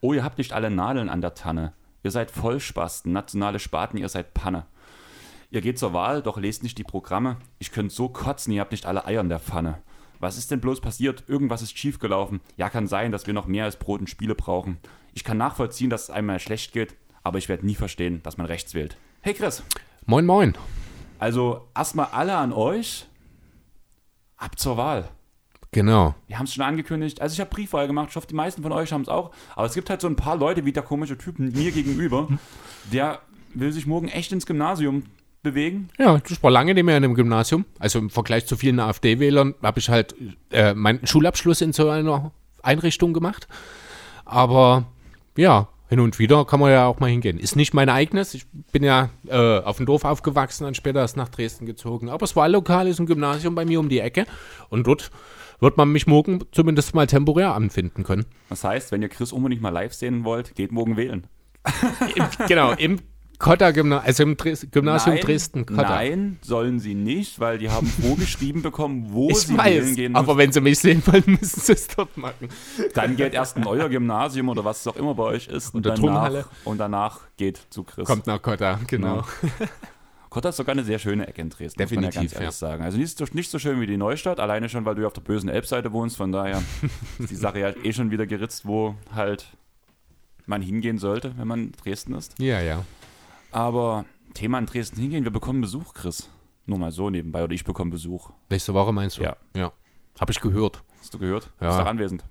Oh, ihr habt nicht alle Nadeln an der Tanne. Ihr seid Vollspasten, nationale Spaten, ihr seid Panne. Ihr geht zur Wahl, doch lest nicht die Programme. Ich könnte so kotzen, ihr habt nicht alle Eier in der Pfanne. Was ist denn bloß passiert? Irgendwas ist schiefgelaufen. Ja, kann sein, dass wir noch mehr als Brot und Spiele brauchen. Ich kann nachvollziehen, dass es einmal schlecht geht, aber ich werde nie verstehen, dass man rechts wählt. Hey Chris, Moin, moin. also erstmal alle an euch. Ab zur Wahl. Genau. Wir haben es schon angekündigt. Also ich habe Briefwahl gemacht. Ich hoffe, die meisten von euch haben es auch. Aber es gibt halt so ein paar Leute, wie der komische Typ mir gegenüber, der will sich morgen echt ins Gymnasium bewegen. Ja, ich war lange nicht mehr in einem Gymnasium. Also im Vergleich zu vielen AfD-Wählern habe ich halt äh, meinen Schulabschluss in so einer Einrichtung gemacht. Aber ja, hin und wieder kann man ja auch mal hingehen. Ist nicht mein eigenes. Ich bin ja äh, auf dem Dorf aufgewachsen, dann später erst nach Dresden gezogen. Aber es war lokal, ist ein Gymnasium bei mir um die Ecke. Und dort wird man mich morgen zumindest mal temporär anfinden können. Das heißt, wenn ihr Chris unbedingt mal live sehen wollt, geht morgen wählen. Im, genau, im Kotter Gymnasium, also im Dres Gymnasium nein, Dresden. Kotter. Nein, sollen sie nicht, weil die haben vorgeschrieben bekommen, wo Ich sie wählen weiß, gehen aber wenn sie mich sehen wollen, müssen sie es dort machen. Dann geht erst in euer Gymnasium oder was es auch immer bei euch ist. Und der danach, und danach geht zu Chris. Kommt nach Kotter, genau. Kotta ist sogar eine sehr schöne Ecke in Dresden, muss man ja Definitiv, ganz ehrlich ja. sagen. Also nicht so, nicht so schön wie die Neustadt, alleine schon, weil du ja auf der bösen Elbseite wohnst. Von daher ist die Sache ja eh schon wieder geritzt, wo halt man hingehen sollte, wenn man in Dresden ist. Ja, ja. Aber Thema in Dresden hingehen, wir bekommen Besuch, Chris. Nur mal so nebenbei, oder ich bekomme Besuch. Nächste Woche meinst du? Ja. Ja. Habe ich gehört. Hast du gehört? Ja. Bist du anwesend?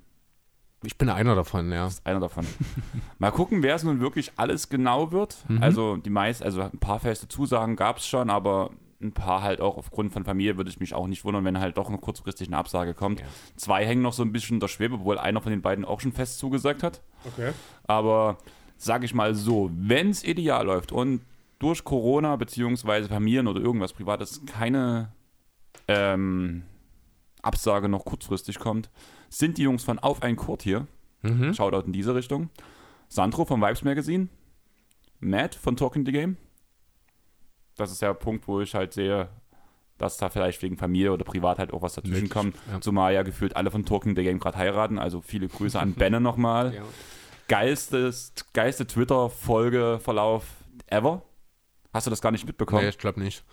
Ich bin einer davon, ja. Einer davon. Mal gucken, wer es nun wirklich alles genau wird. Mhm. Also die meisten, also ein paar feste Zusagen gab es schon, aber ein paar halt auch aufgrund von Familie würde ich mich auch nicht wundern, wenn halt doch noch kurzfristig eine Absage kommt. Ja. Zwei hängen noch so ein bisschen in der Schwebe, obwohl einer von den beiden auch schon fest zugesagt hat. Okay. Aber sage ich mal so, wenn es ideal läuft und durch Corona beziehungsweise Familien oder irgendwas Privates keine ähm, Absage noch kurzfristig kommt, sind die Jungs von Auf ein Kurt hier. Mhm. Shoutout in diese Richtung. Sandro vom Vibes Magazine. Matt von Talking the Game. Das ist der Punkt, wo ich halt sehe, dass da vielleicht wegen Familie oder privat halt auch was dazwischen Möglich, kommt. ja. Zumal ja gefühlt alle von Talking the Game gerade heiraten. Also viele Grüße an Benne nochmal. Ja. Geilstes, geilste Twitter-Folge-Verlauf ever. Hast du das gar nicht mitbekommen? Nee, ich glaube nicht.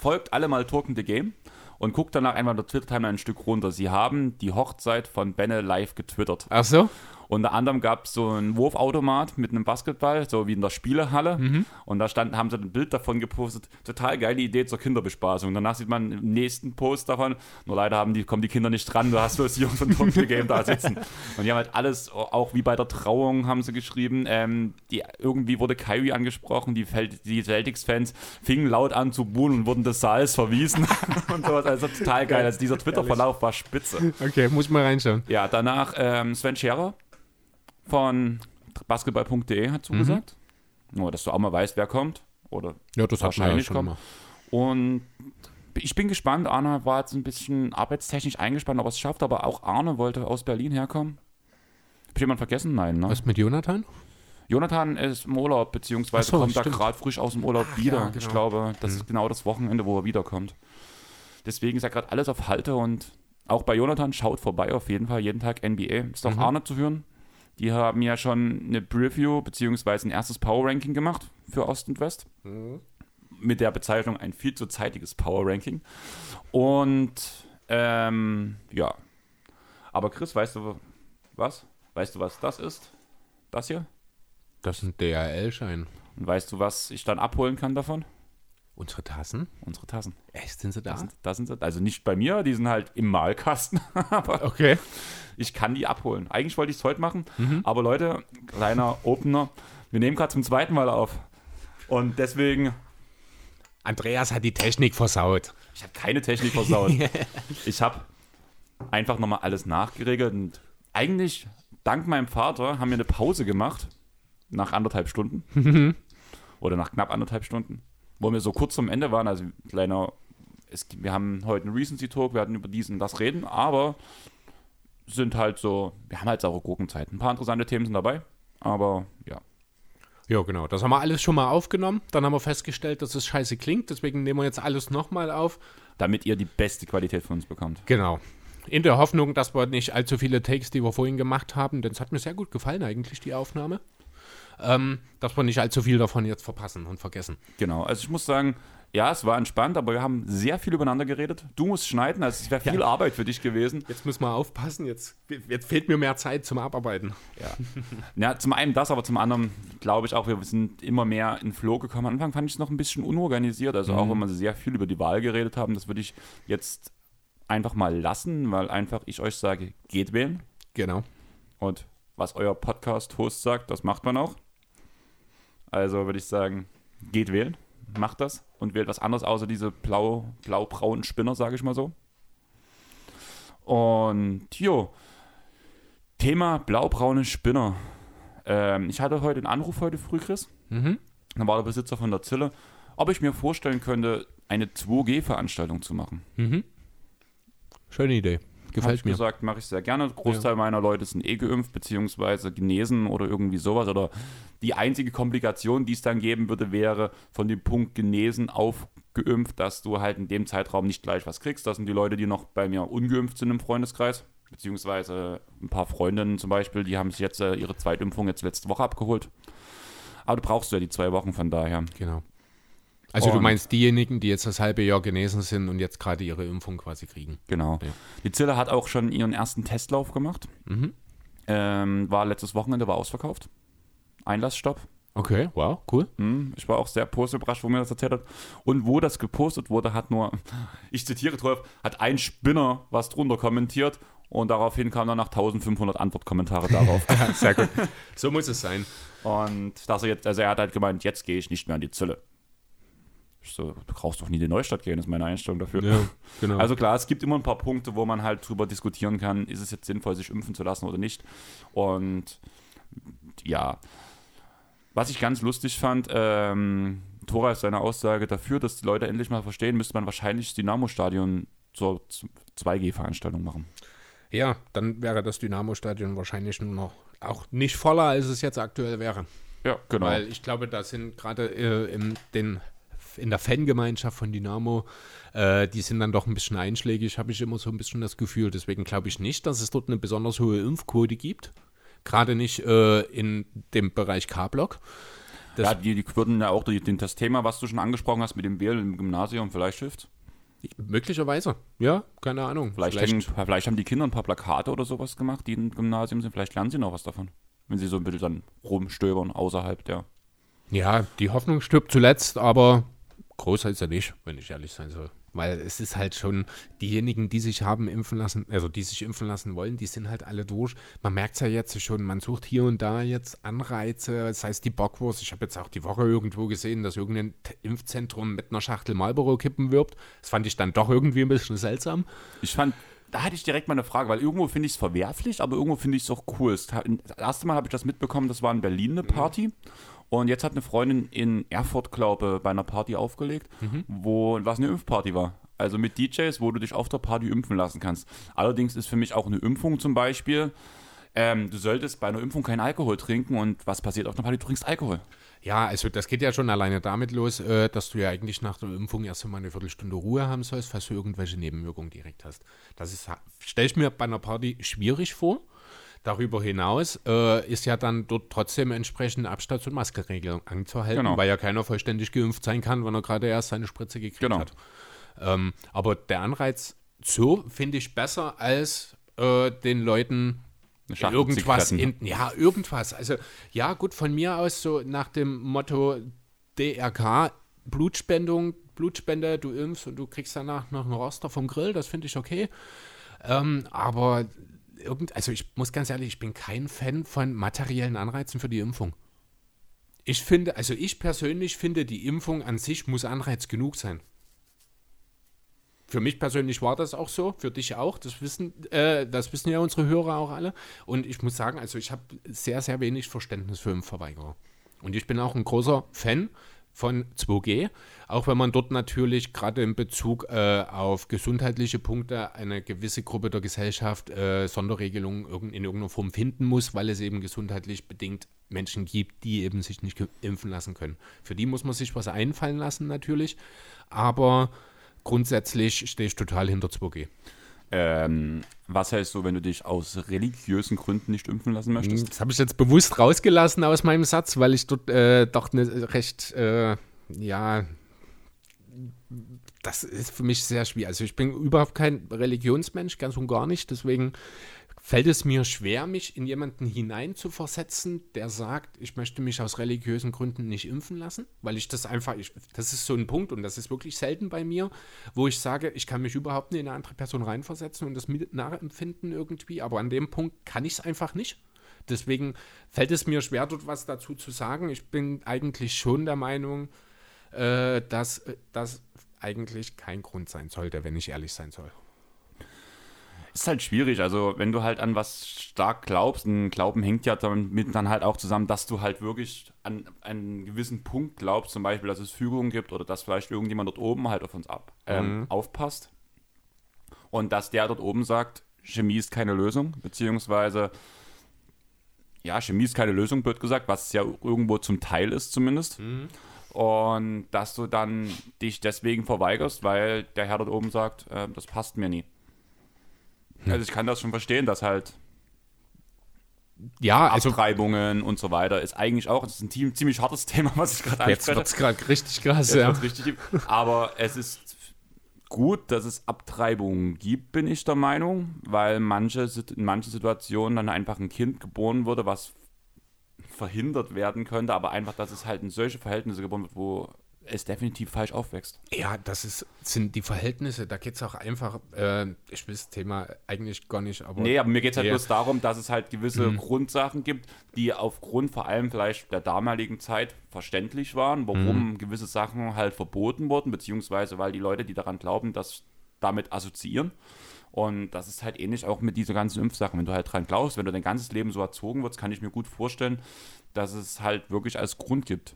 folgt alle mal Talking the Game und guckt danach einfach in der Twitter-Timeline ein Stück runter. Sie haben die Hochzeit von Benne live getwittert. Ach so? Unter anderem gab es so einen Wurfautomat mit einem Basketball, so wie in der Spielehalle. Mhm. Und da stand, haben sie ein Bild davon gepostet. Total geile Idee zur Kinderbespaßung. Danach sieht man im nächsten Post davon, nur leider haben die, kommen die Kinder nicht dran. Du hast bloß die Jungs von the Game da sitzen. Und die haben halt alles, auch wie bei der Trauung haben sie geschrieben, ähm, die, irgendwie wurde Kyrie angesprochen, die, Fel- die Celtics-Fans fingen laut an zu buhen und wurden des Saals verwiesen und sowas. Also total geil. Also dieser Twitter-Verlauf war spitze. Okay, muss ich mal reinschauen. Ja, danach ähm, Sven Scherer von basketball.de hat zugesagt. Nur, dass du auch mal weißt, wer kommt. Oder Ja, das hat man ja Wahrscheinlich schon kommt. mal. und ich bin gespannt. Arne war jetzt ein bisschen arbeitstechnisch eingespannt, ob er es schafft, aber auch Arne wollte aus Berlin herkommen. Hab ich jemand vergessen? Nein, ne? Was mit Jonathan? Jonathan ist im Urlaub, beziehungsweise Ach so, kommt da stimmt. gerade frisch aus dem Urlaub wieder. ja, Ich genau. glaube, das ist genau das Wochenende, wo er wiederkommt. Deswegen ist ja gerade alles auf Halte und auch bei Jonathan schaut vorbei auf jeden Fall jeden Tag NBA. Ist auch Mhm. Arne zu hören. Die haben ja schon eine Preview beziehungsweise ein erstes Power Ranking gemacht für Ost und West. Mit der Bezeichnung ein viel zu zeitiges Power Ranking. Und ähm, ja. Aber Chris, weißt du was? Weißt du, was das ist? Das hier? Das ist ein DRL-Schein. Und weißt du, was ich dann abholen kann davon? Unsere Tassen? Unsere Tassen. Echt, sind sie da? Das sind, das sind sie. Also nicht bei mir, die sind halt im Malkasten. aber Okay. ich kann die abholen. Eigentlich wollte ich es heute machen. Mhm. Aber Leute, kleiner Opener. Wir nehmen gerade zum zweiten Mal auf. Und deswegen, Andreas hat die Technik versaut. ich habe keine Technik versaut. ich habe einfach nochmal alles nachgeregelt. Und eigentlich, dank meinem Vater, haben wir eine Pause gemacht. Nach anderthalb Stunden. Oder nach knapp anderthalb Stunden. Wo wir so kurz zum Ende waren. Also, kleiner, es, wir haben heute einen Recency Talk, wir hatten über dies und das reden, aber sind halt so, wir haben halt saure Gurkenzeit. Ein paar interessante Themen sind dabei. Aber ja. Ja, genau. Das haben wir alles schon mal aufgenommen. Dann haben wir festgestellt, dass es scheiße klingt. Deswegen nehmen wir jetzt alles nochmal auf. Damit ihr die beste Qualität von uns bekommt. Genau. In der Hoffnung, dass wir nicht allzu viele Takes, die wir vorhin gemacht haben, denn es hat mir sehr gut gefallen eigentlich, die Aufnahme, ähm, dass wir nicht allzu viel davon jetzt verpassen und vergessen. Genau. Also ich muss sagen, ja, es war entspannt, aber wir haben sehr viel übereinander geredet. Du musst schneiden, also es wäre viel Ja. Arbeit für dich gewesen. Jetzt muss man aufpassen, jetzt, jetzt fehlt mir mehr Zeit zum Abarbeiten. Ja. ja, zum einen das, aber zum anderen glaube ich auch, wir sind immer mehr in Flow gekommen. Am Anfang fand ich es noch ein bisschen unorganisiert, also auch wenn wir sehr viel über die Wahl geredet haben, das würde ich jetzt einfach mal lassen, weil einfach ich euch sage, geht wählen. Genau. Und was euer Podcast-Host sagt, das macht man auch. Also würde ich sagen, geht wählen, macht das und wählt was anderes außer diese blau, blau-braunen Spinner, sage ich mal so. Und jo, Thema blau-braune Spinner. Ähm, ich hatte heute einen Anruf heute früh, Chris. Mhm. Da war der Besitzer von der Zille, ob ich mir vorstellen könnte, eine 2G-Veranstaltung zu machen. Mhm. Schöne Idee. Gefällt ich mir. gesagt, mache ich sehr gerne. Der Großteil meiner Leute sind eh geimpft, beziehungsweise genesen oder irgendwie sowas. Oder die einzige Komplikation, die es dann geben würde, wäre von dem Punkt genesen auf geimpft, dass du halt in dem Zeitraum nicht gleich was kriegst. Das sind die Leute, die noch bei mir ungeimpft sind im Freundeskreis. Beziehungsweise ein paar Freundinnen zum Beispiel, die haben sich jetzt äh, ihre Zweitimpfung jetzt letzte Woche abgeholt. Aber du brauchst ja die zwei Wochen von daher. Genau. Also du Und- meinst diejenigen, die jetzt das halbe Jahr genesen sind und jetzt gerade ihre Impfung quasi kriegen. Genau. Ja. Die Zille hat auch schon ihren ersten Testlauf gemacht. Mhm. Ähm, war letztes Wochenende, war ausverkauft. Einlassstopp. Okay, wow, cool. Hm, Ich war auch sehr positiv überrascht, wo mir das erzählt hat. Und wo das gepostet wurde, hat nur, ich zitiere drauf, hat ein Spinner was drunter kommentiert und daraufhin kamen dann nach 1500 Antwortkommentare darauf. Sehr gut. So muss es sein. und dass er jetzt, also er hat halt gemeint, jetzt gehe ich nicht mehr an die Zille. Ich so, du brauchst doch nie in die Neustadt gehen, ist meine Einstellung dafür. Ja, genau. Also klar, es gibt immer ein paar Punkte, wo man halt drüber diskutieren kann, ist es jetzt sinnvoll, sich impfen zu lassen oder nicht. Und ja, was ich ganz lustig fand, ähm, Tora ist seine Aussage dafür, dass die Leute endlich mal verstehen, müsste man wahrscheinlich das Dynamo-Stadion zur 2G-Veranstaltung machen. ja, dann wäre das Dynamo-Stadion wahrscheinlich nur noch auch nicht voller, als es jetzt aktuell wäre. Ja, genau. Weil ich glaube, da sind gerade äh, in, den, in der Fangemeinschaft von Dynamo, äh, die sind dann doch ein bisschen einschlägig, habe ich immer so ein bisschen das Gefühl. Deswegen glaube ich nicht, dass es dort eine besonders hohe Impfquote gibt. Gerade nicht äh, in dem Bereich K-Block. Ja, die, die würden ja auch die, das Thema, was du schon angesprochen hast mit dem Wählen im Gymnasium, vielleicht hilft. Möglicherweise, ja, keine Ahnung. Vielleicht, hängen, vielleicht haben die Kinder ein paar Plakate oder sowas gemacht, die im Gymnasium sind. Vielleicht lernen sie noch was davon. Wenn sie so ein bisschen dann rumstöbern außerhalb der. Ja, die Hoffnung stirbt zuletzt, aber groß ist er nicht, wenn ich ehrlich sein soll. Weil es ist halt schon, diejenigen, die sich haben impfen lassen, also die sich impfen lassen wollen, die sind halt alle durch. Man merkt es ja jetzt schon, man sucht hier und da jetzt Anreize, das heißt die Bockwurst. Ich habe jetzt auch die Woche irgendwo gesehen, dass irgendein Impfzentrum mit einer Schachtel Marlboro-Kippen wirbt. Das fand ich dann doch irgendwie ein bisschen seltsam. Ich fand, da hatte ich direkt mal eine Frage, weil irgendwo finde ich es verwerflich, aber irgendwo finde ich es auch cool. Das erste Mal habe ich das mitbekommen, das war in Berlin eine Party. Und jetzt hat eine Freundin in Erfurt, glaube ich, bei einer Party aufgelegt, wo was eine Impfparty war. Also mit DJs, wo du dich auf der Party impfen lassen kannst. Allerdings ist für mich auch eine Impfung zum Beispiel. Ähm, du solltest bei einer Impfung keinen Alkohol trinken und was passiert auf einer Party? Du trinkst Alkohol. Ja, also das geht ja schon alleine damit los, äh, dass du ja eigentlich nach der Impfung erst einmal eine Viertelstunde Ruhe haben sollst, falls du irgendwelche Nebenwirkungen direkt hast. Das ist, stelle ich mir bei einer Party schwierig vor. Darüber hinaus äh, ist ja dann dort trotzdem entsprechend Abstands- und Maskenregelung anzuhalten, Genau. weil ja keiner vollständig geimpft sein kann, wenn er gerade erst seine Spritze gekriegt Genau. hat. Ähm, aber der Anreiz so finde ich besser als äh, den Leuten irgendwas in, ja, irgendwas. Also, ja, gut, von mir aus so nach dem Motto DRK, Blutspendung, Blutspende, du impfst und du kriegst danach noch einen Roster vom Grill, das finde ich okay. Ähm, aber irgend, also ich muss ganz ehrlich, ich bin kein Fan von materiellen Anreizen für die Impfung. Ich finde, also ich persönlich finde, die Impfung an sich muss Anreiz genug sein. Für mich persönlich war das auch so, für dich auch. Das wissen, äh, das wissen ja unsere Hörer auch alle. Und ich muss sagen, also ich habe sehr, sehr wenig Verständnis für Impfverweigerer. Und ich bin auch ein großer Fan, von 2G, auch wenn man dort natürlich gerade in Bezug äh, auf gesundheitliche Punkte eine gewisse Gruppe der Gesellschaft äh, Sonderregelungen in irgendeiner Form finden muss, weil es eben gesundheitlich bedingt Menschen gibt, die eben sich nicht impfen lassen können. Für die muss man sich was einfallen lassen natürlich, aber grundsätzlich stehe ich total hinter 2G. Ähm, was heißt so, wenn du dich aus religiösen Gründen nicht impfen lassen möchtest? Das habe ich jetzt bewusst rausgelassen aus meinem Satz, weil ich dort äh, doch eine recht, äh, ja, das ist für mich sehr schwierig. Also ich bin überhaupt kein Religionsmensch, ganz und gar nicht. Deswegen fällt es mir schwer, mich in jemanden hineinzuversetzen, der sagt, ich möchte mich aus religiösen Gründen nicht impfen lassen, weil ich das einfach, ich, das ist so ein Punkt und das ist wirklich selten bei mir, wo ich sage, ich kann mich überhaupt nicht in eine andere Person reinversetzen und das mit nachempfinden irgendwie, aber an dem Punkt kann ich es einfach nicht. Deswegen fällt es mir schwer, dort was dazu zu sagen. Ich bin eigentlich schon der Meinung, äh, dass äh, das eigentlich kein Grund sein sollte, wenn ich ehrlich sein soll ist halt schwierig. Also, wenn du halt an was stark glaubst, ein Glauben hängt ja damit dann halt auch zusammen, dass du halt wirklich an einen gewissen Punkt glaubst, zum Beispiel, dass es Fügungen gibt oder dass vielleicht irgendjemand dort oben halt auf uns ab, ähm, mhm. aufpasst. Und dass der dort oben sagt, Chemie ist keine Lösung, beziehungsweise, ja, Chemie ist keine Lösung, wird gesagt, was ja irgendwo zum Teil ist zumindest. Mhm. Und dass du dann dich deswegen verweigerst, weil der Herr dort oben sagt, äh, das passt mir nie. Also ich kann das schon verstehen, dass halt ja, also Abtreibungen und so weiter ist eigentlich auch, das ist ein ziemlich hartes Thema, was ich gerade anspreche. Jetzt wird es gerade richtig krass, ja. Richtig, aber es ist gut, dass es Abtreibungen gibt, bin ich der Meinung, weil manche, in manchen Situationen dann einfach ein Kind geboren wurde, was verhindert werden könnte, aber einfach, dass es halt in solche Verhältnisse geboren wird, wo es definitiv falsch aufwächst. Ja, das ist, sind die Verhältnisse, da geht es auch einfach, äh, ich will das Thema eigentlich gar nicht, aber. Nee, aber mir geht es halt bloß darum, dass es halt gewisse mhm. Grundsachen gibt, die aufgrund vor allem vielleicht der damaligen Zeit verständlich waren, warum mhm. gewisse Sachen halt verboten wurden, beziehungsweise weil die Leute, die daran glauben, das damit assoziieren. Und das ist halt ähnlich auch mit dieser ganzen Impfsachen. Wenn du halt dran glaubst, wenn du dein ganzes Leben so erzogen wirst, kann ich mir gut vorstellen, dass es halt wirklich als Grund gibt.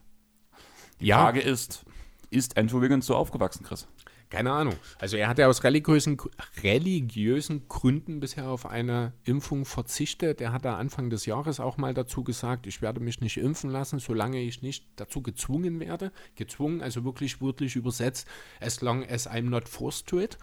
Die ja. Frage ist, ist Andrew Wiggins so aufgewachsen, Chris? Keine Ahnung. Also er hat ja aus religiösen, religiösen Gründen bisher auf eine Impfung verzichtet. Er hat da Anfang des Jahres auch mal dazu gesagt, ich werde mich nicht impfen lassen, solange ich nicht dazu gezwungen werde. Gezwungen, also wirklich wörtlich übersetzt, as long as I'm not forced to it.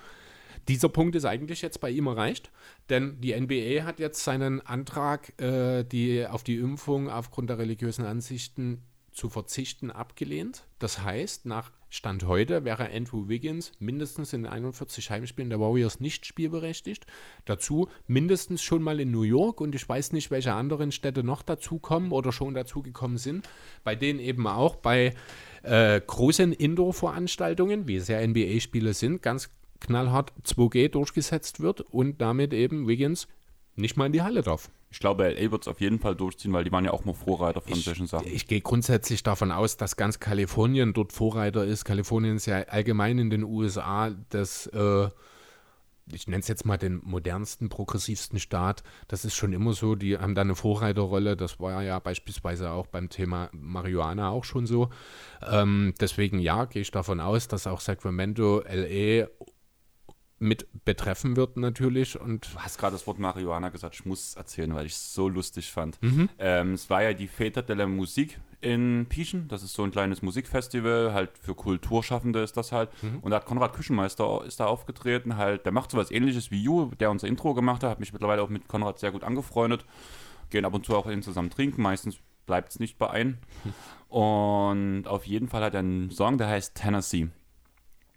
Dieser Punkt ist eigentlich jetzt bei ihm erreicht, denn die NBA hat jetzt seinen Antrag äh, die, auf die Impfung aufgrund der religiösen Ansichten zu verzichten abgelehnt. Das heißt, nach Stand heute wäre Andrew Wiggins mindestens in 41 Heimspielen der Warriors nicht spielberechtigt. Dazu mindestens schon mal in New York und ich weiß nicht, welche anderen Städte noch dazukommen oder schon dazugekommen sind, bei denen eben auch bei äh, großen Indoor-Veranstaltungen, wie es ja NBA-Spiele sind, ganz knallhart 2G durchgesetzt wird und damit eben Wiggins nicht mal in die Halle darf. Ich glaube, LA wird es auf jeden Fall durchziehen, weil die waren ja auch mal Vorreiter von ich, solchen Sachen. Ich gehe grundsätzlich davon aus, dass ganz Kalifornien dort Vorreiter ist. Kalifornien ist ja allgemein in den USA das, äh, ich nenne es jetzt mal den modernsten, progressivsten Staat. Das ist schon immer so. Die haben da eine Vorreiterrolle. Das war ja beispielsweise auch beim Thema Marihuana auch schon so. Ähm, deswegen ja, gehe ich davon aus, dass auch Sacramento, LA mit betreffen wird natürlich. Und du hast gerade das Wort Marihuana gesagt, ich muss es erzählen, weil ich es so lustig fand. Mhm. Ähm, es war ja die Väter de la Musik in Pieschen, das ist so ein kleines Musikfestival, halt für Kulturschaffende ist das halt. Mhm. Und da hat Konrad Küchenmeister ist da aufgetreten, halt, der macht sowas ähnliches wie You, der unser Intro gemacht hat, hat mich mittlerweile auch mit Konrad sehr gut angefreundet. Gehen ab und zu auch hin zusammen trinken, meistens bleibt es nicht bei einem. Und auf jeden Fall hat er einen Song, der heißt Tennessee.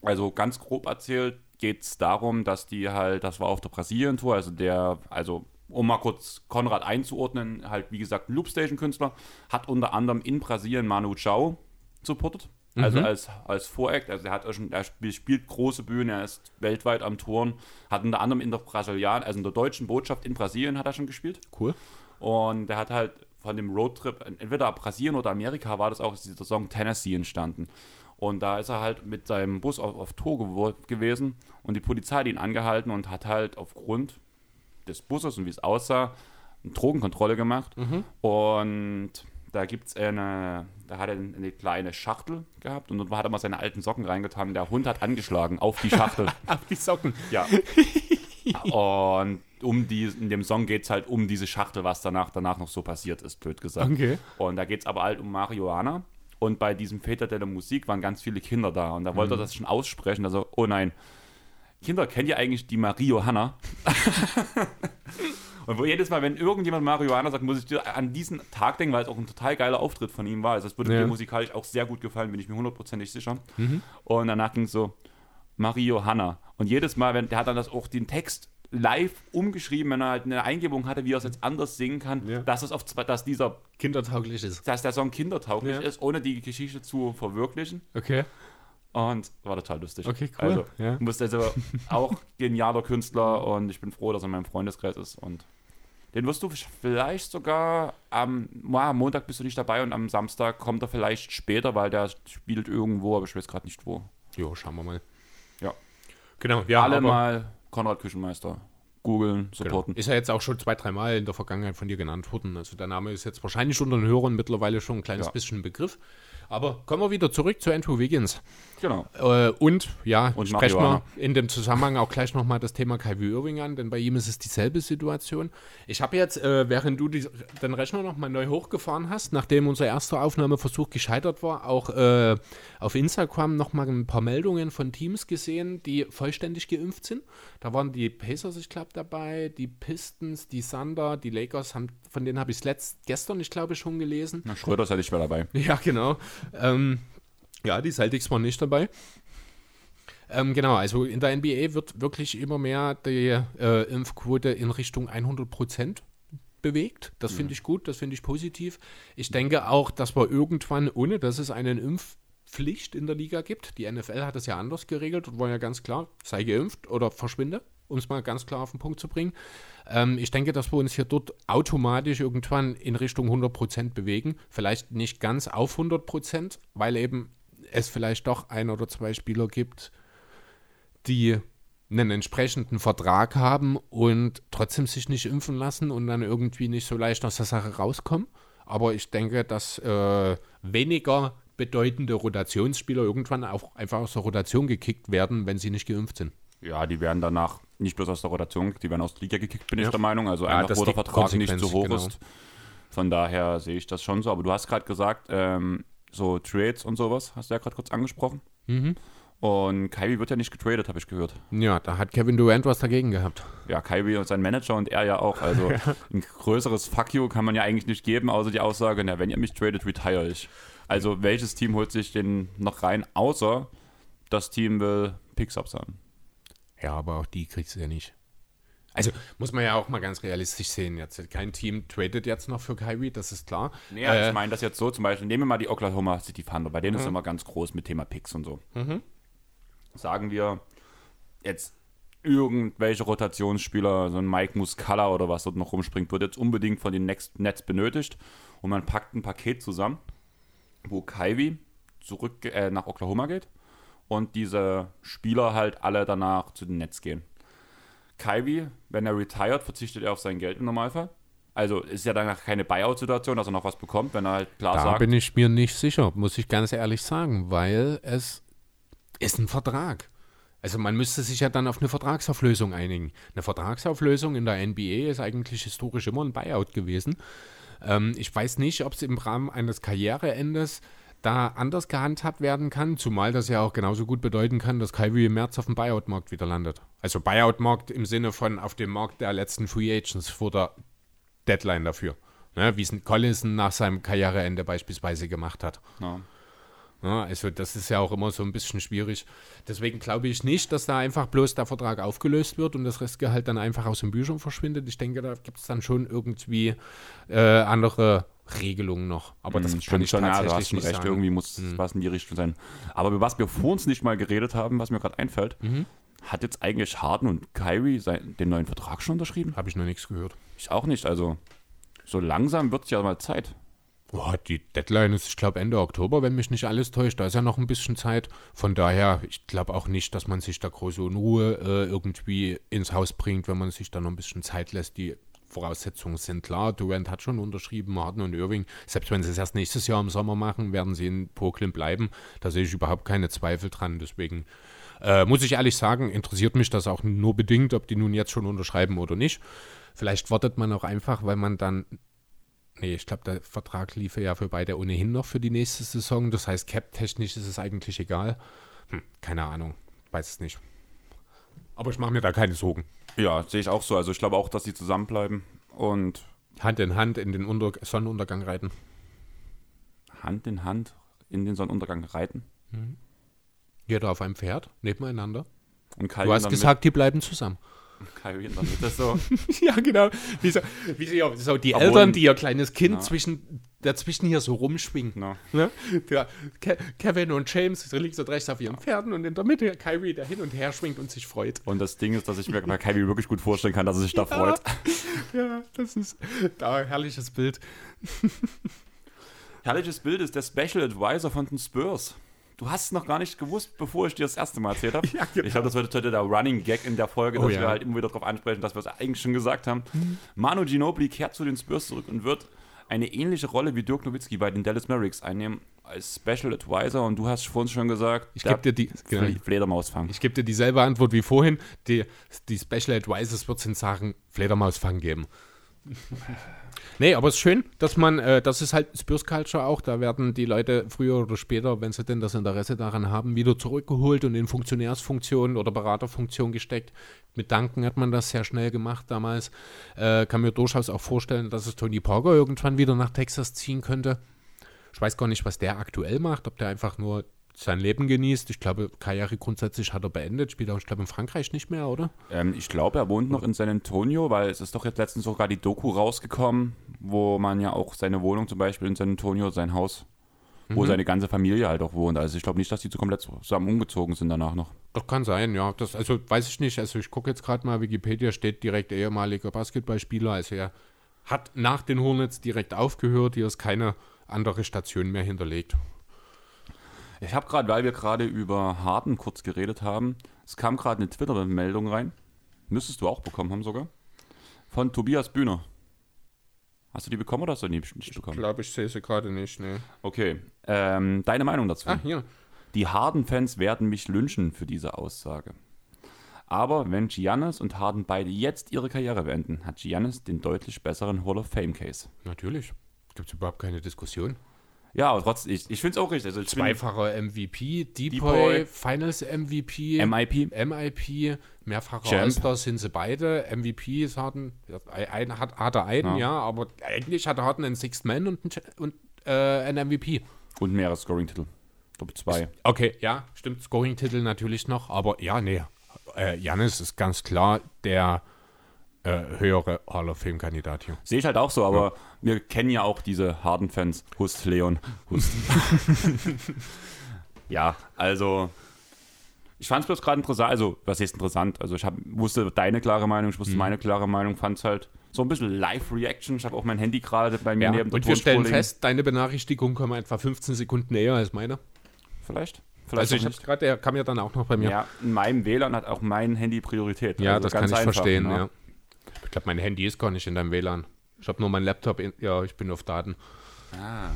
Also ganz grob erzählt, geht es darum, dass die halt, das war auf der Brasilien-Tour, also der, also um mal kurz Konrad einzuordnen, halt wie gesagt ein Loopstation-Künstler, hat unter anderem in Brasilien Manu Chao supportet. Also mhm. als, als Voract, also er hat schon, er spielt große Bühnen, er ist weltweit am Touren, hat unter anderem in der Brasilian, also in der deutschen Botschaft in Brasilien hat er schon gespielt. Cool. Und er hat halt von dem Roadtrip, entweder Brasilien oder Amerika war das auch, ist dieser Song Tennessee entstanden. Und da ist er halt mit seinem Bus auf, auf Tour gewesen und die Polizei hat ihn angehalten und hat halt aufgrund des Busses und wie es aussah, eine Drogenkontrolle gemacht. Mhm. Und da gibt es eine, da hat er eine kleine Schachtel gehabt und dort hat er mal seine alten Socken reingetan. Der Hund hat angeschlagen auf die Schachtel. Auf die Socken. ja. Und um die, in dem Song geht es halt um diese Schachtel, was danach, danach noch so passiert ist, blöd gesagt. Okay. Und da geht es aber halt um Marihuana. Und bei diesem Väter der Musik waren ganz viele Kinder da. Und da wollte er das schon aussprechen. Also, oh nein. Kinder, kennt ihr eigentlich die Marie-Johanna? Und wo jedes Mal, wenn irgendjemand Marihuana sagt, muss ich dir an diesen Tag denken, weil es auch ein total geiler Auftritt von ihm war. Also es würde Ja. mir musikalisch auch sehr gut gefallen, bin ich mir hundertprozentig sicher. Und danach ging es so, Marie Johanna. Und jedes Mal, wenn der hat dann das auch den Text live umgeschrieben, wenn er halt eine Eingebung hatte, wie er es jetzt anders singen kann, Ja. dass es auf zwei- dass dieser, Kindertauglich ist. dass der Song kindertauglich Ja. ist, ohne die Geschichte zu verwirklichen. Okay. Und war total lustig. Okay, cool. Also, Ja. muss also auch genialer Künstler und ich bin froh, dass er in meinem Freundeskreis ist. Und den wirst du vielleicht sogar am Montag bist du nicht dabei und am Samstag kommt er vielleicht später, weil der spielt irgendwo, aber ich weiß gerade nicht wo. Jo, schauen wir mal. Ja. Genau, ja, Alle aber- mal Konrad Küchenmeister googeln, Genau. supporten. Ist ja jetzt auch schon zwei, dreimal in der Vergangenheit von dir genannt worden. Also der Name ist jetzt wahrscheinlich unter den Hörern mittlerweile schon ein kleines Ja. bisschen ein Begriff. Aber kommen wir wieder zurück zu Andrew Wiggins. Genau. Äh, und ja, Und sprechen wir in dem Zusammenhang auch gleich nochmal das Thema Kyrie Irving an, denn bei ihm ist es dieselbe Situation. Ich habe jetzt, äh, während du die, den Rechner nochmal neu hochgefahren hast, nachdem unser erster Aufnahmeversuch gescheitert war, auch äh, auf Instagram nochmal ein paar Meldungen von Teams gesehen, die vollständig geimpft sind. Da waren die Pacers, ich glaube, dabei, die Pistons, die Thunder, die Lakers, haben, von denen habe ich es letzt gestern, ich glaube, schon gelesen. Na, Schröder ist ja nicht mehr dabei. Ja, genau. Ähm, ja, die Celtics waren nicht dabei. Ähm, genau, also in der NBA wird wirklich immer mehr die äh, Impfquote in Richtung 100 Prozent bewegt. Das finde ich gut, das finde ich positiv. Ich denke auch, dass wir irgendwann, ohne dass es eine Impfpflicht in der Liga gibt, die NFL hat das ja anders geregelt und war ja ganz klar, sei geimpft oder verschwinde, um es mal ganz klar auf den Punkt zu bringen. Ähm, ich denke, dass wir uns hier dort automatisch irgendwann in Richtung 100% bewegen. Vielleicht nicht ganz auf 100%, weil eben es vielleicht doch ein oder zwei Spieler gibt, die einen entsprechenden Vertrag haben und trotzdem sich nicht impfen lassen und dann irgendwie nicht so leicht aus der Sache rauskommen. Aber ich denke, dass äh, weniger bedeutende Rotationsspieler irgendwann auch einfach aus der Rotation gekickt werden, wenn sie nicht geimpft sind. Ja, die werden danach nicht bloß aus der Rotation, die werden aus der Liga gekickt, bin Ja. ich der Meinung. Also Ja, einfach, wo der Vertrag nicht so hoch genau. ist. Von daher sehe ich das schon so. Aber du hast gerade gesagt, ähm, so Trades und sowas, hast du ja gerade kurz angesprochen. Mhm. Und Kyrie wird ja nicht getradet, habe ich gehört. Ja, da hat Kevin Durant was dagegen gehabt. Ja, Kyrie und sein Manager und er ja auch. Also ein größeres Fuck you kann man ja eigentlich nicht geben, außer die Aussage, na, wenn ihr mich tradet, retire ich. Also welches Team holt sich den noch rein, außer das Team will Picks absagen. Ja, aber auch die kriegst du ja nicht. Also muss man ja auch mal ganz realistisch sehen. Jetzt kein Team tradet jetzt noch für Kyrie, das ist klar. Nee, Äh, ich meine das jetzt so, zum Beispiel, nehmen wir mal die Oklahoma City Thunder, bei denen ist immer ganz groß mit Thema Picks und so. Sagen wir jetzt irgendwelche Rotationsspieler, so ein Mike Muscala oder was dort noch rumspringt, wird jetzt unbedingt von den Next Nets benötigt und man packt ein Paket zusammen, wo Kyrie zurück äh, nach Oklahoma geht und diese Spieler halt alle danach zu den Nets gehen. Kyrie, wenn er retired, verzichtet er auf sein Geld im Normalfall. Also ist ja danach keine Buyout-Situation, dass er noch was bekommt, wenn er halt klar Da sagt. bin ich mir nicht sicher, muss ich ganz ehrlich sagen, weil es ist ein Vertrag. Also man müsste sich ja dann auf eine Vertragsauflösung einigen. Eine Vertragsauflösung in der NBA ist eigentlich historisch immer ein Buyout gewesen. Ähm, ich weiß nicht, ob es im Rahmen eines Karriereendes da anders gehandhabt werden kann, zumal das ja auch genauso gut bedeuten kann, dass Kyrie im März auf dem Buyout-Markt wieder landet. Also Buyout-Markt im Sinne von auf dem Markt der letzten Free Agents vor der Deadline dafür. Ne, wie es Collison nach seinem Karriereende beispielsweise gemacht hat. Ja. Ja, also das ist ja auch immer so ein bisschen schwierig. Deswegen glaube ich nicht, dass da einfach bloß der Vertrag aufgelöst wird und das Restgehalt dann einfach aus den Büchern verschwindet. Ich denke, da gibt es dann schon irgendwie äh, andere Regelungen noch. Aber das Mhm, kann ich ja, du tatsächlich hast schon nicht recht, sagen. irgendwie muss was in die Richtung sein. Aber über was wir vor uns nicht mal geredet haben, was mir gerade einfällt, Mhm. hat jetzt eigentlich Harden und Kyrie sein, den neuen Vertrag schon unterschrieben? Habe ich noch nichts gehört. Ich auch nicht, also so langsam wird es ja mal Zeit. Boah, die Deadline ist, ich glaube, Ende Oktober, wenn mich nicht alles täuscht. Da ist ja noch ein bisschen Zeit. Von daher, ich glaube auch nicht, dass man sich da große Unruhe äh, irgendwie ins Haus bringt, wenn man sich da noch ein bisschen Zeit lässt. Die Voraussetzungen sind klar. Durant hat schon unterschrieben, Harden und Irving. Selbst wenn sie es erst nächstes Jahr im Sommer machen, werden sie in Brooklyn bleiben. Da sehe ich überhaupt keine Zweifel dran. Deswegen äh, muss ich ehrlich sagen, interessiert mich das auch nur bedingt, ob die nun jetzt schon unterschreiben oder nicht. Vielleicht wartet man auch einfach, weil man dann Nee, ich glaube, der Vertrag lief ja für beide ohnehin noch für die nächste Saison. Das heißt, cap-technisch ist es eigentlich egal. Hm, keine Ahnung, weiß es nicht. Aber ich mache mir da keine Sorgen. Ja, sehe ich auch so. Also ich glaube auch, dass sie zusammenbleiben und Hand in Hand in den Unter Sonnenuntergang reiten. Hand in Hand in den Sonnenuntergang reiten. Jeder auf einem Pferd, nebeneinander. Und Kai Du hast gesagt, die bleiben zusammen. Kai in der Mitte so. ja, genau. Wie so, wie so, die Obwohl- Eltern, die ihr kleines Kind Ja. zwischen, dazwischen hier so rumschwingen. Na. Ne? Der, Ke Kevin und James links und rechts auf ihren Pferden und in der Mitte Kyrie, der hin und her schwingt und sich freut. Und das Ding ist, dass ich mir bei Kai wirklich gut vorstellen kann, dass er sich da freut. Ja, das ist da herrliches Bild. Herrliches Bild ist der Special Advisor von den Spurs. Du hast es noch gar nicht gewusst, bevor ich dir das erste Mal erzählt habe. Ja, genau. Ich glaube, das wird heute der Running Gag in der Folge, dass Oh, wir ja. halt immer wieder darauf ansprechen, dass wir es eigentlich schon gesagt haben. Manu Ginobili kehrt zu den Spurs zurück und wird eine ähnliche Rolle wie Dirk Nowitzki bei den Dallas Mavericks einnehmen als Special Advisor. Und du hast vorhin schon gesagt, Ich gebe dir die. Genau. Fle- Fledermausfang. Ich gebe dir dieselbe Antwort wie vorhin. Die, die Special Advisors wird es in Sachen Fledermausfang geben. nee, aber es ist schön, dass man, äh, das ist halt Spurs Culture auch, da werden die Leute früher oder später, wenn sie denn das Interesse daran haben, wieder zurückgeholt und in Funktionärsfunktionen oder Beraterfunktion gesteckt. Mit Danken hat man das sehr schnell gemacht damals. Äh, kann mir durchaus auch vorstellen, dass es Tony Parker irgendwann wieder nach Texas ziehen könnte. Ich weiß gar nicht, was der aktuell macht, ob der einfach nur sein Leben genießt. Ich glaube, Karriere grundsätzlich hat er beendet, spielt auch, ich glaube, in Frankreich nicht mehr, oder? Ähm, ich glaube, er wohnt noch in San Antonio, weil es ist doch jetzt letztens sogar die Doku rausgekommen, wo man ja auch seine Wohnung zum Beispiel in San Antonio, sein Haus, wo Mhm. seine ganze Familie halt auch wohnt. Also ich glaube nicht, dass die so komplett zusammen umgezogen sind danach noch. Das kann sein, ja. Das, also weiß ich nicht. Also ich gucke jetzt gerade mal, Wikipedia steht direkt ehemaliger Basketballspieler. Also er hat nach den Hornets direkt aufgehört. Hier ist keine andere Station mehr hinterlegt. Ich habe gerade, weil wir gerade über Harden kurz geredet haben, es kam gerade eine Twitter-Meldung rein. Müsstest du auch bekommen haben sogar. Von Tobias Bühner. Hast du die bekommen oder hast du die nicht bekommen? glaube, ich sehe sie gerade nicht, ne. Okay. Ähm, deine Meinung dazu? Ah, hier. Die Harden-Fans werden mich lynchen für diese Aussage. Aber wenn Giannis und Harden beide jetzt ihre Karriere beenden, hat Giannis den deutlich besseren Hall of Fame-Case. Natürlich. Gibt es überhaupt keine Diskussion. Ja, aber trotzdem, ich, ich finde es auch richtig. Also Zweifacher MVP, Depoy, Finals MVP, MIP. MIP, mehrfacher Champ. All-Star sind sie beide. MVP ist Harden, ja, ein, hat, hat er einen, Ja. ja. aber eigentlich hat er Harden einen Sixth Man und, einen, und äh, einen MVP. Und mehrere Scoring-Titel. Ich glaube zwei. Okay, ja, stimmt, Scoring-Titel natürlich noch, aber ja, nee, äh, Janis ist ganz klar der äh, höhere Hall of Fame-Kandidat hier. Sehe ich halt auch so, aber wir kennen ja auch diese Harden-Fans. Hust, Leon, Hust. ja, also ich fand es bloß gerade interessant, also was heißt interessant? Also ich hab, wusste deine klare Meinung, ich wusste meine klare Meinung, fand es halt so ein bisschen Live-Reaction. Ich habe auch mein Handy gerade bei mir Ja, neben der und wir stellen fest, deine Benachrichtigung kommt etwa 15 Sekunden näher als meine. Vielleicht? Vielleicht Also ich habe gerade, der kam ja dann auch noch bei mir. Ja, in meinem WLAN hat auch mein Handy Priorität. Ja, Also das kann ich einfach, verstehen, ne? ja. Ich glaube, mein Handy ist gar nicht in deinem WLAN. Ich habe nur meinen Laptop, in, ja, ich bin auf Daten. Ah,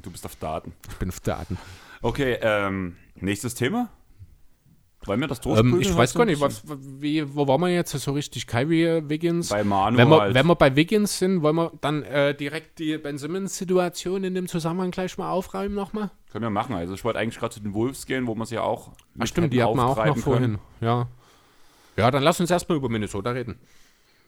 du bist auf Daten. Ich bin auf Daten. Okay, ähm, nächstes Thema? Wollen wir das Ähm, durchprügeln? ich weiß gar nicht, was, wie, wo waren wir jetzt so richtig? Kyrie, Wiggins? Bei Manu wenn, wir, halt. wenn wir bei Wiggins sind, wollen wir dann äh, direkt die Ben Simmons-Situation in dem Zusammenhang gleich mal aufräumen nochmal? Können wir machen. Also ich wollte eigentlich gerade zu den Wolves gehen, wo man sie ja auch Ach stimmt, die hatten wir auch noch vorhin. können. Ja. ja, dann lass uns erstmal über Minnesota reden.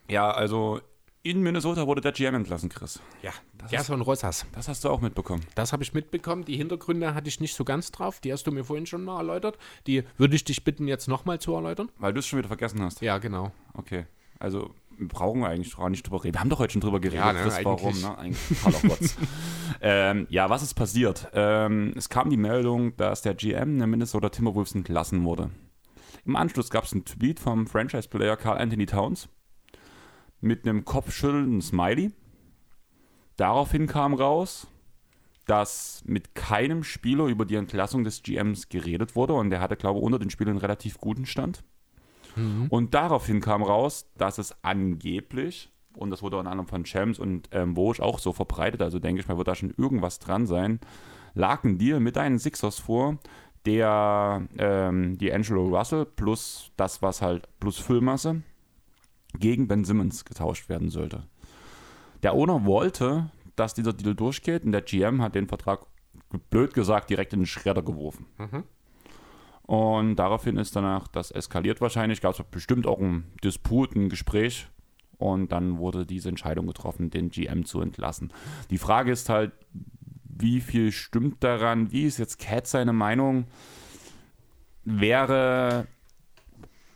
Ja, also in Minnesota wurde der GM entlassen, Chris. Ja, Das, ein Rosas. das hast du auch mitbekommen. Das habe ich mitbekommen. Die Hintergründe hatte ich nicht so ganz drauf. Die hast du mir vorhin schon mal erläutert. Die würde ich dich bitten, jetzt nochmal zu erläutern. Weil du es schon wieder vergessen hast. Ja, genau. Okay. Also wir brauchen eigentlich gar nicht drüber reden. Wir haben doch heute schon drüber geredet, Ja, ne, Chris, warum, ne? Eigentlich totaler ähm, ja, was ist passiert? Ähm, es kam die Meldung, dass der GM der Minnesota Timberwolves entlassen wurde. Im Anschluss gab es einen Tweet vom Franchise-Player Carl Anthony Towns mit einem kopfschüttelnden Smiley. Daraufhin kam raus, dass mit keinem Spieler über die Entlassung des GMs geredet wurde und der hatte, glaube ich, unter den Spielern einen relativ guten Stand. Und daraufhin kam raus, dass es angeblich und das wurde unter anderem von Champs und ähm, Woj auch so verbreitet, also denke ich mal, wird da schon irgendwas dran sein, lag ein Deal mit deinen Sixers vor, der ähm, die Angelo Russell plus das, was halt plus Füllmasse gegen Ben Simmons getauscht werden sollte. Der Owner wollte, dass dieser Deal durchgeht und der GM hat den Vertrag, blöd gesagt, direkt in den Schredder geworfen. Und daraufhin ist danach das eskaliert wahrscheinlich, gab es bestimmt auch einen Disput, ein Gespräch und dann wurde diese Entscheidung getroffen, den GM zu entlassen. Die Frage ist halt, wie viel stimmt daran? Wie ist jetzt Cat seine Meinung? Wäre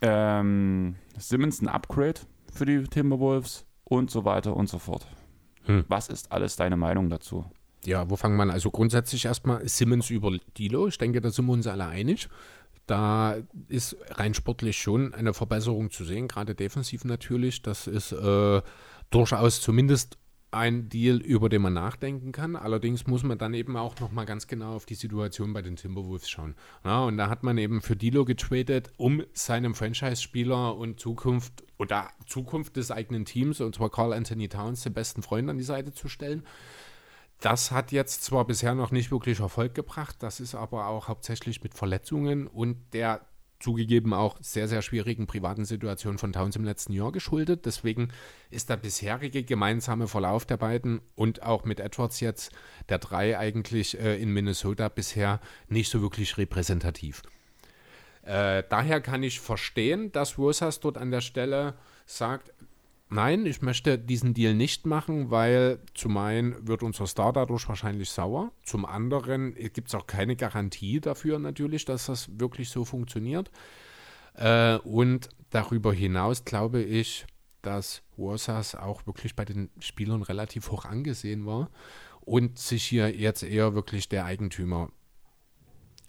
ähm, Simmons ein Upgrade für die Timberwolves und so weiter und so fort? Hm. Was ist alles deine Meinung dazu? Ja, wo fangen wir an? Also grundsätzlich erstmal Simmons über Dilo. Ich denke, da sind wir uns alle einig. Da ist rein sportlich schon eine Verbesserung zu sehen, gerade defensiv natürlich. Das ist äh, durchaus zumindest ein Deal, über den man nachdenken kann. Allerdings muss man dann eben auch nochmal ganz genau auf die Situation bei den Timberwolves schauen. Ja, und da hat man eben für Dilo getradet, um seinem Franchise-Spieler und Zukunft oder Zukunft des eigenen Teams, und zwar Carl Anthony Towns, den besten Freund an die Seite zu stellen. Das hat jetzt zwar bisher noch nicht wirklich Erfolg gebracht, das ist aber auch hauptsächlich mit Verletzungen und der zugegeben auch sehr, sehr schwierigen privaten Situation von Towns im letzten Jahr geschuldet. Deswegen ist der bisherige gemeinsame Verlauf der beiden und auch mit Edwards jetzt der drei eigentlich äh, in Minnesota bisher nicht so wirklich repräsentativ. Äh, daher kann ich verstehen, dass Rosas dort an der Stelle sagt, nein, ich möchte diesen Deal nicht machen, weil zum einen wird unser Star dadurch wahrscheinlich sauer, zum anderen gibt es auch keine Garantie dafür natürlich, dass das wirklich so funktioniert. Äh, und darüber hinaus glaube ich, dass Rosas auch wirklich bei den Spielern relativ hoch angesehen war und sich hier jetzt eher wirklich der Eigentümer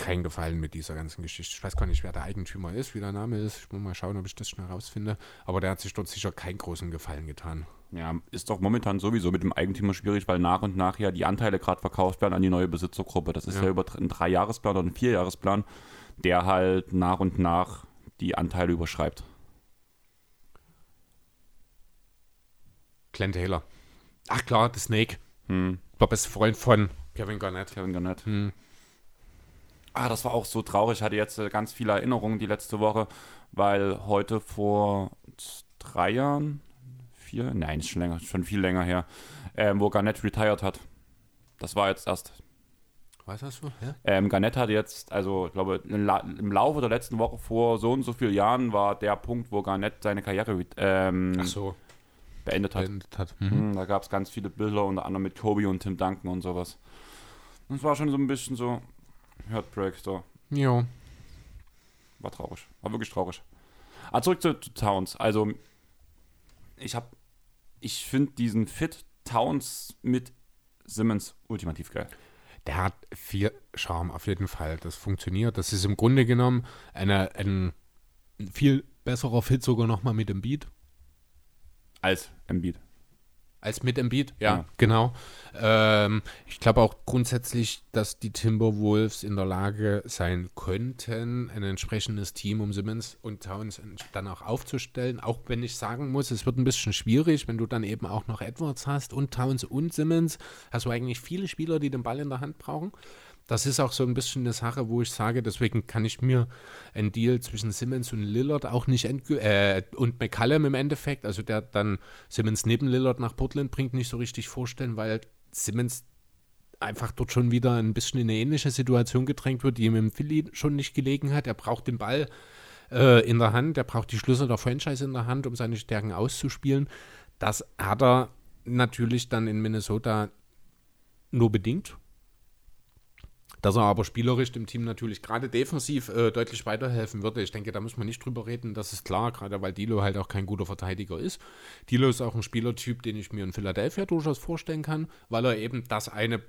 keinen Gefallen mit dieser ganzen Geschichte. Ich weiß gar nicht, wer der Eigentümer ist, wie der Name ist. Ich muss mal schauen, ob ich das schnell rausfinde. Aber der hat sich dort sicher keinen großen Gefallen getan. Ja, ist doch momentan sowieso mit dem Eigentümer schwierig, weil nach und nach ja die Anteile gerade verkauft werden an die neue Besitzergruppe. Das ist ja, Ja. über einen Dreijahresplan oder einen Vierjahresplan, der halt nach und nach die Anteile überschreibt. Glenn Taylor. Ach klar, The Snake. Hm. Der beste Freund von Kevin Garnett. Kevin Garnett. Hm. Ah, das war auch so traurig. Ich hatte jetzt äh, ganz viele Erinnerungen die letzte Woche, weil heute vor drei Jahren, vier, nein, ist schon länger, schon viel länger her, ähm, wo Garnett retired hat. Das war jetzt erst. Was hast du? Ja? Ähm, Garnett hat jetzt, also ich glaube, im La- im Laufe der letzten Woche vor so und so vielen Jahren war der Punkt, wo Garnett seine Karriere ähm, so, beendet hat. beendet hat. Mhm. Hm, Da gab es ganz viele Bilder, unter anderem mit Kobe und Tim Duncan und sowas. Und es war schon so ein bisschen so Heartbreak, so. Ja. War traurig. War wirklich traurig. Aber zurück zu, zu Towns. Also, ich habe, ich finde diesen Fit Towns mit Simmons ultimativ geil. Der hat viel Charme auf jeden Fall. Das funktioniert. Das ist im Grunde genommen eine, ein viel besserer Fit sogar nochmal mit dem Beat. Als Embiid. Als mit Embiid, ja, Ja. genau. Ähm, ich glaube auch grundsätzlich, dass die Timberwolves in der Lage sein könnten, ein entsprechendes Team um Simmons und Towns dann auch aufzustellen. Auch wenn ich sagen muss, es wird ein bisschen schwierig, wenn du dann eben auch noch Edwards hast und Towns und Simmons, hast du eigentlich viele Spieler, die den Ball in der Hand brauchen. Das ist auch so ein bisschen eine Sache, wo ich sage, deswegen kann ich mir einen Deal zwischen Simmons und Lillard auch nicht äh, und McCallum im Endeffekt, also der dann Simmons neben Lillard nach Portland bringt, nicht so richtig vorstellen, weil Simmons einfach dort schon wieder ein bisschen in eine ähnliche Situation gedrängt wird, die ihm im Philly schon nicht gelegen hat. Er braucht den Ball äh, in der Hand, er braucht die Schlüssel der Franchise in der Hand, um seine Stärken auszuspielen. Das hat er natürlich dann in Minnesota nur bedingt. Dass er aber spielerisch dem Team natürlich gerade defensiv äh, deutlich weiterhelfen würde. Ich denke, da muss man nicht drüber reden. Das ist klar, gerade weil Dilo halt auch kein guter Verteidiger ist. Dilo ist auch ein Spielertyp, den ich mir in Philadelphia durchaus vorstellen kann, weil er eben das eine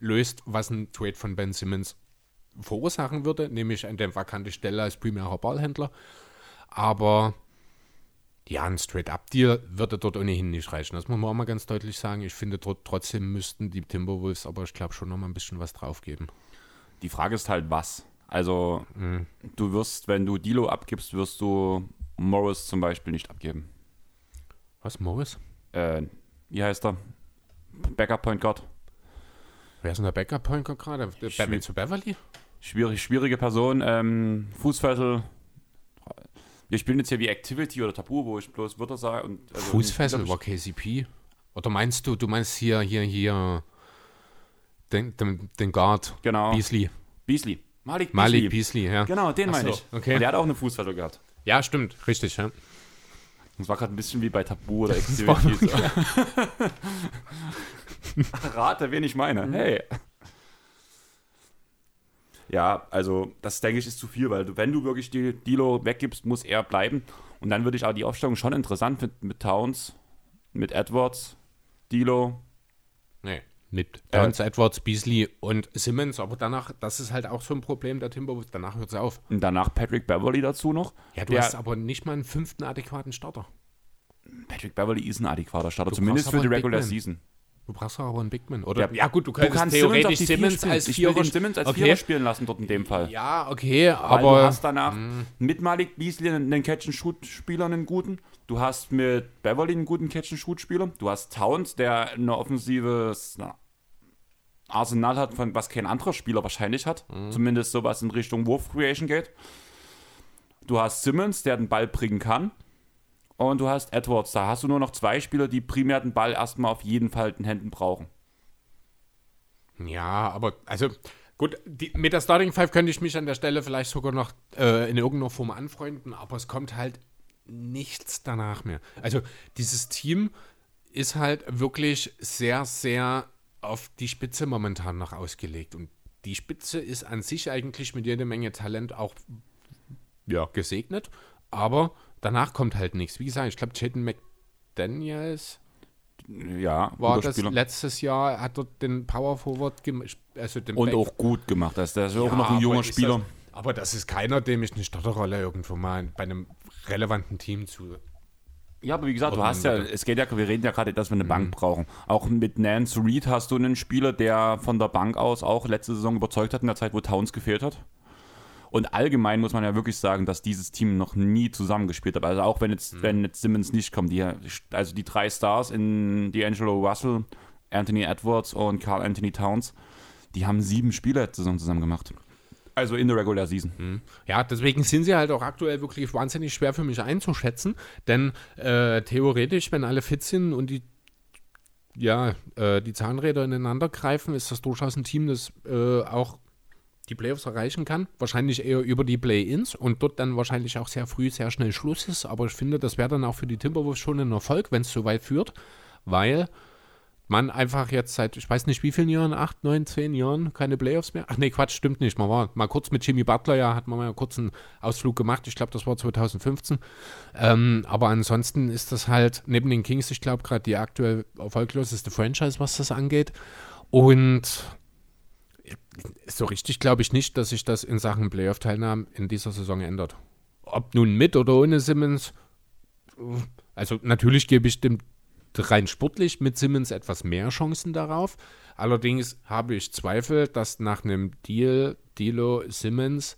löst, was ein Trade von Ben Simmons verursachen würde, nämlich eine vakante Stelle als primärer Ballhändler. Aber ja, ein Straight-Up-Deal würde dort ohnehin nicht reichen. Das muss man auch mal ganz deutlich sagen. Ich finde, trotzdem müssten die Timberwolves aber, ich glaube, schon noch mal ein bisschen was draufgeben. Die Frage ist halt, was? Also, Mhm. du wirst, wenn du Dilo abgibst, wirst du Morris zum Beispiel nicht abgeben. Was, Morris? äh, wie heißt er? Backup Point Guard. Wer ist denn der Backup-Point Guard gerade? Batman zu Beverly? Schwierig, schwierige Person. Ähm, Fußfessel. Wir spielen jetzt hier wie Activity oder Tabu, wo ich bloß Wörter sage. Und, also, Fußfessel war KCP? Oder meinst du, du meinst hier, hier, hier den, den, den Guard Genau. Beasley? Beasley. Malik Beasley. Malik Beasley, ja. Genau, den meine so, ich. okay. Und der hat auch eine Fußfessel gehabt. Ja, stimmt, richtig, ja. Das war gerade ein bisschen wie bei Tabu oder Activity. Rate, wen ich meine. Hey. Ja, also das denke ich ist zu viel, weil du, wenn du wirklich die Dilo weggibst, muss er bleiben. Und dann würde ich auch die Aufstellung schon interessant finden mit Towns, mit Edwards, Dilo. Nee. Mit Downs, Edwards, Beasley und Simmons, aber danach, das ist halt auch so ein Problem der Timberwolves, danach hört es auf. Und danach Patrick Beverly dazu noch. Ja, du Der- hast aber nicht mal einen fünften adäquaten Starter. Patrick Beverly ist ein adäquater Starter, Du zumindest für die Regular. Season. Du brauchst aber einen Big Man, oder? Ja, gut, du Du kannst theoretisch Simmons, Simmons, spielen. als Vierer den Simmons als okay. Vierer spielen lassen dort in dem Fall. Ja, okay, Weil aber du hast danach mit Malik Beasley einen Catch-and-Shoot-Spieler, einen guten. Du hast mit Beverly einen guten Catch-and-Shoot-Spieler. Du hast Towns, der eine offensives na, Arsenal hat, von was kein anderer Spieler wahrscheinlich hat. Zumindest sowas in Richtung Wurf-Creation geht. Du hast Simmons, der den Ball bringen kann. Und du hast Edwards. Da hast du nur noch zwei Spieler, die primär den Ball erstmal auf jeden Fall in den Händen brauchen. Ja, aber also gut, die, mit der Starting Five könnte ich mich an der Stelle vielleicht sogar noch äh, in irgendeiner Form anfreunden, aber es kommt halt nichts danach mehr. Also dieses Team ist halt wirklich sehr, sehr auf die Spitze momentan noch ausgelegt und die Spitze ist an sich eigentlich mit jeder Menge Talent auch ja, gesegnet, aber danach kommt halt nichts. Wie gesagt, ich glaube, Jaden McDaniels Ja, war das letztes Jahr, hat dort den Power Forward gemacht, also den Und Back- auch gut gemacht. Das das ist auch Ja, noch ein junger Spieler. Das, aber das ist keiner, dem ich eine Starterrolle irgendwo mal bei einem relevanten Team zu. Ja, aber wie gesagt, du hast ja, es geht ja, wir reden ja gerade, dass wir eine Mhm. Bank brauchen. Auch mit Nance Reed hast du einen Spieler, der von der Bank aus auch letzte Saison überzeugt hat in der Zeit, wo Towns gefehlt hat. Und allgemein muss man ja wirklich sagen, dass dieses Team noch nie zusammengespielt hat. Also auch wenn Mhm. jetzt, wenn jetzt Simmons nicht kommt, die, also die drei Stars in D'Angelo Russell, Anthony Edwards und Carl Anthony Towns, die haben sieben Spiele letzte Saison zusammen gemacht. Also in der Regular Season. Ja, deswegen sind sie halt auch aktuell wirklich wahnsinnig schwer für mich einzuschätzen. Denn äh, theoretisch, wenn alle fit sind und die, ja, äh, die Zahnräder ineinander greifen, ist das durchaus ein Team, das äh, auch die Playoffs erreichen kann. Wahrscheinlich eher über die Play-Ins und dort dann wahrscheinlich auch sehr früh, sehr schnell Schluss ist. Aber ich finde, das wäre dann auch für die Timberwolves schon ein Erfolg, wenn es so weit führt, weil man einfach jetzt seit, ich weiß nicht wie vielen Jahren, acht, neun, zehn Jahren keine Playoffs mehr. Ach nee, Quatsch, stimmt nicht. Man war mal kurz mit Jimmy Butler, ja, hat man mal kurz einen Ausflug gemacht. Ich glaube, das war 2015. Ähm, aber ansonsten ist das halt neben den Kings, ich glaube, gerade die aktuell erfolgloseste Franchise, was das angeht. Und so richtig glaube ich nicht, dass sich das in Sachen Playoff-Teilnahmen in dieser Saison ändert. Ob nun mit oder ohne Simmons, also natürlich gebe ich dem rein sportlich mit Simmons etwas mehr Chancen darauf. Allerdings habe ich Zweifel, dass nach einem Deal, Dilo Simmons,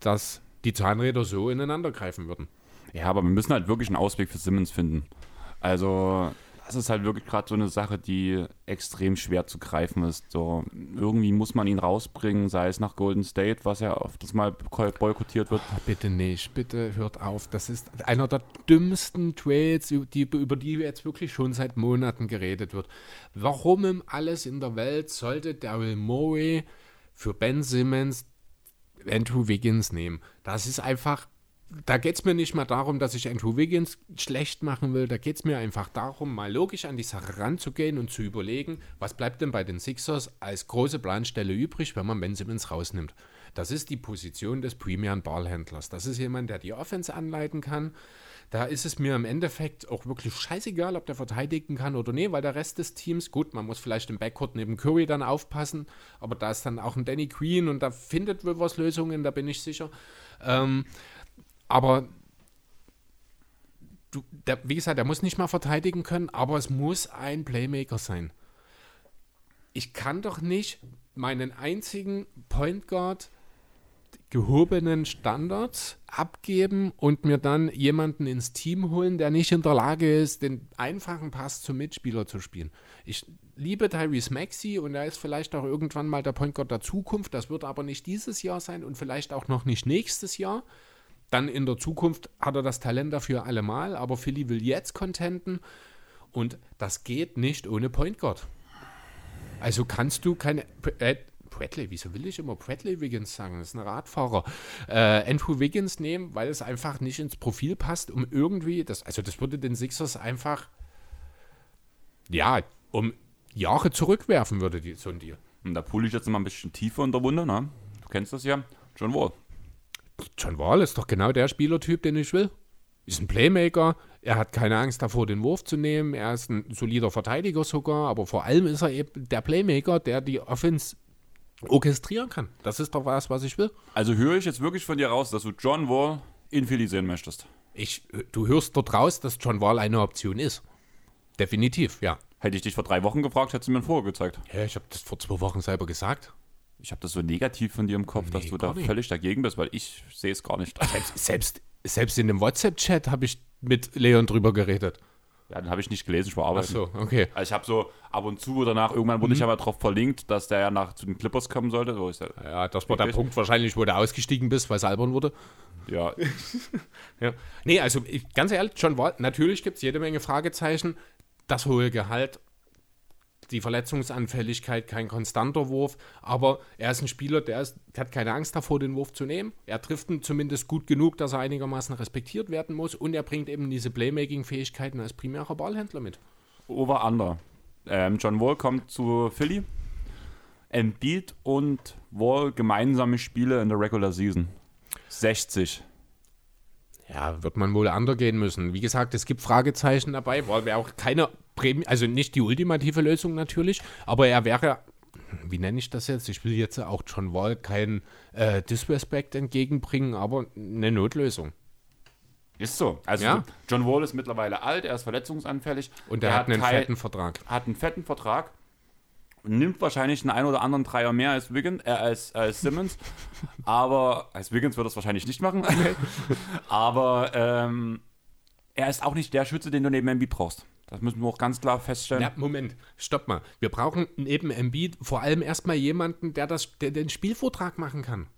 dass die Zahnräder so ineinander greifen würden. Ja, aber wir müssen halt wirklich einen Ausweg für Simmons finden. Also, das ist halt wirklich gerade so eine Sache, die extrem schwer zu greifen ist. So, irgendwie muss man ihn rausbringen, sei es nach Golden State, was ja oft mal boykottiert wird. Oh, bitte nicht, bitte hört auf. Das ist einer der dümmsten Trades, die, über die jetzt wirklich schon seit Monaten geredet wird. Warum um alles in der Welt sollte Daryl Morey für Ben Simmons Andrew Wiggins nehmen? Das ist einfach da geht es mir nicht mal darum, dass ich Andrew Wiggins schlecht machen will. Da geht es mir einfach darum, mal logisch an die Sache ranzugehen und zu überlegen, was bleibt denn bei den Sixers als große Planstelle übrig, wenn man Ben Simmons rausnimmt. Das ist die Position des primären Ballhändlers. Das ist jemand, der die Offense anleiten kann. Da ist es mir im Endeffekt auch wirklich scheißegal, ob der verteidigen kann oder nee, weil der Rest des Teams, gut, man muss vielleicht im Backcourt neben Curry dann aufpassen, aber da ist dann auch ein Danny Queen und da findet was Lösungen, da bin ich sicher. Ähm, aber du, der, wie gesagt, er muss nicht mal verteidigen können, aber es muss ein Playmaker sein. Ich kann doch nicht meinen einzigen Point Guard gehobenen Standards abgeben und mir dann jemanden ins Team holen, der nicht in der Lage ist, den einfachen Pass zum Mitspieler zu spielen. Ich liebe Tyrese Maxey und er ist vielleicht auch irgendwann mal der Point Guard der Zukunft. Das wird aber nicht dieses Jahr sein und vielleicht auch noch nicht nächstes Jahr. Dann in der Zukunft hat er das Talent dafür allemal, aber Philly will jetzt contenten und das geht nicht ohne Point Guard. Also kannst du keine. Äh, Bradley, wieso will ich immer Bradley Wiggins sagen? Das ist ein Radfahrer. Äh, Andrew Wiggins nehmen, weil es einfach nicht ins Profil passt, um irgendwie, das, also das würde den Sixers einfach, ja, um Jahre zurückwerfen, würde die, so ein Deal. Und da pulle ich jetzt mal ein bisschen tiefer in der Wunde, ne? Du kennst das ja. John Wall. John Wall ist doch genau der Spielertyp, den ich will. Ist ein Playmaker, er hat keine Angst davor, den Wurf zu nehmen, er ist ein solider Verteidiger sogar, aber vor allem ist er eben der Playmaker, der die Offense orchestrieren kann. Das ist doch was, was ich will. Also höre ich jetzt wirklich von dir raus, dass du John Wall in Philly sehen möchtest. Ich, du hörst dort raus, dass John Wall eine Option ist. Definitiv, ja. Hätte ich dich vor drei Wochen gefragt, hättest du mir ein Foto gezeigt. Ja, ich habe das vor zwei Wochen selber gesagt. Ich habe das so negativ von dir im Kopf, Nee, dass du da nicht. völlig dagegen bist, weil ich sehe es gar nicht. Selbst, selbst, selbst in dem WhatsApp-Chat habe ich mit Leon drüber geredet. Ja, den habe ich nicht gelesen, ich war arbeiten. Achso, okay. Also ich habe so ab und zu danach, irgendwann wurde ich aber drauf verlinkt, dass der ja nach zu den Clippers kommen sollte. So ist der, Ja, das war der? Punkt wahrscheinlich, wo du ausgestiegen bist, weil es albern wurde. ja, Ja. Nee, also ich, ganz ehrlich, John Wall, natürlich gibt es jede Menge Fragezeichen. Das hohe Gehalt, die Verletzungsanfälligkeit, kein konstanter Wurf, aber er ist ein Spieler, der, ist, der hat keine Angst davor, den Wurf zu nehmen. Er trifft ihn zumindest gut genug, dass er einigermaßen respektiert werden muss und er bringt eben diese Playmaking-Fähigkeiten als primärer Ballhändler mit. over under. Ähm, John Wall kommt zu Philly. Embiid und Wall gemeinsame Spiele in der Regular Season. 60. Ja, wird man wohl undergehen müssen. Wie gesagt, es gibt Fragezeichen dabei, weil wäre auch keine Prämie, also nicht die ultimative Lösung natürlich, aber er wäre, wie nenne ich das jetzt? Ich will jetzt auch John Wall keinen äh, Disrespect entgegenbringen, aber eine Notlösung. Ist so. Also Ja. John Wall ist mittlerweile alt, er ist verletzungsanfällig. Und er hat einen kein- fetten Vertrag. hat einen fetten Vertrag nimmt wahrscheinlich einen ein oder anderen Dreier mehr als Wiggins, äh, als, als Simmons. aber als Wiggins wird es wahrscheinlich nicht machen. aber ähm, er ist auch nicht der Schütze, den du neben Embiid brauchst. Das müssen wir auch ganz klar feststellen. Ja, Moment, stopp mal. Wir brauchen neben Embiid vor allem erstmal jemanden, der, das, der den Spielvortrag machen kann.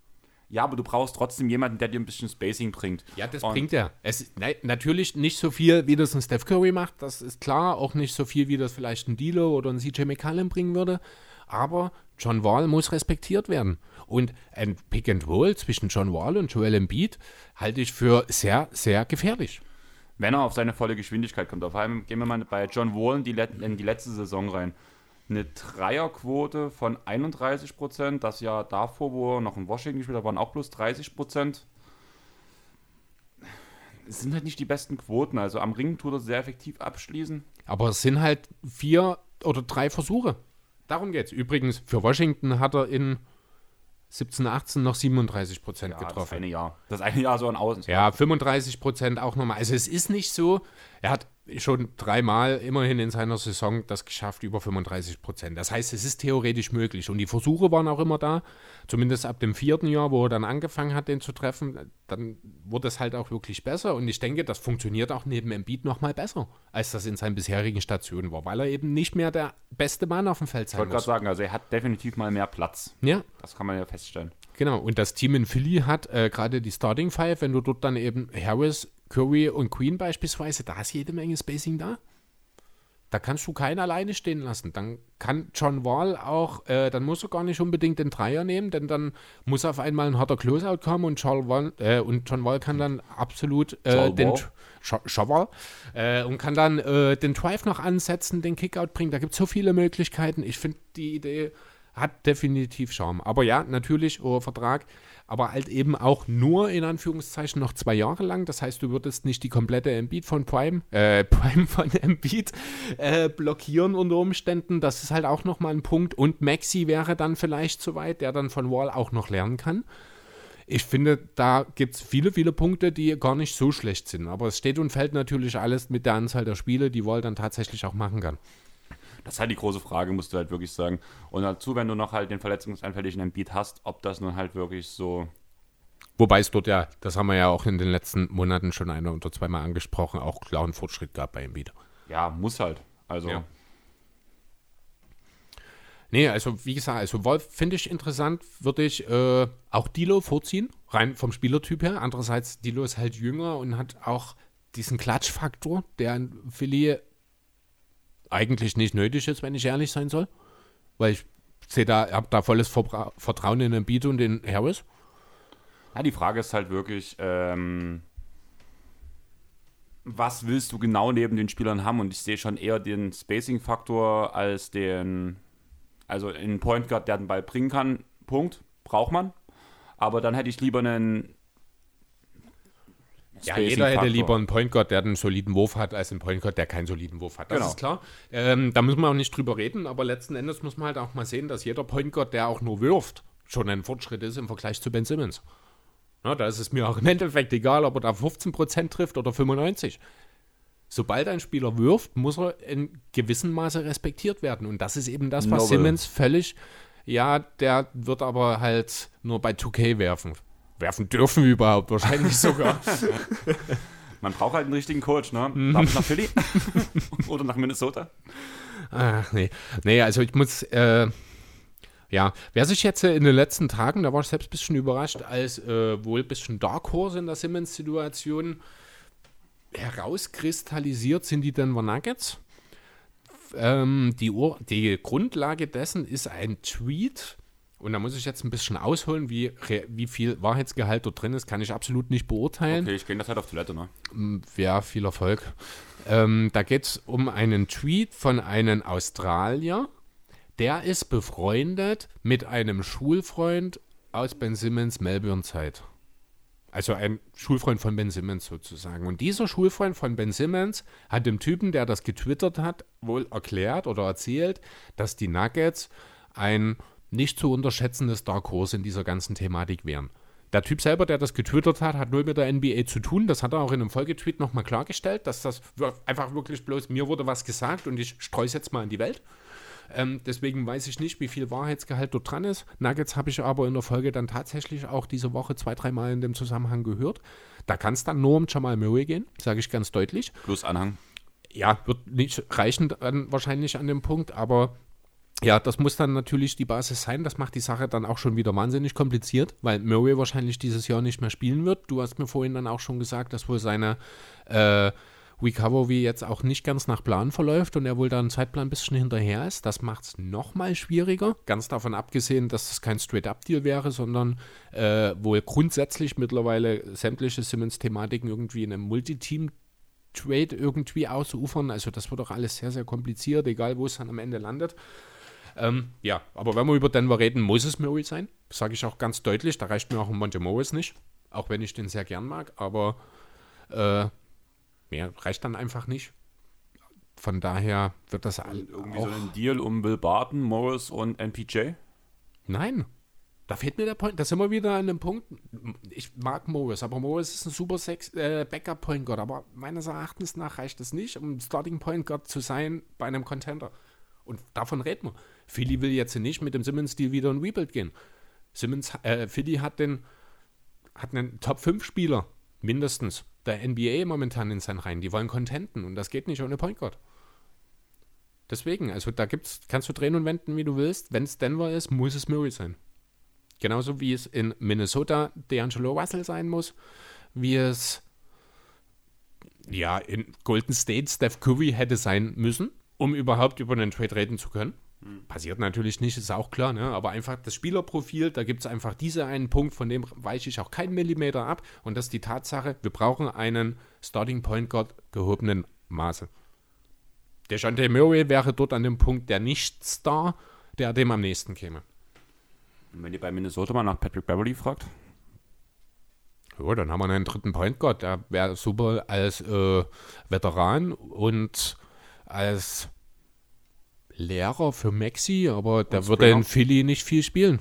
Ja, aber du brauchst trotzdem jemanden, der dir ein bisschen Spacing bringt. Ja, das Und bringt er. Es, nein, natürlich nicht so viel, wie das ein Steph Curry macht, das ist klar. Auch nicht so viel, wie das vielleicht ein Dilo oder ein CJ McCallum bringen würde. Aber John Wall muss respektiert werden. Und ein Pick and Roll zwischen John Wall und Joel Embiid halte ich für sehr, sehr gefährlich. Wenn er auf seine volle Geschwindigkeit kommt. Auf allem gehen wir mal bei John Wall in die, in die letzte Saison rein. Eine Dreierquote von 31 Prozent. Das Jahr davor, wo er noch in Washington gespielt hat, waren auch bloß 30 Prozent. Es sind halt nicht die besten Quoten. Also am Ring tut er sehr effektiv abschließen. Aber es sind halt vier oder drei Versuche. Darum geht's. Übrigens, für Washington hat er in 17, 18 noch 37 Prozent Ja, das getroffen. eine Jahr. Das eine Jahr so an Außen. Ja, 35 Prozent auch nochmal. Also es ist nicht so, er hat schon dreimal immerhin in seiner Saison das geschafft, über 35 Prozent. Das heißt, es ist theoretisch möglich. Und die Versuche waren auch immer da, zumindest ab dem vierten Jahr, wo er dann angefangen hat, den zu treffen, dann wurde es halt auch wirklich besser. Und ich denke, das funktioniert auch neben Embiid nochmal besser, als das in seinen bisherigen Stationen war, weil er eben nicht mehr der beste Mann auf dem Feld Ich sein wollte gerade sagen, also er hat definitiv mal mehr Platz. Ja, Das kann man ja feststellen. Genau, und das Team in Philly hat äh, gerade die Starting Five, wenn du dort dann eben Harris, Curry und Queen beispielsweise, da ist jede Menge Spacing da. Da kannst du keinen alleine stehen lassen. Dann kann John Wall auch, äh, dann muss er gar nicht unbedingt den Dreier nehmen, denn dann muss auf einmal ein harter Closeout kommen und John Wall, äh, und John Wall kann dann absolut äh, den Wall? Sch- Sch- Wall, äh, und kann dann äh, den Drive noch ansetzen, den Kickout bringen. Da gibt es so viele Möglichkeiten. Ich finde die Idee hat definitiv Charme. Aber ja, natürlich, hoher Vertrag, aber halt eben auch nur in Anführungszeichen noch zwei Jahre lang. Das heißt, du würdest nicht die komplette Embiid von Prime, äh, Prime von Embiid äh, blockieren unter Umständen. Das ist halt auch nochmal ein Punkt. Und Maxi wäre dann vielleicht soweit, der dann von Wall auch noch lernen kann. Ich finde, da gibt es viele, viele Punkte, die gar nicht so schlecht sind. Aber es steht und fällt natürlich alles mit der Anzahl der Spiele, die Wall dann tatsächlich auch machen kann. Das ist halt die große Frage, musst du halt wirklich sagen. Und dazu, wenn du noch halt den verletzungsanfälligen Embiid hast, ob das nun halt wirklich so Wobei es dort ja, das haben wir ja auch in den letzten Monaten schon ein oder zweimal angesprochen, auch klaren Fortschritt gab bei wieder. Ja, muss halt. Also, Ja. Nee, also wie gesagt, also Wolf finde ich interessant, würde ich äh, auch Dilo vorziehen, rein vom Spielertyp her. Andererseits, Dilo ist halt jünger und hat auch diesen Klatschfaktor, der in Philly eigentlich nicht nötig ist, wenn ich ehrlich sein soll. Weil ich sehe da, habe da volles Verbra Vertrauen in den Beat und den Harris. ja, die Frage ist halt wirklich, ähm, was willst du genau neben den Spielern haben? Und ich sehe schon eher den Spacing-Faktor als den, also einen Point Guard, der den Ball bringen kann. Punkt. Braucht man. Aber dann hätte ich lieber einen. Ja, jeder hätte lieber einen Point Guard, der einen soliden Wurf hat, als einen Point Guard, der keinen soliden Wurf hat. Das Genau. ist klar. Ähm, da müssen wir auch nicht drüber reden, aber letzten Endes muss man halt auch mal sehen, dass jeder Point Guard, der auch nur wirft, schon ein Fortschritt ist im Vergleich zu Ben Simmons. Ja, da ist es mir auch im Endeffekt egal, ob er da 15% trifft oder 95%. Sobald ein Spieler wirft, muss er in gewissem Maße respektiert werden. Und das ist eben das, was Novel. Simmons völlig, ja, der wird aber halt nur bei 2K werfen. Werfen dürfen überhaupt, wahrscheinlich sogar. Man braucht halt einen richtigen Coach, ne? Mhm. Darf ich nach Philly? Oder nach Minnesota? Ach, nee. Nee, also ich muss, äh, ja, wer sich jetzt äh, in den letzten Tagen, da war ich selbst ein bisschen überrascht, als äh, wohl ein bisschen Dark Horse in der Simmons-Situation herauskristallisiert, sind die Denver Nuggets. Ähm, die, Ur die Grundlage dessen ist ein Tweet. Und da muss ich jetzt ein bisschen ausholen, wie, wie viel Wahrheitsgehalt dort drin ist, kann ich absolut nicht beurteilen. Okay, ich gehe der Zeit auf Toilette, ne? Ja, viel Erfolg. Ähm, da geht es um einen Tweet von einem Australier, der ist befreundet mit einem Schulfreund aus Ben Simmons Melbourne-Zeit. Also ein Schulfreund von Ben Simmons sozusagen. Und dieser Schulfreund von Ben Simmons hat dem Typen, der das getwittert hat, wohl erklärt oder erzählt, dass die Nuggets ein nicht zu unterschätzendes Dark Horse in dieser ganzen Thematik wären. Der Typ selber, der das getwittert hat, hat null mit der NBA zu tun. Das hat er auch in einem Folgetweet nochmal klargestellt, dass das einfach wirklich bloß, mir wurde was gesagt und ich streue es jetzt mal in die Welt. Ähm, deswegen weiß ich nicht, wie viel Wahrheitsgehalt dort dran ist. Nuggets habe ich aber in der Folge dann tatsächlich auch diese Woche zwei, dreimal in dem Zusammenhang gehört. Da kann es dann nur um Jamal Murray gehen, sage ich ganz deutlich. Plus Anhang. Ja, wird nicht reichen dann wahrscheinlich an dem Punkt, aber ja, das muss dann natürlich die Basis sein. Das macht die Sache dann auch schon wieder wahnsinnig kompliziert, weil Murray wahrscheinlich dieses Jahr nicht mehr spielen wird. Du hast mir vorhin dann auch schon gesagt, dass wohl seine äh, Recovery jetzt auch nicht ganz nach Plan verläuft und er wohl da einen Zeitplan ein bisschen hinterher ist. Das macht es nochmal schwieriger. Ganz davon abgesehen, dass das kein Straight-Up-Deal wäre, sondern äh, wohl grundsätzlich mittlerweile sämtliche Simmons-Thematiken irgendwie in einem Multiteam Trade irgendwie ausufern. Also das wird doch alles sehr, sehr kompliziert, egal wo es dann am Ende landet. Ähm, ja, aber wenn wir über Denver reden, muss es Murray sein. Sage ich auch ganz deutlich. Da reicht mir auch ein Monte Morris nicht. Auch wenn ich den sehr gern mag. Aber äh, mehr reicht dann einfach nicht. Von daher wird das all, Irgendwie auch... so ein Deal um Will Barton, Morris und NPJ? Nein. Da fehlt mir der Point. Da sind wir wieder an dem Punkt. Ich mag Morris, aber Morris ist ein super Sex äh, Backup-Point Guard. Aber meines Erachtens nach reicht es nicht, um Starting Point Guard zu sein bei einem Contender. Und davon reden wir. Philly will jetzt nicht mit dem Simmons-Deal wieder in Rebuild gehen. Simmons, äh, Philly hat den hat einen Top-5-Spieler, mindestens, der NBA momentan in seinen Reihen. Die wollen Contenten und das geht nicht ohne Point Guard. Deswegen, also da gibt's, kannst du drehen und wenden, wie du willst. Wenn es Denver ist, muss es Murray sein. Genauso wie es in Minnesota D'Angelo Russell sein muss, wie es ja in Golden State Steph Curry hätte sein müssen, um überhaupt über einen Trade reden zu können. Passiert natürlich nicht, ist auch klar, ne? aber einfach das Spielerprofil, da gibt es einfach diesen einen Punkt, von dem weiche ich auch keinen Millimeter ab und das ist die Tatsache, wir brauchen einen Starting Point Guard gehobenen Maße. Der Shante Murray wäre dort an dem Punkt der Nicht-Star, der dem am nächsten käme. Und wenn ihr bei Minnesota mal nach Patrick Beverly fragt? Ja, dann haben wir einen dritten Point Guard, der wäre super als äh, Veteran und als Lehrer für Maxi, aber der Und würde Springer. in Philly nicht viel spielen.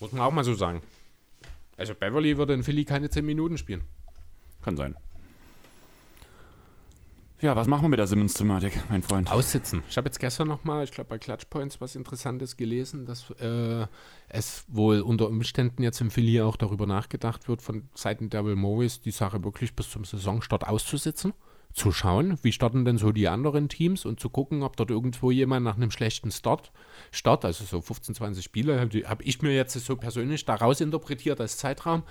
Muss man auch mal so sagen. Also Beverly würde in Philly keine 10 Minuten spielen. Kann sein. Ja, was machen wir mit der Simmons-Thematik, mein Freund? Aussitzen. Ich habe jetzt gestern nochmal, ich glaube bei Clutchpoints was Interessantes gelesen, dass äh, es wohl unter Umständen jetzt im Philly auch darüber nachgedacht wird, von Seiten Devil Morris die Sache wirklich bis zum Saisonstart auszusitzen. Zu schauen, wie starten denn so die anderen Teams und zu gucken, ob dort irgendwo jemand nach einem schlechten Start, Start also so 15, 20 Spiele, habe hab ich mir jetzt so persönlich daraus interpretiert als Zeitraum,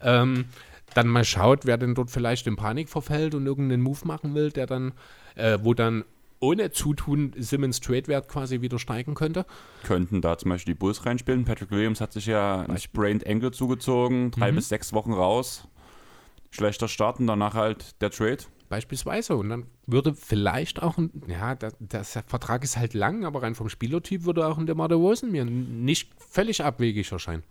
ähm, dann mal schaut, wer denn dort vielleicht in Panik verfällt und irgendeinen Move machen will, der dann, äh, wo dann ohne Zutun Simmons Trade-Wert quasi wieder steigen könnte. Könnten da zum Beispiel die Bulls reinspielen. Patrick Williams hat sich ja ein Sprained Ankle zugezogen, drei Mhm. bis sechs Wochen raus. Schlechter Start und danach halt der Trade. Beispielsweise. Und dann würde vielleicht auch ein, ja, der, der Vertrag ist halt lang, aber rein vom Spielertyp würde auch ein DeMar DeRozan mir nicht völlig abwegig erscheinen.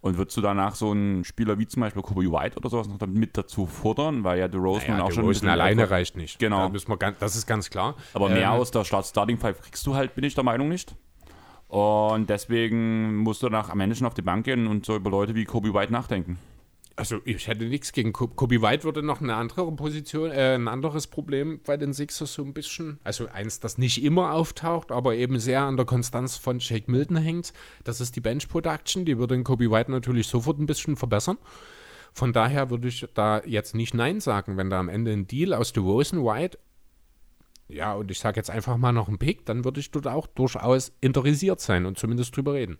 Und würdest du danach so einen Spieler wie zum Beispiel Kobe White oder sowas noch mit dazu fordern, weil ja DeRozan Naja, auch schon DeRozan bisschen alleine älter- reicht nicht. Genau. Da ganz, das ist ganz klar. Aber mehr Ähm, aus der Start Starting Five kriegst du halt, bin ich der Meinung nicht. Und deswegen musst du danach am Ende schon auf die Bank gehen und so über Leute wie Kobe White nachdenken. Also ich hätte nichts gegen Ko- Kobe White würde noch eine andere Position, äh, ein anderes Problem bei den Sixers so ein bisschen, also eins, das nicht immer auftaucht, aber eben sehr an der Konstanz von Shake Milton hängt. Das ist die Bench Production, die würde den Kobe White natürlich sofort ein bisschen verbessern. Von daher würde ich da jetzt nicht Nein sagen, wenn da am Ende ein Deal aus DeRozan White, ja, und ich sage jetzt einfach mal noch ein Pick, dann würde ich dort auch durchaus interessiert sein und zumindest drüber reden.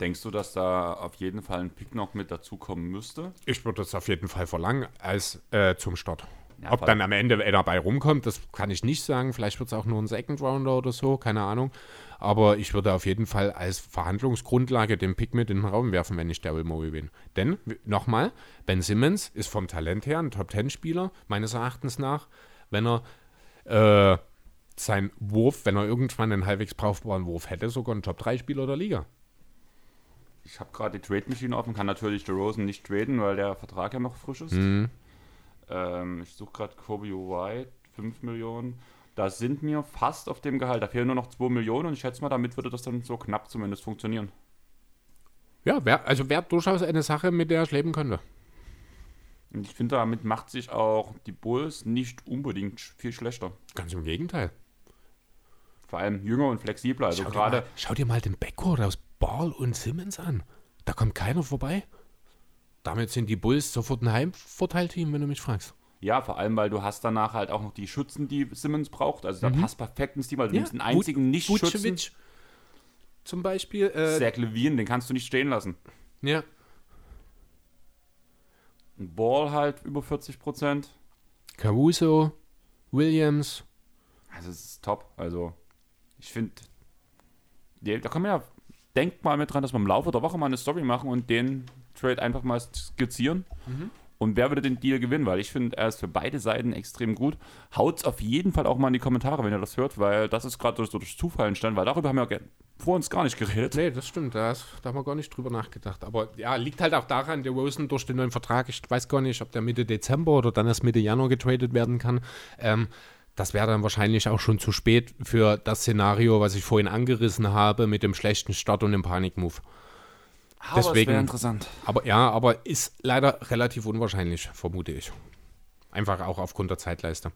Denkst du, dass da auf jeden Fall ein Pick noch mit dazukommen müsste? Ich würde das auf jeden Fall verlangen als äh, zum Start. Ja, Ob dann am Ende wer dabei rumkommt, das kann ich nicht sagen. Vielleicht wird es auch nur ein Second Rounder oder so, keine Ahnung. Aber ich würde auf jeden Fall als Verhandlungsgrundlage den Pick mit in den Raum werfen, wenn ich Daryl Morey bin. Denn, nochmal, Ben Simmons ist vom Talent her ein Top-10-Spieler, meines Erachtens nach. Wenn er äh, seinen Wurf, wenn er irgendwann einen halbwegs brauchbaren Wurf hätte, sogar ein Top-3-Spieler der Liga. Ich habe gerade die Trade-Maschine offen, kann natürlich DeRozan nicht traden, weil der Vertrag ja noch frisch ist. Mhm. Ähm, ich suche gerade Kobe White, 5 Millionen. Da sind mir fast auf dem Gehalt, da fehlen nur noch 2 Millionen und ich schätze mal, damit würde das dann so knapp zumindest funktionieren. Ja, wär, also wäre durchaus eine Sache, mit der ich leben könnte. Und ich finde, damit macht sich auch die Bulls nicht unbedingt viel schlechter. Ganz im Gegenteil. Vor allem jünger und flexibler. Also schau, dir gerade, mal, schau dir mal den Backcourt aus Ball und Simmons an. Da kommt keiner vorbei. Damit sind die Bulls sofort ein Heimvorteilteam, wenn du mich fragst. ja, vor allem, weil du hast danach halt auch noch die Schützen, die Simmons braucht. Also da passt perfekt ins Team, weil du nimmst den einzigen Nicht-Schützen. Zum Beispiel. Äh, Zach Levine, den kannst du nicht stehen lassen. ja. Ball halt über 40 Prozent. Caruso, Williams. Also es ist top. Also ich finde, da man ja, denkt mal mit dran, dass wir im Laufe der Woche mal eine Story machen und den Trade einfach mal skizzieren. Und wer würde den Deal gewinnen? Weil ich finde, er ist für beide Seiten extrem gut. Haut's auf jeden Fall auch mal in die Kommentare, wenn ihr das hört, weil das ist gerade durch, durch Zufall entstanden, weil darüber haben wir ge- vor uns gar nicht geredet. Nee, das stimmt. Da, ist, da haben wir gar nicht drüber nachgedacht. Aber ja, liegt halt auch daran, der Rosen durch den neuen Vertrag, ich weiß gar nicht, ob der Mitte Dezember oder dann erst Mitte Januar getradet werden kann. Ähm, das wäre dann wahrscheinlich auch schon zu spät für das Szenario, was ich vorhin angerissen habe, mit dem schlechten Start und dem Panikmove. Aber es Deswegen- wäre interessant. Aber ja, aber ist leider relativ unwahrscheinlich, vermute ich. Einfach auch aufgrund der Zeitleiste.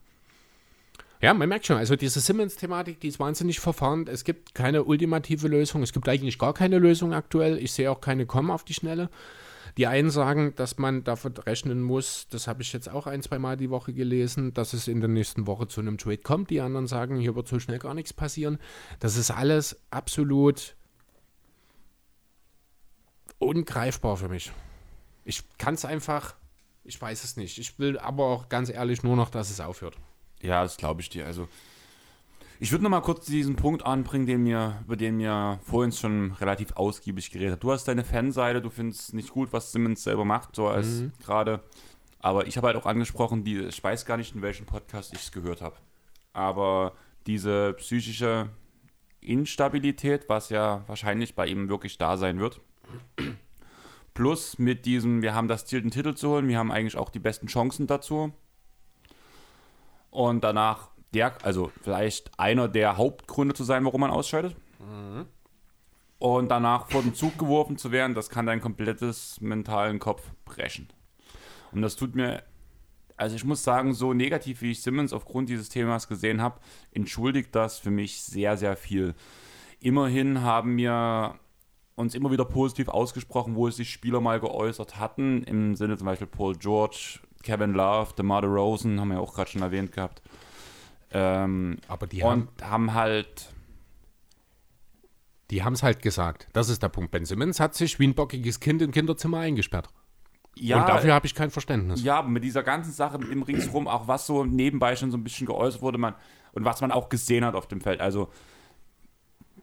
Ja, man merkt schon, also diese Simmons-Thematik, die ist wahnsinnig verfahren. Es gibt keine ultimative Lösung. Es gibt eigentlich gar keine Lösung aktuell. Ich sehe auch keine kommen auf die Schnelle. Die einen sagen, dass man davon rechnen muss, das habe ich jetzt auch ein, zwei Mal die Woche gelesen, dass es in der nächsten Woche zu einem Trade kommt. Die anderen sagen, hier wird so schnell gar nichts passieren. Das ist alles absolut ungreifbar für mich. Ich kann es einfach, ich weiß es nicht. Ich will aber auch ganz ehrlich nur noch, dass es aufhört. Ja, das glaube ich dir. Also, ich würde noch mal kurz diesen Punkt anbringen, den mir, über den mir vorhin schon relativ ausgiebig geredet hat. Du hast deine Fanseite, du findest nicht gut, was Simmons selber macht, so als gerade. Aber ich habe halt auch angesprochen, die, ich weiß gar nicht, in welchem Podcast ich es gehört habe. Aber diese psychische Instabilität, was ja wahrscheinlich bei ihm wirklich da sein wird. Plus mit diesem, wir haben das Ziel, den Titel zu holen, wir haben eigentlich auch die besten Chancen dazu. Und danach der, also vielleicht einer der Hauptgründe zu sein, warum man ausscheidet. Und danach vor den Zug geworfen zu werden, das kann dein komplettes mentalen Kopf brechen. Und das tut mir also ich muss sagen, so negativ wie ich Simmons aufgrund dieses Themas gesehen habe, entschuldigt das für mich sehr, sehr viel. Immerhin haben wir uns immer wieder positiv ausgesprochen, wo sich Spieler mal geäußert hatten, im Sinne zum Beispiel Paul George, Kevin Love, DeMar Rosen, haben wir ja auch gerade schon erwähnt gehabt. Ähm, Aber die und haben haben halt die es halt gesagt. Das ist der Punkt. Ben Simmons hat sich wie ein bockiges Kind im Kinderzimmer eingesperrt. ja, Und dafür habe ich kein Verständnis. Ja, mit dieser ganzen Sache im Ringsrum, auch was so nebenbei schon so ein bisschen geäußert wurde, man, und was man auch gesehen hat auf dem Feld. Also,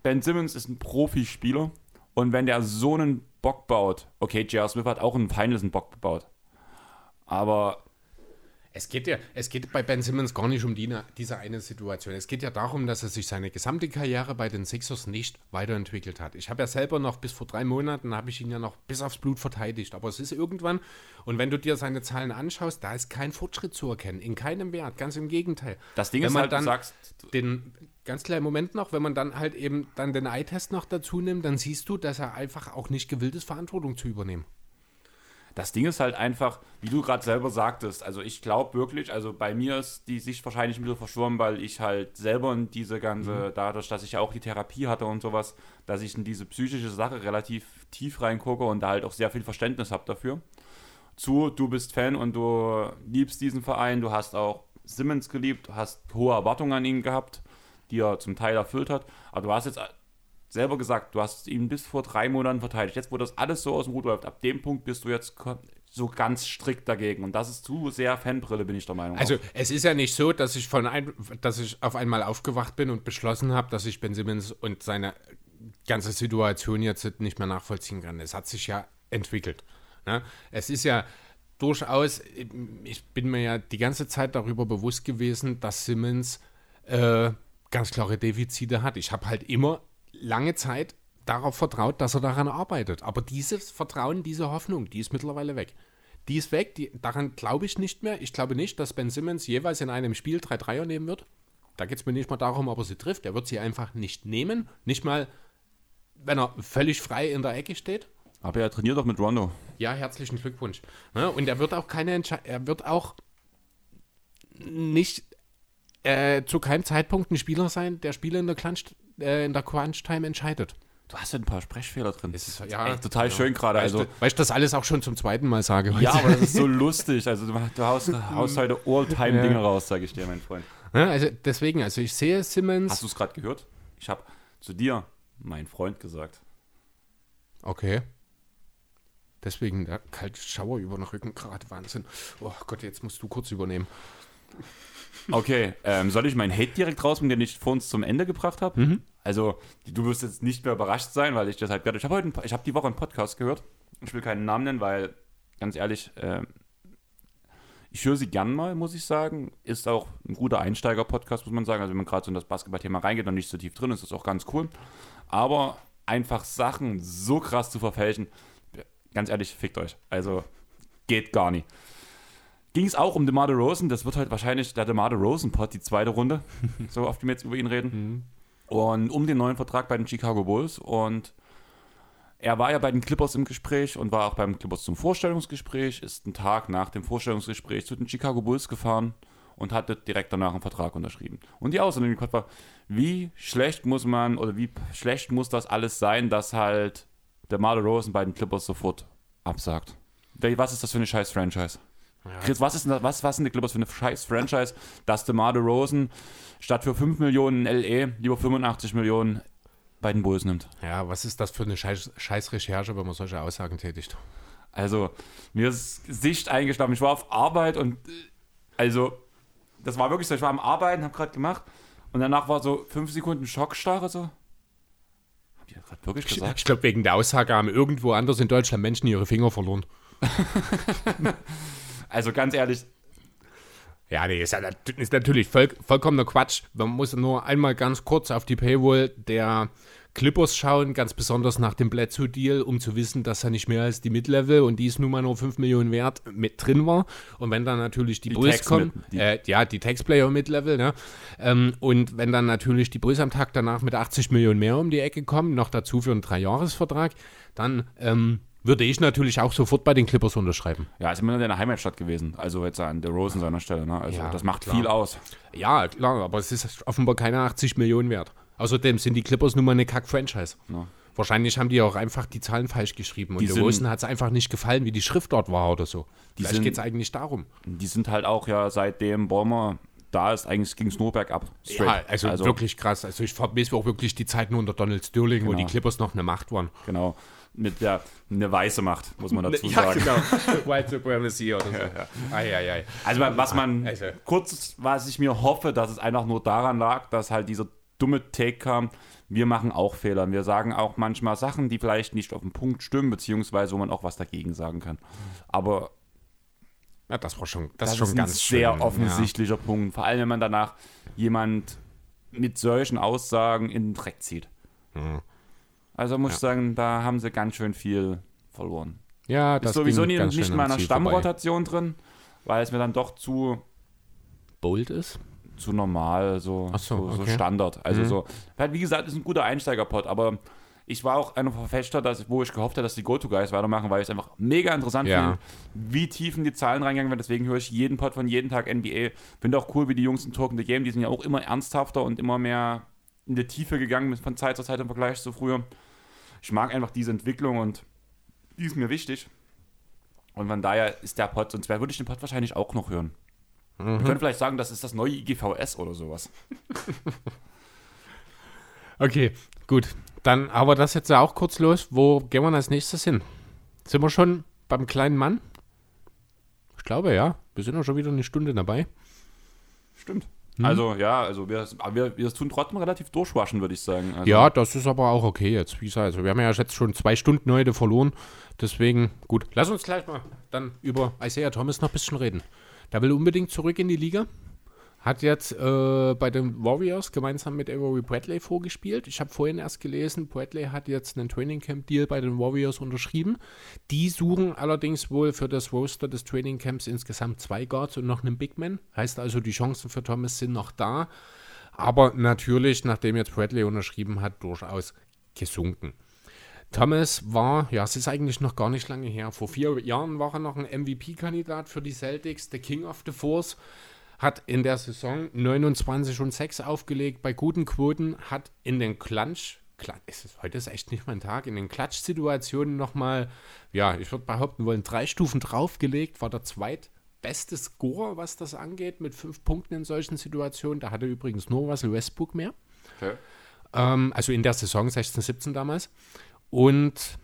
Ben Simmons ist ein Profispieler und wenn der so einen Bock baut, okay, J.R. Smith hat auch einen einen Bock gebaut, aber Es geht ja, es geht bei Ben Simmons gar nicht um die, diese eine Situation. Es geht ja darum, dass er sich seine gesamte Karriere bei den Sixers nicht weiterentwickelt hat. Ich habe ja selber noch bis vor drei Monaten habe ich ihn ja noch bis aufs Blut verteidigt. Aber es ist irgendwann, und wenn du dir seine Zahlen anschaust, da ist kein Fortschritt zu erkennen, in keinem Wert, ganz im Gegenteil. das Ding Wenn ist man halt, dann du sagst, den ganz kleinen Moment noch, wenn man dann halt eben dann den Eye-Test noch dazu nimmt, dann siehst du, dass er einfach auch nicht gewillt ist, Verantwortung zu übernehmen. Das Ding ist halt einfach, wie du gerade selber sagtest, also ich glaube wirklich, also bei mir ist die Sicht wahrscheinlich ein bisschen verschwommen, weil ich halt selber in diese ganze, dadurch, dass ich ja auch die Therapie hatte und sowas, dass ich in diese psychische Sache relativ tief reingucke und da halt auch sehr viel Verständnis habe dafür. Zu, du bist Fan und du liebst diesen Verein, du hast auch Simmons geliebt, hast hohe Erwartungen an ihn gehabt, die er zum Teil erfüllt hat, aber du hast jetzt selber gesagt, du hast ihn bis vor drei Monaten verteidigt. Jetzt, wo das alles so aus dem Ruder läuft, ab dem Punkt bist du jetzt so ganz strikt dagegen. Und das ist zu sehr Fanbrille, bin ich der Meinung. Also es ist ja nicht so, dass ich von ein, dass ich auf einmal aufgewacht bin und beschlossen habe, dass ich Ben Simmons und seine ganze Situation jetzt nicht mehr nachvollziehen kann. Es hat sich ja entwickelt. Ne? Es ist ja durchaus, ich bin mir ja die ganze Zeit darüber bewusst gewesen, dass Simmons äh, ganz klare Defizite hat. Ich habe halt immer lange Zeit darauf vertraut, dass er daran arbeitet. Aber dieses Vertrauen, diese Hoffnung, die ist mittlerweile weg. Die ist weg, die, daran glaube ich nicht mehr. Ich glaube nicht, dass Ben Simmons jeweils in einem Spiel drei Dreier nehmen wird. Da geht es mir nicht mal darum, ob er sie trifft. Er wird sie einfach nicht nehmen. Nicht mal, wenn er völlig frei in der Ecke steht. Aber er trainiert doch mit Rondo. Ja, herzlichen Glückwunsch. Ja, und er wird auch keine Entsche er wird auch nicht äh, zu keinem Zeitpunkt ein Spieler sein, der Spiele in der Crunch, äh, in der Crunch Time entscheidet. Du hast ja ein paar Sprechfehler drin. Es ist- Das ja, echt total ja. schön gerade. Weißt Also, du, weil ich das alles auch schon zum zweiten Mal sage. ja, aber das ist so lustig. Also du, du haust, haust heute All-Time-Dinge Ja. raus, sage ich dir, mein Freund. Ja, also deswegen, also ich sehe Simmons. Hast du es gerade gehört? Ich habe zu dir, mein Freund, gesagt. Okay. Deswegen der kalte Schauer über den Rücken, gerade Wahnsinn. Oh Gott, jetzt musst du kurz übernehmen. Okay, ähm, soll ich meinen Hate direkt rausnehmen, den ich vor uns zum Ende gebracht habe? Also, du wirst jetzt nicht mehr überrascht sein, weil ich das halt gerade. Ich habe heute, ich habe die Woche einen Podcast gehört. Ich will keinen Namen nennen, weil ganz ehrlich, ähm, ich höre sie gern mal, muss ich sagen. Ist auch ein guter Einsteiger-Podcast, muss man sagen. Also, wenn man gerade so in das Basketball-Thema reingeht und nicht so tief drin ist, ist das auch ganz cool. Aber einfach Sachen so krass zu verfälschen, ganz ehrlich, fickt euch. Also, geht gar nicht ging es auch um DeMar DeRozan. Das wird halt wahrscheinlich der DeMar DeRozan-Pod, die zweite Runde, so oft wir jetzt über ihn reden. Und um den neuen Vertrag bei den Chicago Bulls. Und er war ja bei den Clippers im Gespräch und war auch beim Clippers zum Vorstellungsgespräch, ist einen Tag nach dem Vorstellungsgespräch zu den Chicago Bulls gefahren und hatte direkt danach einen Vertrag unterschrieben. Und die Aussage im Kopf war, wie schlecht muss man oder wie schlecht muss das alles sein, dass halt DeMar DeRozan bei den Clippers sofort absagt. Was ist das für eine scheiß Franchise? Chris, was ist denn das, was, was sind die Clippers für eine scheiß Franchise, dass DeMar DeRozan statt für 5 Millionen in LE lieber 85 Millionen bei den Bulls nimmt? Ja, was ist das für eine scheiß, scheiß Recherche, wenn man solche Aussagen tätigt? Also, mir ist Sicht eingeschlafen. Ich war auf Arbeit und also, das war wirklich so, ich war am Arbeiten, hab gerade gemacht und danach war so 5 Sekunden Schockstarre so. Hab ich das gerade wirklich Ich, gesagt? ich glaube, wegen der Aussage haben irgendwo anders in Deutschland Menschen ihre Finger verloren. Also ganz ehrlich, Ja, nee, ist, ja ist natürlich voll, vollkommener Quatsch. Man muss nur einmal ganz kurz auf die Paywall der Clippers schauen, ganz besonders nach dem Bledsoe-Deal, um zu wissen, dass er nicht mehr als die Mid-Level und die ist nun mal nur 5 Millionen wert mit drin war. Und wenn dann natürlich die, Die Bulls kommen, mit- die- äh, ja, die Taxplayer Mid-Level, ne? Ähm, und wenn dann natürlich die Bulls am Tag danach mit 80 Millionen mehr um die Ecke kommen, noch dazu für einen Dreijahresvertrag, dann ähm, Würde ich natürlich auch sofort bei den Clippers unterschreiben. Ja, ist immer in der Heimatstadt gewesen. Also jetzt an der Rose an seiner Stelle. Ne? Also Ja, das macht klar. viel aus. Ja, klar, aber es ist offenbar keine 80 Millionen wert. Außerdem sind die Clippers nun mal eine Kack-Franchise. Ja. Wahrscheinlich haben die auch einfach die Zahlen falsch geschrieben und Die sind- Rosen hat es einfach nicht gefallen, wie die Schrift dort war oder so. Vielleicht sind- geht es eigentlich darum. Die sind halt auch ja seitdem Bäumer da ist, eigentlich ging es nur bergab. Ja, Straight. also, wirklich krass. Also ich vermisse auch wirklich die Zeiten unter Donald Sterling, wo Genau. die Clippers noch eine Macht waren. Genau. Mit der eine weiße Macht, muss man dazu Ja, sagen. genau. White Supremacy oder so. Ei, ei, ei. Also was man Also. kurz, was ich mir hoffe, dass es einfach nur daran lag, dass halt dieser dumme Take kam. Wir machen auch Fehler. Wir sagen auch manchmal Sachen, die vielleicht nicht auf den Punkt stimmen, beziehungsweise wo man auch was dagegen sagen kann. Aber Ja, das war schon, das das, ist schon ist ein ganz sehr schön, offensichtlicher Punkt. Vor allem, wenn man danach jemand mit solchen Aussagen in den Dreck zieht. Mhm. Also muss ich sagen, da haben sie ganz schön viel verloren. Ja, ja das ist sowieso nie, nicht in meiner vorbei. Stammrotation drin, weil es mir dann doch zu Bold ist? zu normal, so, so, so, so okay. Standard. Also Mhm. so, halt, wie gesagt, ist ein guter Einsteigerpot, aber ich war auch einer Verfechter, dass, wo ich gehofft habe, dass die Go-To-Guys weitermachen, weil ich es einfach mega interessant Ja. finde, wie tief in die Zahlen reingegangen werden. Deswegen höre ich jeden Pod von jeden Tag NBA. Finde auch cool, wie die Jungs in Talk in the Game, die sind ja auch immer ernsthafter und immer mehr in die Tiefe gegangen von Zeit zu Zeit im Vergleich zu früher. Ich mag einfach diese Entwicklung und die ist mir wichtig. Und von daher ist der Pod, sonst würde ich den Pod wahrscheinlich auch noch hören. Man könnte vielleicht sagen, das ist das neue IGVS oder sowas. Okay, gut. Dann aber das jetzt ja auch kurz los. Wo gehen wir als nächstes hin? Sind wir schon beim kleinen Mann? Ich glaube ja. Wir sind ja schon wieder eine Stunde dabei. Stimmt. Also, ja, also wir, wir, wir tun trotzdem relativ durchwaschen, würde ich sagen. Also, Ja, das ist aber auch okay jetzt. Wie gesagt, also wir haben ja jetzt schon zwei Stunden heute verloren. Deswegen, gut. Lass uns gleich mal dann über Isaiah Thomas noch ein bisschen reden. Der will unbedingt zurück in die Liga. Hat jetzt äh, bei den Warriors gemeinsam mit Avery Bradley vorgespielt. Ich habe vorhin erst gelesen, Bradley hat jetzt einen Training Camp Deal bei den Warriors unterschrieben. Die suchen allerdings wohl für das Roster des Training Camps insgesamt zwei Guards und noch einen Big Man. Heißt also, die Chancen für Thomas sind noch da. Aber natürlich, nachdem jetzt Bradley unterschrieben hat, durchaus gesunken. Thomas war, ja, es ist eigentlich noch gar nicht lange her. Vor vier Jahren war er noch ein MVP-Kandidat für die Celtics, der King of the Force. Hat in der Saison 29 und 6 aufgelegt bei guten Quoten, hat in den Klatsch, Klatsch ist es, heute ist echt nicht mein Tag, in den Klatsch-Situationen nochmal, ja, ich würde behaupten wollen, drei Stufen draufgelegt, war der zweitbeste Scorer, was das angeht, mit fünf Punkten in solchen Situationen. Da hatte übrigens nur Russell Westbrook mehr. Okay. Ähm, also in der Saison 16, 17 damals. Und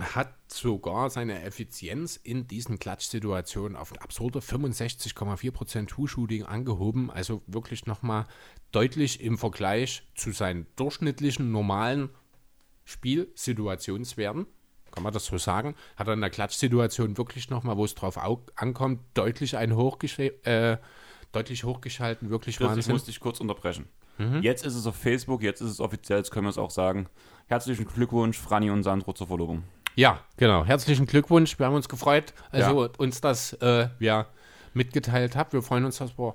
hat sogar seine Effizienz in diesen Klatschsituationen auf absurde 65,4% Two-Shooting angehoben. Also wirklich nochmal deutlich im Vergleich zu seinen durchschnittlichen, normalen Spielsituationswerten. Kann man das so sagen? Hat er in der Klatschsituation wirklich nochmal, wo es drauf au- ankommt, deutlich einen hochgesch äh, deutlich hochgeschalten. Wirklich Chris, ich Wahnsinn. muss dich kurz unterbrechen. Mhm. Jetzt ist es auf Facebook, jetzt ist es offiziell, jetzt können wir es auch sagen. Herzlichen Glückwunsch, Franny und Sandro zur Verlobung. Ja, genau. Herzlichen Glückwunsch. Wir haben uns gefreut, also uns das äh, ja, mitgeteilt habt. Wir freuen uns, dass wir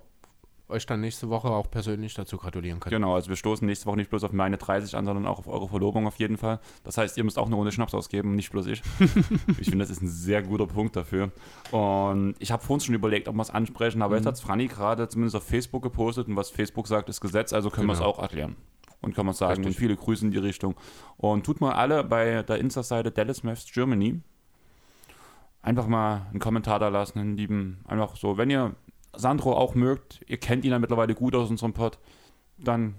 euch dann nächste Woche auch persönlich dazu gratulieren können. Genau, also wir stoßen nächste Woche nicht bloß auf meine 30 an, sondern auch auf eure Verlobung auf jeden Fall. Das heißt, ihr müsst auch eine Runde Schnaps ausgeben, nicht bloß ich. ich finde, das ist ein sehr guter Punkt dafür. Und ich habe vorhin schon überlegt, ob wir es ansprechen, aber jetzt hat es Franny gerade zumindest auf Facebook gepostet und was Facebook sagt, ist Gesetz, also können wir Genau. es auch erklären. Und kann man sagen, Richtig. und viele Grüße in die Richtung. Und tut mal alle bei der Insta-Seite Dallas Maths Germany einfach mal einen Kommentar da lassen, einen lieben, einfach so, wenn ihr Sandro auch mögt, ihr kennt ihn ja mittlerweile gut aus unserem Pod, dann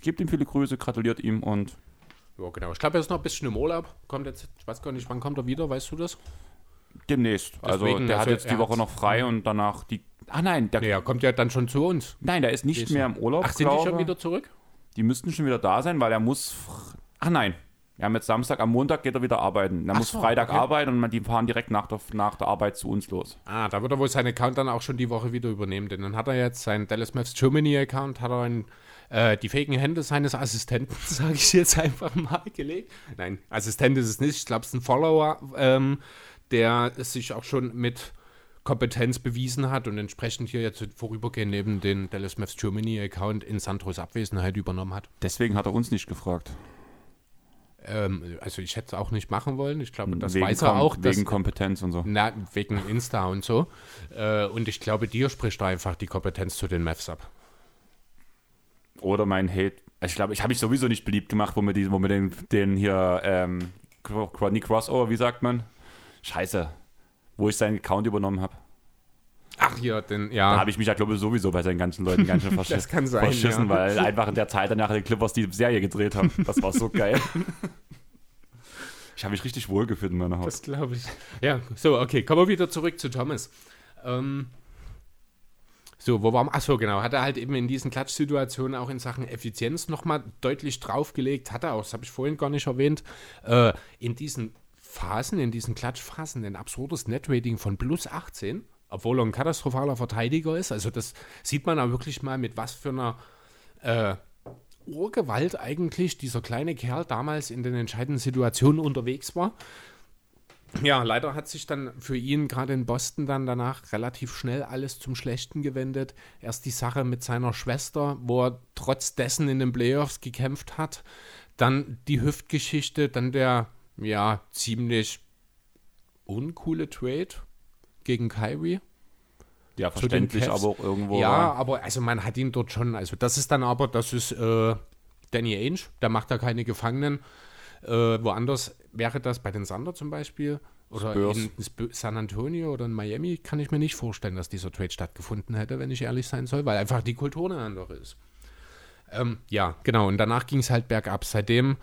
gebt ihm viele Grüße, gratuliert ihm und Ja, genau. Ich glaube, er ist noch ein bisschen im Urlaub. Kommt jetzt, ich weiß gar nicht, wann kommt er wieder, weißt du das? demnächst. also Deswegen, der hat also jetzt die Woche noch frei und danach die. Ah nein, der, Nee, kommt ja dann schon zu uns. nein, der ist nicht mehr im Urlaub. Ach, sind die glaube. schon wieder zurück? Die müssten schon wieder da sein, weil er muss. Ach nein. Wir haben jetzt Samstag, am Montag geht er wieder arbeiten. Er muss so, Freitag okay. arbeiten und die fahren direkt nach der, nach der Arbeit zu uns los. Ah, da wird er wohl seinen Account dann auch schon die Woche wieder übernehmen, denn dann hat er jetzt seinen Dallas Maths Germany Account, hat er in äh, die fähigen Hände seines Assistenten, sage ich jetzt einfach mal, gelegt. Nein, Assistent ist es nicht, ich glaube, es ist ein Follower, ähm, der sich auch schon mit Kompetenz bewiesen hat und entsprechend hier jetzt vorübergehend neben den Dallas Maths Germany Account in Sandros Abwesenheit übernommen hat. Deswegen hat er uns nicht gefragt. Ähm, also ich hätte es auch nicht machen wollen. Ich glaube, das wegen weiß er auch. dass- Wegen Kompetenz und so. na, wegen Insta und so. Äh, und ich glaube, dir spricht da einfach die Kompetenz zu den Mavs ab. Oder mein Hate. Ich glaube, ich habe mich sowieso nicht beliebt gemacht, wo wir, die, wo wir den, den hier, ähm, Crossover, wie sagt man? Scheiße. Wo ich seinen Account übernommen habe. Ach ja, denn Da ja. habe ich mich ja, glaube ich, sowieso bei seinen ganzen Leuten ganz schön verschissen. Das kann sein, verschissen ja. weil einfach in der Zeit danach die Clippers die Serie gedreht haben. Das war so geil. Ich habe mich richtig wohlgefühlt in meiner Haut. Das glaube ich. Ja, so, okay, kommen wir wieder zurück zu Thomas. Ähm, so, wo wir? Achso, genau. Hat er halt eben in diesen Klatschsituationen auch in Sachen Effizienz nochmal deutlich draufgelegt. Hat er auch, das habe ich vorhin gar nicht erwähnt, äh, in diesen Phasen, in diesen Klatschphasen ein absurdes Netrating von plus 18, obwohl er ein katastrophaler Verteidiger ist. Also das sieht man auch wirklich mal, mit was für einer äh, Urgewalt eigentlich dieser kleine Kerl damals in den entscheidenden Situationen unterwegs war. Ja, leider hat sich dann für ihn gerade in Boston dann danach relativ schnell alles zum Schlechten gewendet. Erst die Sache mit seiner Schwester, wo er trotz dessen in den Playoffs gekämpft hat. Dann die Hüftgeschichte, dann der, ja, ziemlich uncoole Trade gegen Kyrie. Ja, verständlich, aber auch irgendwo. Ja, aber also man hat ihn dort schon, also das ist dann aber, das ist äh, Danny Ainge, der macht da keine Gefangenen. Äh, woanders wäre das bei den Sander zum Beispiel oder Spurs. in San Antonio oder in Miami, kann ich mir nicht vorstellen, dass dieser Trade stattgefunden hätte, wenn ich ehrlich sein soll, weil einfach die Kultur eine andere ist. Ähm, ja, genau, und danach ging es halt bergab. Seitdem,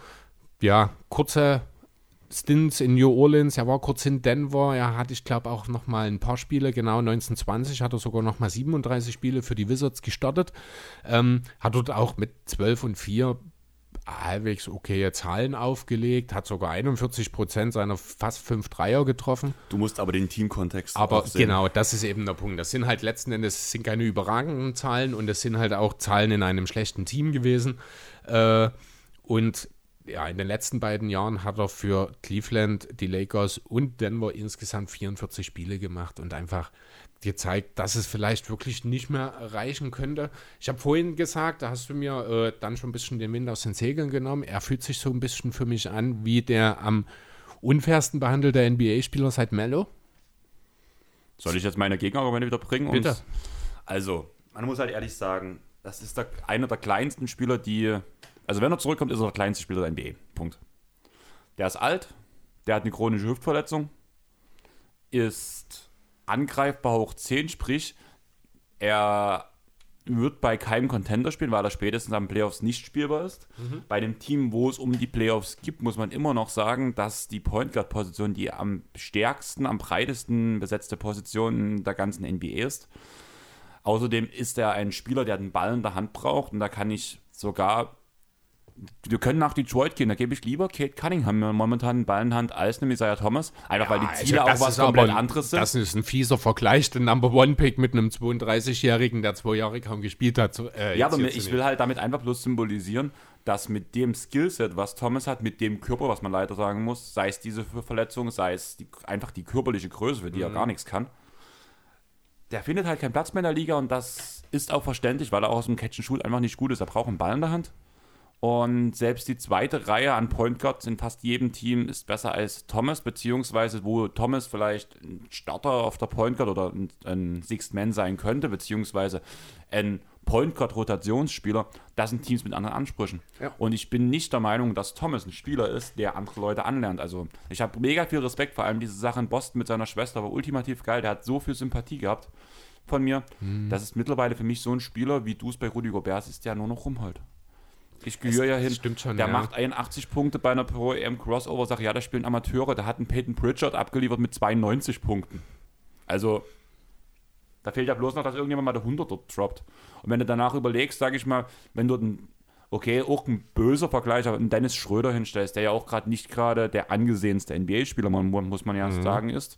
ja, kurze Stints in New Orleans, er war kurz in Denver, er hatte, ich glaube, auch noch mal ein paar Spiele, genau 1920 hat er sogar noch mal 37 Spiele für die Wizards gestartet, ähm, hat dort auch mit 12 und 4 halbwegs okaye Zahlen aufgelegt, hat sogar 41 Prozent seiner fast 5 Dreier getroffen. Du musst aber den Teamkontext Aber genau, das ist eben der Punkt. Das sind halt letzten Endes es sind keine überragenden Zahlen und es sind halt auch Zahlen in einem schlechten Team gewesen. Äh, und ja, in den letzten beiden Jahren hat er für Cleveland, die Lakers und Denver insgesamt 44 Spiele gemacht und einfach gezeigt, dass es vielleicht wirklich nicht mehr reichen könnte. Ich habe vorhin gesagt, da hast du mir äh, dann schon ein bisschen den Wind aus den Segeln genommen. Er fühlt sich so ein bisschen für mich an wie der am unfairsten behandelte NBA-Spieler seit Mello. Soll ich jetzt meine Gegenargumente wieder bringen? Bitte. Also, man muss halt ehrlich sagen, das ist der, einer der kleinsten Spieler, die. Also, wenn er zurückkommt, ist er der kleinste Spieler der NBA. Punkt. Der ist alt, der hat eine chronische Hüftverletzung, ist angreifbar hoch 10, sprich, er wird bei keinem Contender spielen, weil er spätestens am Playoffs nicht spielbar ist. Bei dem Team, wo es um die Playoffs gibt, muss man immer noch sagen, dass die Point Guard Position die am stärksten, am breitesten besetzte Position der ganzen NBA ist. Außerdem ist er ein Spieler, der den Ball in der Hand braucht und da kann ich sogar wir können nach Detroit gehen, da gebe ich lieber Kate Cunningham momentan einen Ball in Hand als einem Isaiah Thomas, einfach weil die also Ziele das auch was komplett ein- anderes sind. Das ist ein fieser Vergleich, den Number One Pick mit einem 32-Jährigen, der zwei Jahre kaum gespielt hat. Äh, Ja, aber ich nicht. will halt damit einfach bloß symbolisieren, dass mit dem Skillset, was Thomas hat, mit dem Körper, was man leider sagen muss, sei es diese Verletzung, sei es die, einfach die körperliche Größe, für die Mhm. er gar nichts kann, der findet halt keinen Platz mehr in der Liga und das ist auch verständlich, weil er auch aus dem Catch and Shoot einfach nicht gut ist. Er braucht einen Ball in der Hand. Und selbst die zweite Reihe an Point Guards in fast jedem Team ist besser als Thomas, beziehungsweise wo Thomas vielleicht ein Starter auf der Point Guard oder ein, ein Sixth Man sein könnte, beziehungsweise ein Point Guard Rotationsspieler, das sind Teams mit anderen Ansprüchen. Ja. Und ich bin nicht der Meinung, dass Thomas ein Spieler ist, der andere Leute anlernt. Also ich habe mega viel Respekt, vor allem diese Sache in Boston mit seiner Schwester, war ultimativ geil. Der hat so viel Sympathie gehabt von mir. Mhm. Das ist mittlerweile für mich so ein Spieler, wie du es bei Rudi Gobert ist, der nur noch rumholt. Ich gehöre ja hin. stimmt schon, Der ja. macht 81 Punkte bei einer Pro EM Crossover. Sag ja, da spielen Amateure. Da hat ein Peyton Pritchard abgeliefert mit 92 Punkten. Also, da fehlt ja bloß noch, dass irgendjemand mal der 100 dort droppt. Und wenn du danach überlegst, sage ich mal, wenn du ein, okay, auch ein böser Vergleich, aber einen Dennis Schröder hinstellst, der ja auch gerade nicht gerade der angesehenste NBA-Spieler, muss man ja sagen, ist,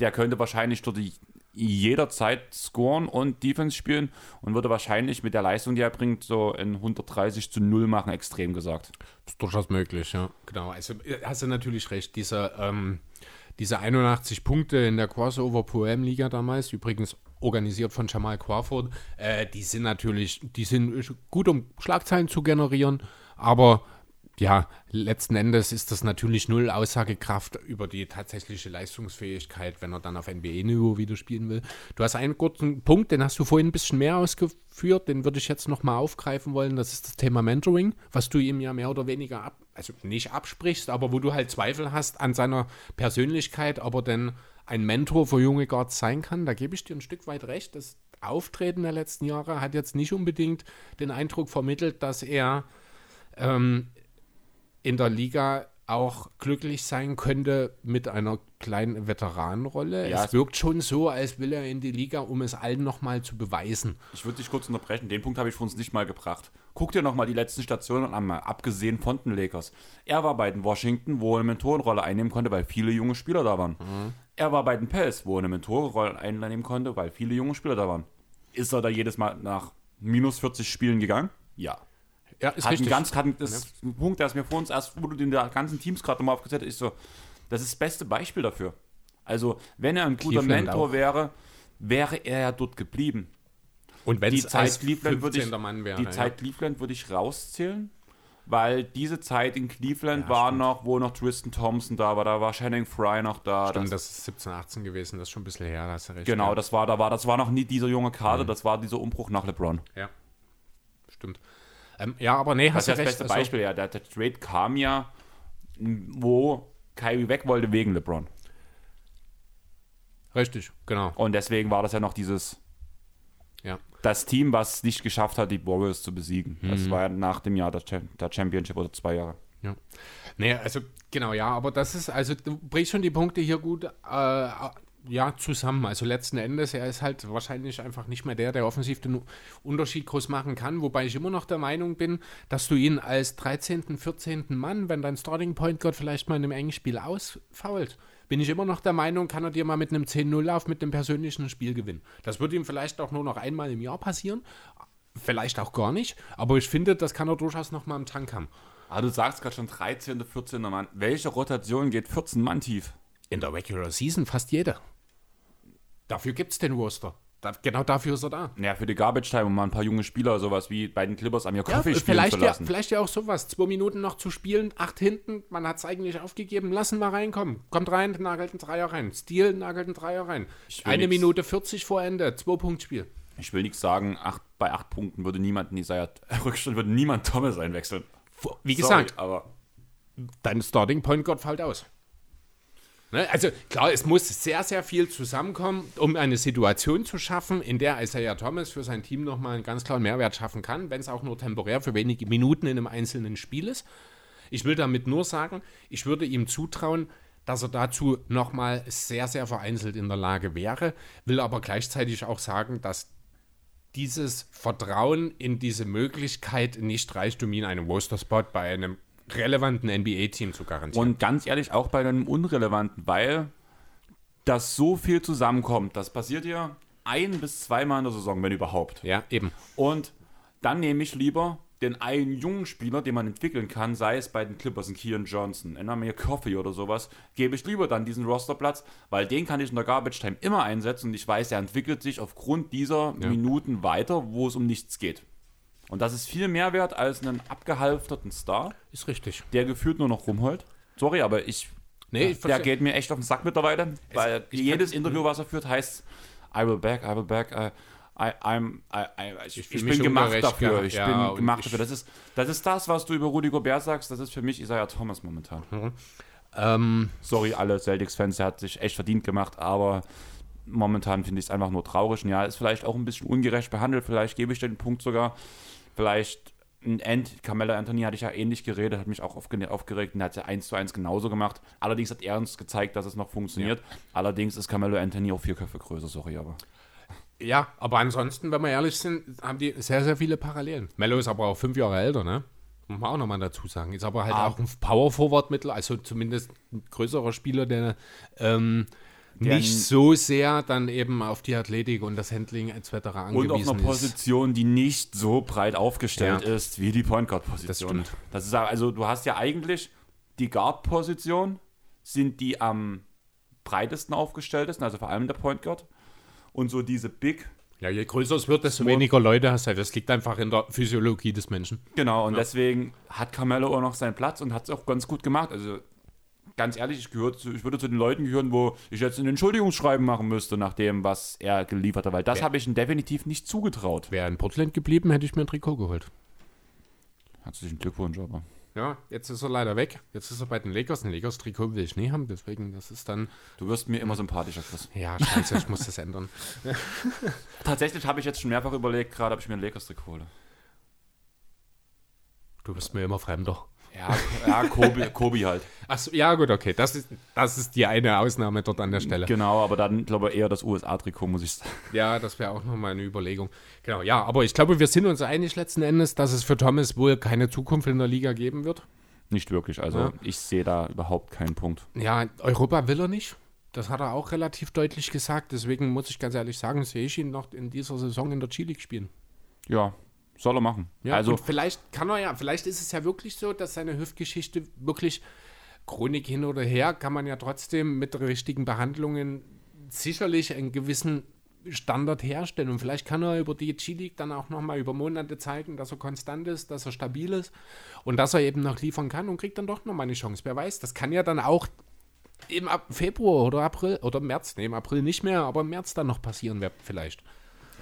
der könnte wahrscheinlich dort die- jederzeit scoren und Defense spielen und würde wahrscheinlich mit der Leistung, die er bringt, so ein 130 zu 0 machen, extrem gesagt. Das ist durchaus möglich, ja. Genau, also äh, hast du natürlich recht. Diese, ähm, diese 81 Punkte in der Crossover Pro Liga damals, übrigens organisiert von Jamal Crawford, äh, die sind natürlich, die sind gut, um Schlagzeilen zu generieren, aber ja, letzten Endes ist das natürlich null Aussagekraft über die tatsächliche Leistungsfähigkeit, wenn er dann auf NBA-Niveau wieder spielen will. Du hast einen kurzen Punkt, den hast du vorhin ein bisschen mehr ausgeführt, den würde ich jetzt nochmal aufgreifen wollen. Das ist das Thema Mentoring, was du ihm ja mehr oder weniger ab, also nicht absprichst, aber wo du halt Zweifel hast an seiner Persönlichkeit, aber denn ein Mentor für junge Guards sein kann. Da gebe ich dir ein Stück weit recht. Das Auftreten der letzten Jahre hat jetzt nicht unbedingt den Eindruck vermittelt, dass er ähm, in der Liga auch glücklich sein könnte mit einer kleinen Veteranenrolle. Ja, es wirkt schon so, als will er in die Liga, um es allen nochmal zu beweisen. Ich würde dich kurz unterbrechen. Den Punkt habe ich für uns nicht mal gebracht. Guck dir nochmal die letzten Stationen an, mal abgesehen von den Lakers. Er war bei den Washington, wo er eine Mentorenrolle einnehmen konnte, weil viele junge Spieler da waren. Er war bei den Pels, wo er eine Mentorenrolle einnehmen konnte, weil viele junge Spieler da waren. Ist er da jedes Mal nach minus 40 Spielen gegangen? Ja. Ja, ist Hat einen ganz, hat einen, das ist ein Punkt, der ist mir vor uns erst, wo du den ganzen Teams gerade nochmal aufgezählt hast, ist so, das ist das beste Beispiel dafür. Also, wenn er ein guter Cleveland Mentor auch. wäre, wäre er ja dort geblieben. Und wenn Die es Zeit Cleveland würde ich, 15. Mann wäre. die ja. Zeit Cleveland würde ich rauszählen, weil diese Zeit in Cleveland Ja, war stimmt. noch, wo noch Tristan Thompson da war, da war Channing Fry noch da. Stimmt, das, das ist 17, 18 gewesen, das ist schon ein bisschen her, da hast du recht. genau, ja. das war, da war, das war noch nie dieser junge Kader, Mhm. das war dieser Umbruch nach LeBron. Ja, stimmt. Ähm, ja, aber nee, Das hast du ja das beste also- Beispiel, ja. Der, der Trade kam ja, wo Kyrie weg wollte wegen LeBron. richtig, genau. Und deswegen war das ja noch dieses, Ja. das Team, was nicht geschafft hat, die Warriors zu besiegen. Mhm. Das war ja nach dem Jahr der, der Championship oder zwei Jahre. Ja. Nee, also genau, ja, aber das ist, also du bringst schon die Punkte hier gut äh, ja, zusammen. Also letzten Endes, er ist halt wahrscheinlich einfach nicht mehr der, der offensiv den Unterschied groß machen kann, wobei ich immer noch der Meinung bin, dass du ihn als 13., 14. Mann, wenn dein Starting Point Guard vielleicht mal in einem engen Spiel ausfault, bin ich immer noch der Meinung, kann er dir mal mit einem 10-0-Lauf mit einem persönlichen Spiel gewinnen. Das wird ihm vielleicht auch nur noch einmal im Jahr passieren, vielleicht auch gar nicht, aber ich finde, das kann er durchaus noch mal im Tank haben. Aber du sagst gerade schon 13. 14. Mann. Welche Rotation geht 14 Mann tief? In der Regular Season fast jeder. Dafür gibt es den Roster. Da, genau dafür ist er da. Ja, für die Garbage Time, um mal ein paar junge Spieler, sowas wie bei den Clippers am Ja, Coffee spielen vielleicht, zu ja, lassen. vielleicht ja auch sowas. Zwei Minuten noch zu spielen, acht hinten, man hat es eigentlich aufgegeben. Lassen wir reinkommen. Kommt rein, nagelt einen Dreier rein. Stil, nagelt einen Dreier rein. Eine nix. Minute 40 vor Ende, Zwei-Punkt-Spiel. Ich will nichts sagen, acht, bei acht Punkten würde niemand in dieser Rückstand würde niemand Thomas einwechseln. Wie Sorry, gesagt, aber dein Starting Point Guard fällt aus. Ne? Also klar, es muss sehr, sehr viel zusammenkommen, um eine Situation zu schaffen, in der Isaiah Thomas für sein Team nochmal einen ganz klaren Mehrwert schaffen kann, wenn es auch nur temporär für wenige Minuten in einem einzelnen Spiel ist. Ich will damit nur sagen, ich würde ihm zutrauen, dass er dazu nochmal sehr, sehr vereinzelt in der Lage wäre, will aber gleichzeitig auch sagen, dass dieses Vertrauen in diese Möglichkeit nicht reicht, um ihn einen Roster-Spot bei einem relevanten NBA-Team zu garantieren. Und ganz ehrlich, auch bei einem Unrelevanten, weil das so viel zusammenkommt. Das passiert ja ein bis zweimal in der Saison, wenn überhaupt. ja, eben. Und dann nehme ich lieber den einen jungen Spieler, den man entwickeln kann, sei es bei den Clippers, ein Kian Johnson, in mir Coffee oder sowas, gebe ich lieber dann diesen Rosterplatz, weil den kann ich in der Garbage Time immer einsetzen und ich weiß, er entwickelt sich aufgrund dieser Ja. Minuten weiter, wo es um nichts geht. Und das ist viel mehr wert als einen abgehalfterten Star, Ist richtig. der gefühlt nur noch rumheult. Sorry, aber ich Nee, ich der verstehe. geht mir echt auf den Sack mittlerweile, weil ich jedes kann- Interview, was er führt, heißt I will back, I will back, I, I, I'm, I, I, ich, ich, fühl bin gemacht ungerecht dafür, gehabt, ich ja, bin und gemacht ich- dafür. Das ist, das ist das, was du über Rudy Gobert sagst, das ist für mich Isaiah Thomas momentan. Ähm, Sorry, alle Celtics-Fans, der hat sich echt verdient gemacht, aber momentan finde ich es einfach nur traurig. Und ja, ist vielleicht auch ein bisschen ungerecht behandelt, vielleicht gebe ich den Punkt sogar. Vielleicht ein End, Carmelo Anthony hatte ich ja ähnlich geredet, hat mich auch aufge aufgeregt und hat ja 1 zu 1 genauso gemacht. Allerdings hat er uns gezeigt, dass es noch funktioniert. Allerdings ist Carmelo Anthony auch vier Köpfe größer, sorry, aber. ja, aber ansonsten, wenn wir ehrlich sind, haben die sehr, sehr viele Parallelen. Mello ist aber auch fünf Jahre älter, ne? Muss man auch nochmal dazu sagen. Ist aber halt Ah. auch ein Power-Forward-Mittel, also zumindest ein größerer Spieler, der, ähm, Der nicht so sehr dann eben auf die Athletik und das Handling etc. Und auf angewiesen einer ist. Position, die nicht so breit aufgestellt Ja. ist wie die Point Guard Position. Das stimmt. Das ist also du hast ja eigentlich die Guard Position sind die am breitesten aufgestelltesten, also vor allem der Point Guard und so diese Big Ja, je größer es wird, desto weniger Leute hast du. Das liegt einfach in der Physiologie des Menschen. Genau, und deswegen hat Carmelo auch noch seinen Platz und hat es auch ganz gut gemacht. Also ganz ehrlich, ich, gehört zu, ich würde zu den Leuten gehören, wo ich jetzt ein Entschuldigungsschreiben machen müsste nach dem, was er geliefert hat, weil das habe ich ihm definitiv nicht zugetraut. Wäre in Portland geblieben, hätte ich mir ein Trikot geholt. Herzlichen Glückwunsch, aber. Ja, jetzt ist er leider weg. Jetzt ist er bei den Lakers. Ein Lakers-Trikot will ich nie haben, deswegen, das ist dann. Du wirst mir immer sympathischer, Chris. Ja, scheiße, ich muss das ändern. Tatsächlich habe ich jetzt schon mehrfach überlegt, gerade ob ich mir ein Lakers-Trikot hole. Du bist mir immer fremder. Ja, ja Kobi, Kobi halt. Achso, ja, gut, okay. Das ist, das ist die eine Ausnahme dort an der Stelle. Genau, aber dann glaube ich eher das USA-Trikot, muss ich sagen. Ja, das wäre auch nochmal eine Überlegung. Genau, ja, aber ich glaube, wir sind uns einig letzten Endes, dass es für Thomas wohl keine Zukunft in der Liga geben wird. Nicht wirklich, also Ja. ich sehe da überhaupt keinen Punkt. Ja, Europa will er nicht. Das hat er auch relativ deutlich gesagt. Deswegen muss ich ganz ehrlich sagen, sehe ich ihn noch in dieser Saison in der G-League spielen. Ja, soll er machen. Ja, also vielleicht kann er ja, vielleicht ist es ja wirklich so, dass seine Hüftgeschichte wirklich Chronik hin oder her, kann man ja trotzdem mit richtigen Behandlungen sicherlich einen gewissen Standard herstellen. Und vielleicht kann er über die G-League dann auch nochmal über Monate zeigen, dass er konstant ist, dass er stabil ist und dass er eben noch liefern kann und kriegt dann doch nochmal eine Chance. Wer weiß, das kann ja dann auch im Februar oder April oder März, nee, im April nicht mehr, aber im März dann noch passieren, vielleicht.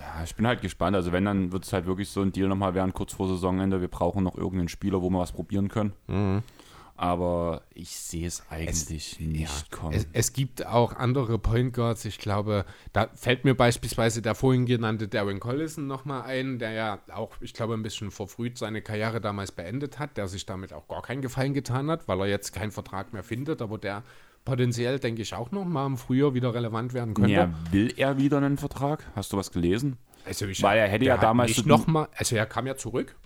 Ja, ich bin halt gespannt. Also wenn, dann wird es halt wirklich so ein Deal nochmal werden, kurz vor Saisonende. Wir brauchen noch irgendeinen Spieler, wo wir was probieren können. Mhm. Aber ich sehe es eigentlich nicht kommen. Es, es gibt auch andere Point Guards. Ich glaube, da fällt mir beispielsweise der vorhin genannte Darren Collison nochmal ein, der ja auch, ich glaube, ein bisschen verfrüht seine Karriere damals beendet hat, der sich damit auch gar keinen Gefallen getan hat, weil er jetzt keinen Vertrag mehr findet, aber der potenziell, denke ich, auch nochmal im Frühjahr wieder relevant werden könnte. ja, will er wieder einen Vertrag? Hast du was gelesen? Also ich, Weil er hätte ja damals nicht noch mal, also er kam ja zurück.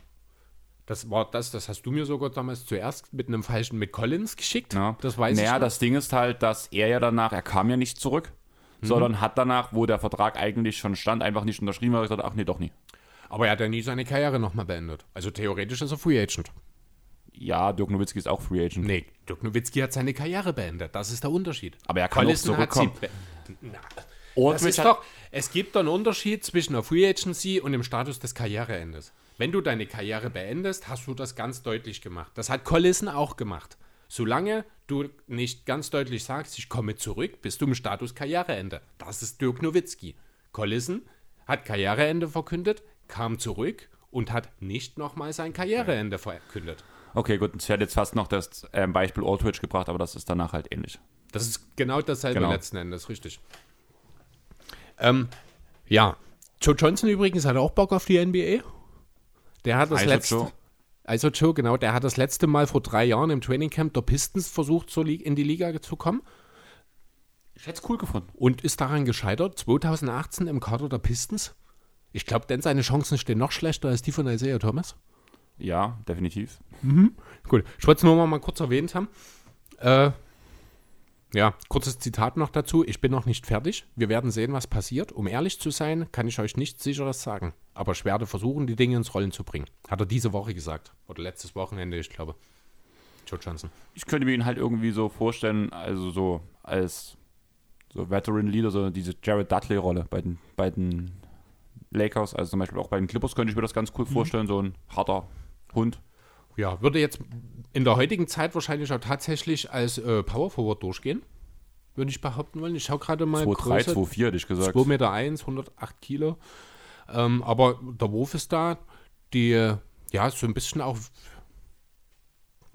Das war das, das hast du mir sogar damals zuerst mit einem falschen mit Collins geschickt. Ja. Das weiß naja, ich. noch. das Ding ist halt, dass er ja danach, er kam ja nicht zurück, Mhm. sondern hat danach, wo der Vertrag eigentlich schon stand, einfach nicht unterschrieben, weil er gesagt hat, ach nee, doch nie. Aber er hat ja nie seine Karriere nochmal beendet. Also theoretisch ist er Free Agent. Ja, Dirk Nowitzki ist auch Free Agent. Nee, Dirk Nowitzki hat seine Karriere beendet. Das ist der Unterschied. Aber er kann auch Collison hat sie zurückkommen. Na, das ist doch, es gibt einen Unterschied zwischen der Free Agency und dem Status des Karriereendes. Wenn du deine Karriere beendest, hast du das ganz deutlich gemacht. Das hat Collison auch gemacht. Solange du nicht ganz deutlich sagst, ich komme zurück, bist du im Status Karriereende. Das ist Dirk Nowitzki. Collison hat Karriereende verkündet, kam zurück und hat nicht nochmal sein Karriereende verkündet. Okay, gut, ich hätte jetzt fast noch das ähm, Beispiel Aldridge gebracht, aber das ist danach halt ähnlich. Das ist genau dasselbe Genau. letzten Endes, richtig. Ähm, ja, Joe Johnson übrigens hat auch Bock auf die NBA. Der hat das Also letzte. Joe. Also Joe, genau, der hat das letzte Mal vor drei Jahren im Trainingcamp der Pistons versucht, in die Liga zu kommen Ich hätte es cool gefunden. und ist daran gescheitert. 2018 im Kader der Pistons. Ich glaube, denn seine Chancen stehen noch schlechter als die von Isaiah Thomas. Ja, definitiv. Gut, ich wollte es nur mal, kurz erwähnt haben. Äh, ja, kurzes Zitat noch dazu. Ich bin noch nicht fertig. Wir werden sehen, was passiert. Um ehrlich zu sein, kann ich euch nichts Sicheres sagen. Aber ich werde versuchen, die Dinge ins Rollen zu bringen. Hat er diese Woche gesagt. Oder letztes Wochenende, ich glaube. Joe Johnson. Ich könnte mir ihn halt irgendwie so vorstellen, also so als so Veteran Leader, so diese Jared Dudley-Rolle bei den, bei den Lakers, also zum Beispiel auch bei den Clippers könnte ich mir das ganz cool vorstellen, so ein harter Hund. Ja, würde jetzt in der heutigen Zeit wahrscheinlich auch tatsächlich als äh, Power Forward durchgehen. Würde ich behaupten wollen. Ich schaue gerade mal 2-3, Größe. 2-4 hätte ich gesagt. 2 Meter 1, 108 Kilo. Ähm, aber der Wurf ist da. Die, ja, so ein bisschen auch,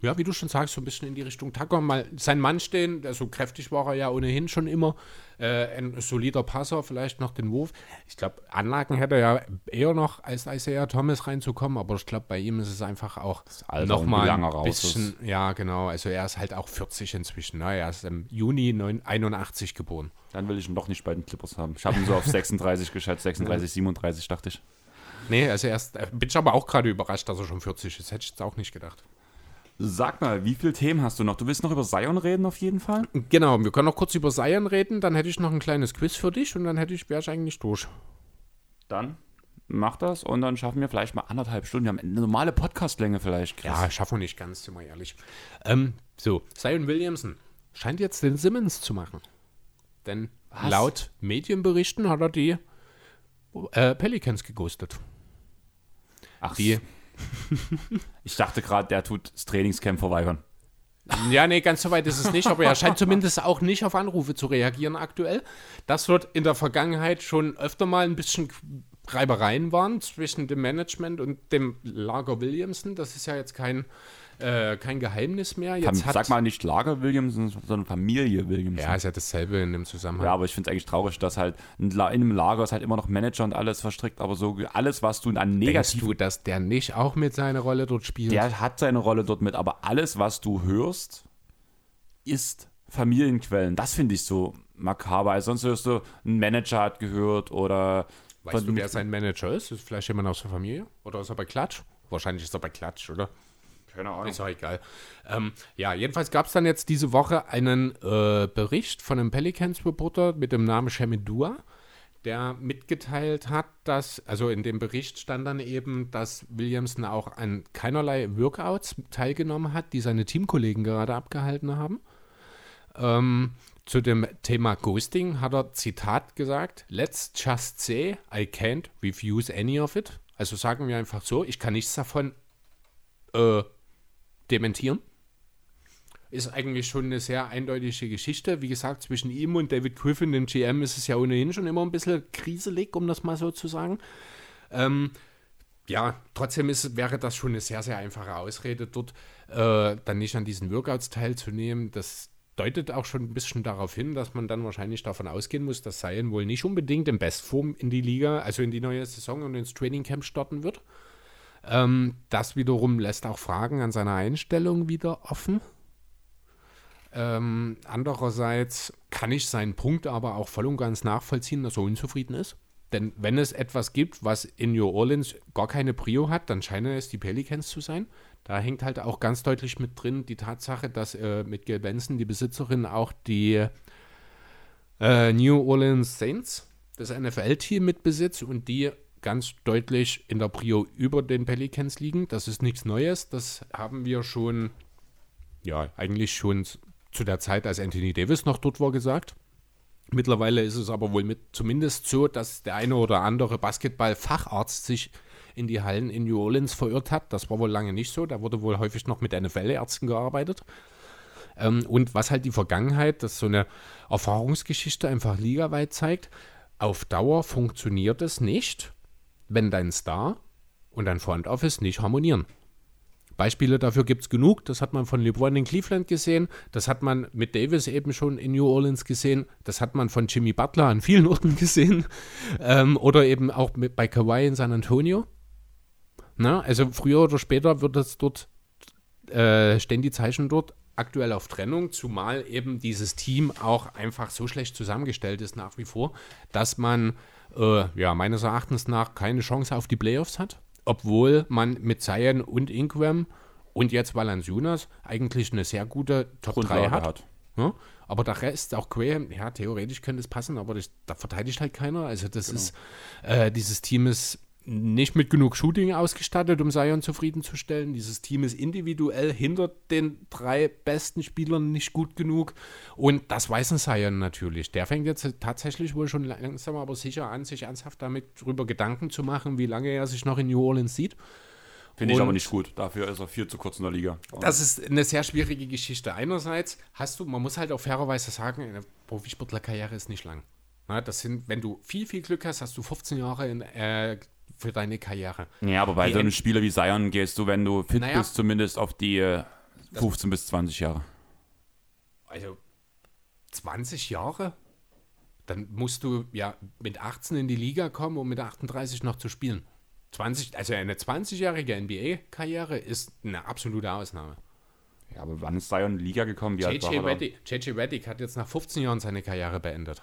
ja, wie du schon sagst, so ein bisschen in die Richtung Tucker. Mal sein Mann stehen, der so kräftig war er ja ohnehin schon immer. Äh, ein solider Passer, vielleicht noch den Wurf. Ich glaube, Anlagen hätte er ja eher noch als Isaiah Thomas reinzukommen, aber ich glaube, bei ihm ist es einfach auch nochmal ein raus bisschen, ja, genau. Also er ist halt auch 40 inzwischen. Ne? Er ist im Juni 9, 81 geboren. Dann will ich ihn doch nicht bei den Clippers haben. Ich habe ihn so auf 36 geschätzt, 36, 37 dachte ich. Nee, also erst äh, bin ich aber auch gerade überrascht, dass er schon 40 ist. Hätte ich jetzt auch nicht gedacht. Sag mal, wie viele Themen hast du noch? Du willst noch über Zion reden auf jeden Fall? Genau, wir können noch kurz über Zion reden, dann hätte ich noch ein kleines Quiz für dich und dann hätte ich, wäre ich eigentlich durch. Dann mach das und dann schaffen wir vielleicht mal anderthalb Stunden. Wir haben eine normale Podcastlänge vielleicht, Chris. Ja, schaffen wir nicht ganz, sind wir ehrlich. Ähm, so, Zion Williamson scheint jetzt den Simmons zu machen. Denn Was? laut Medienberichten hat er die äh, Pelicans geghostet. Ach, Die, ich dachte gerade, der tut das Trainingscamp verweigern. ja, nee, ganz so weit ist es nicht, aber er scheint zumindest auch nicht auf Anrufe zu reagieren aktuell. Das wird in der Vergangenheit schon öfter mal ein bisschen Reibereien waren zwischen dem Management und dem Lager Williamson. Das ist ja jetzt kein, äh, kein Geheimnis mehr. Jetzt Fam- hat, Sag mal nicht Lager Williamson, sondern Familie Williamson. ja, ist ja dasselbe in dem Zusammenhang. Ja, aber ich finde es eigentlich traurig, dass halt in einem Lager ist halt immer noch Manager und alles verstrickt, aber so alles, was du an Denkst negativ du, dass der nicht auch mit seiner Rolle dort spielt? Der hat seine Rolle dort mit, aber alles, was du hörst, ist Familienquellen. Das finde ich so makaber. Also sonst hörst du, ein Manager hat gehört oder. weißt du, wer sein Manager ist? Ist vielleicht jemand aus der Familie? Oder ist er bei Klatsch? Wahrscheinlich ist er bei Klatsch, oder? Keine Ahnung. Ist auch egal. Ähm, ja, jedenfalls gab es dann jetzt diese Woche einen äh, Bericht von einem Pelicans-Reporter mit dem Namen Shemidua, der mitgeteilt hat, dass, also in dem Bericht stand dann eben, dass Williamson auch an keinerlei Workouts teilgenommen hat, die seine Teamkollegen gerade abgehalten haben. Ähm, zu dem Thema Ghosting hat er Zitat gesagt: Let's just say I can't refuse any of it. Also sagen wir einfach so, ich kann nichts davon äh, dementieren. Ist eigentlich schon eine sehr eindeutige Geschichte. Wie gesagt, zwischen ihm und David Griffin, dem GM, ist es ja ohnehin schon immer ein bisschen kriselig, um das mal so zu sagen. Ähm, ja, trotzdem ist, wäre das schon eine sehr, sehr einfache Ausrede, dort äh, dann nicht an diesen Workouts teilzunehmen. Das deutet auch schon ein bisschen darauf hin, dass man dann wahrscheinlich davon ausgehen muss, dass Zion wohl nicht unbedingt in Bestform in die Liga, also in die neue Saison und ins Trainingcamp starten wird. Ähm, das wiederum lässt auch Fragen an seiner Einstellung wieder offen. Ähm, andererseits kann ich seinen Punkt aber auch voll und ganz nachvollziehen, dass er unzufrieden ist. Denn wenn es etwas gibt, was in New Orleans gar keine Prio hat, dann scheinen es die Pelicans zu sein. Da hängt halt auch ganz deutlich mit drin die Tatsache, dass äh, mit Gail Benson, die Besitzerin, auch die äh, New Orleans Saints, das NFL-Team mitbesitzt und die ganz deutlich in der Prio über den Pelicans liegen. Das ist nichts Neues. Das haben wir schon, ja, eigentlich schon zu der Zeit, als Anthony Davis noch dort war, gesagt. Mittlerweile ist es aber wohl mit, zumindest so, dass der eine oder andere Basketball-Facharzt sich in die Hallen in New Orleans verirrt hat. Das war wohl lange nicht so. Da wurde wohl häufig noch mit NFL-Ärzten gearbeitet. Ähm, und was halt die Vergangenheit, das so eine Erfahrungsgeschichte einfach ligaweit zeigt, auf Dauer funktioniert es nicht, wenn dein Star und dein Front Office nicht harmonieren. Beispiele dafür gibt es genug. Das hat man von LeBron in Cleveland gesehen. Das hat man mit Davis eben schon in New Orleans gesehen. Das hat man von Jimmy Butler an vielen Orten gesehen. Ähm, oder eben auch mit, bei Kawhi in San Antonio. Na, also früher oder später wird es dort, äh, stehen die Zeichen dort aktuell auf Trennung, zumal eben dieses Team auch einfach so schlecht zusammengestellt ist nach wie vor, dass man äh, ja meines Erachtens nach keine Chance auf die Playoffs hat, obwohl man mit Zion und Ingram und jetzt Valanciunas eigentlich eine sehr gute Top 3 Grundlage hat. hat. Ja? Aber der Rest, auch Graham, ja, theoretisch könnte es passen, aber das, da verteidigt halt keiner. Also das ist, äh, dieses Team ist nicht mit genug Shooting ausgestattet, um Zion zufriedenzustellen. Dieses Team ist individuell hinter den drei besten Spielern nicht gut genug. Und das weiß ein Zion natürlich. Der fängt jetzt tatsächlich wohl schon langsam aber sicher an, sich ernsthaft damit drüber Gedanken zu machen, wie lange er sich noch in New Orleans sieht. Finde ich aber nicht gut. Dafür ist er viel zu kurz in der Liga. Das ist eine sehr schwierige Geschichte. Einerseits hast du, man muss halt auch fairerweise sagen, eine Profisportlerkarriere ist nicht lang. Na, das sind, wenn du viel, viel Glück hast, hast du 15 Jahre in, äh, für deine Karriere. ja, aber bei Die so einem Spieler wie Zion gehst du, wenn du fit Naja. bist, zumindest auf die äh, 15 bis 20 Jahre. Also 20 Jahre? Dann musst du ja mit 18 in die Liga kommen, um mit 38 noch zu spielen. 20, also eine 20-jährige NBA-Karriere ist eine absolute Ausnahme. Ja, aber wann ist Zion in die Liga gekommen? Wie JJ Reddick hat jetzt nach 15 Jahren seine Karriere beendet.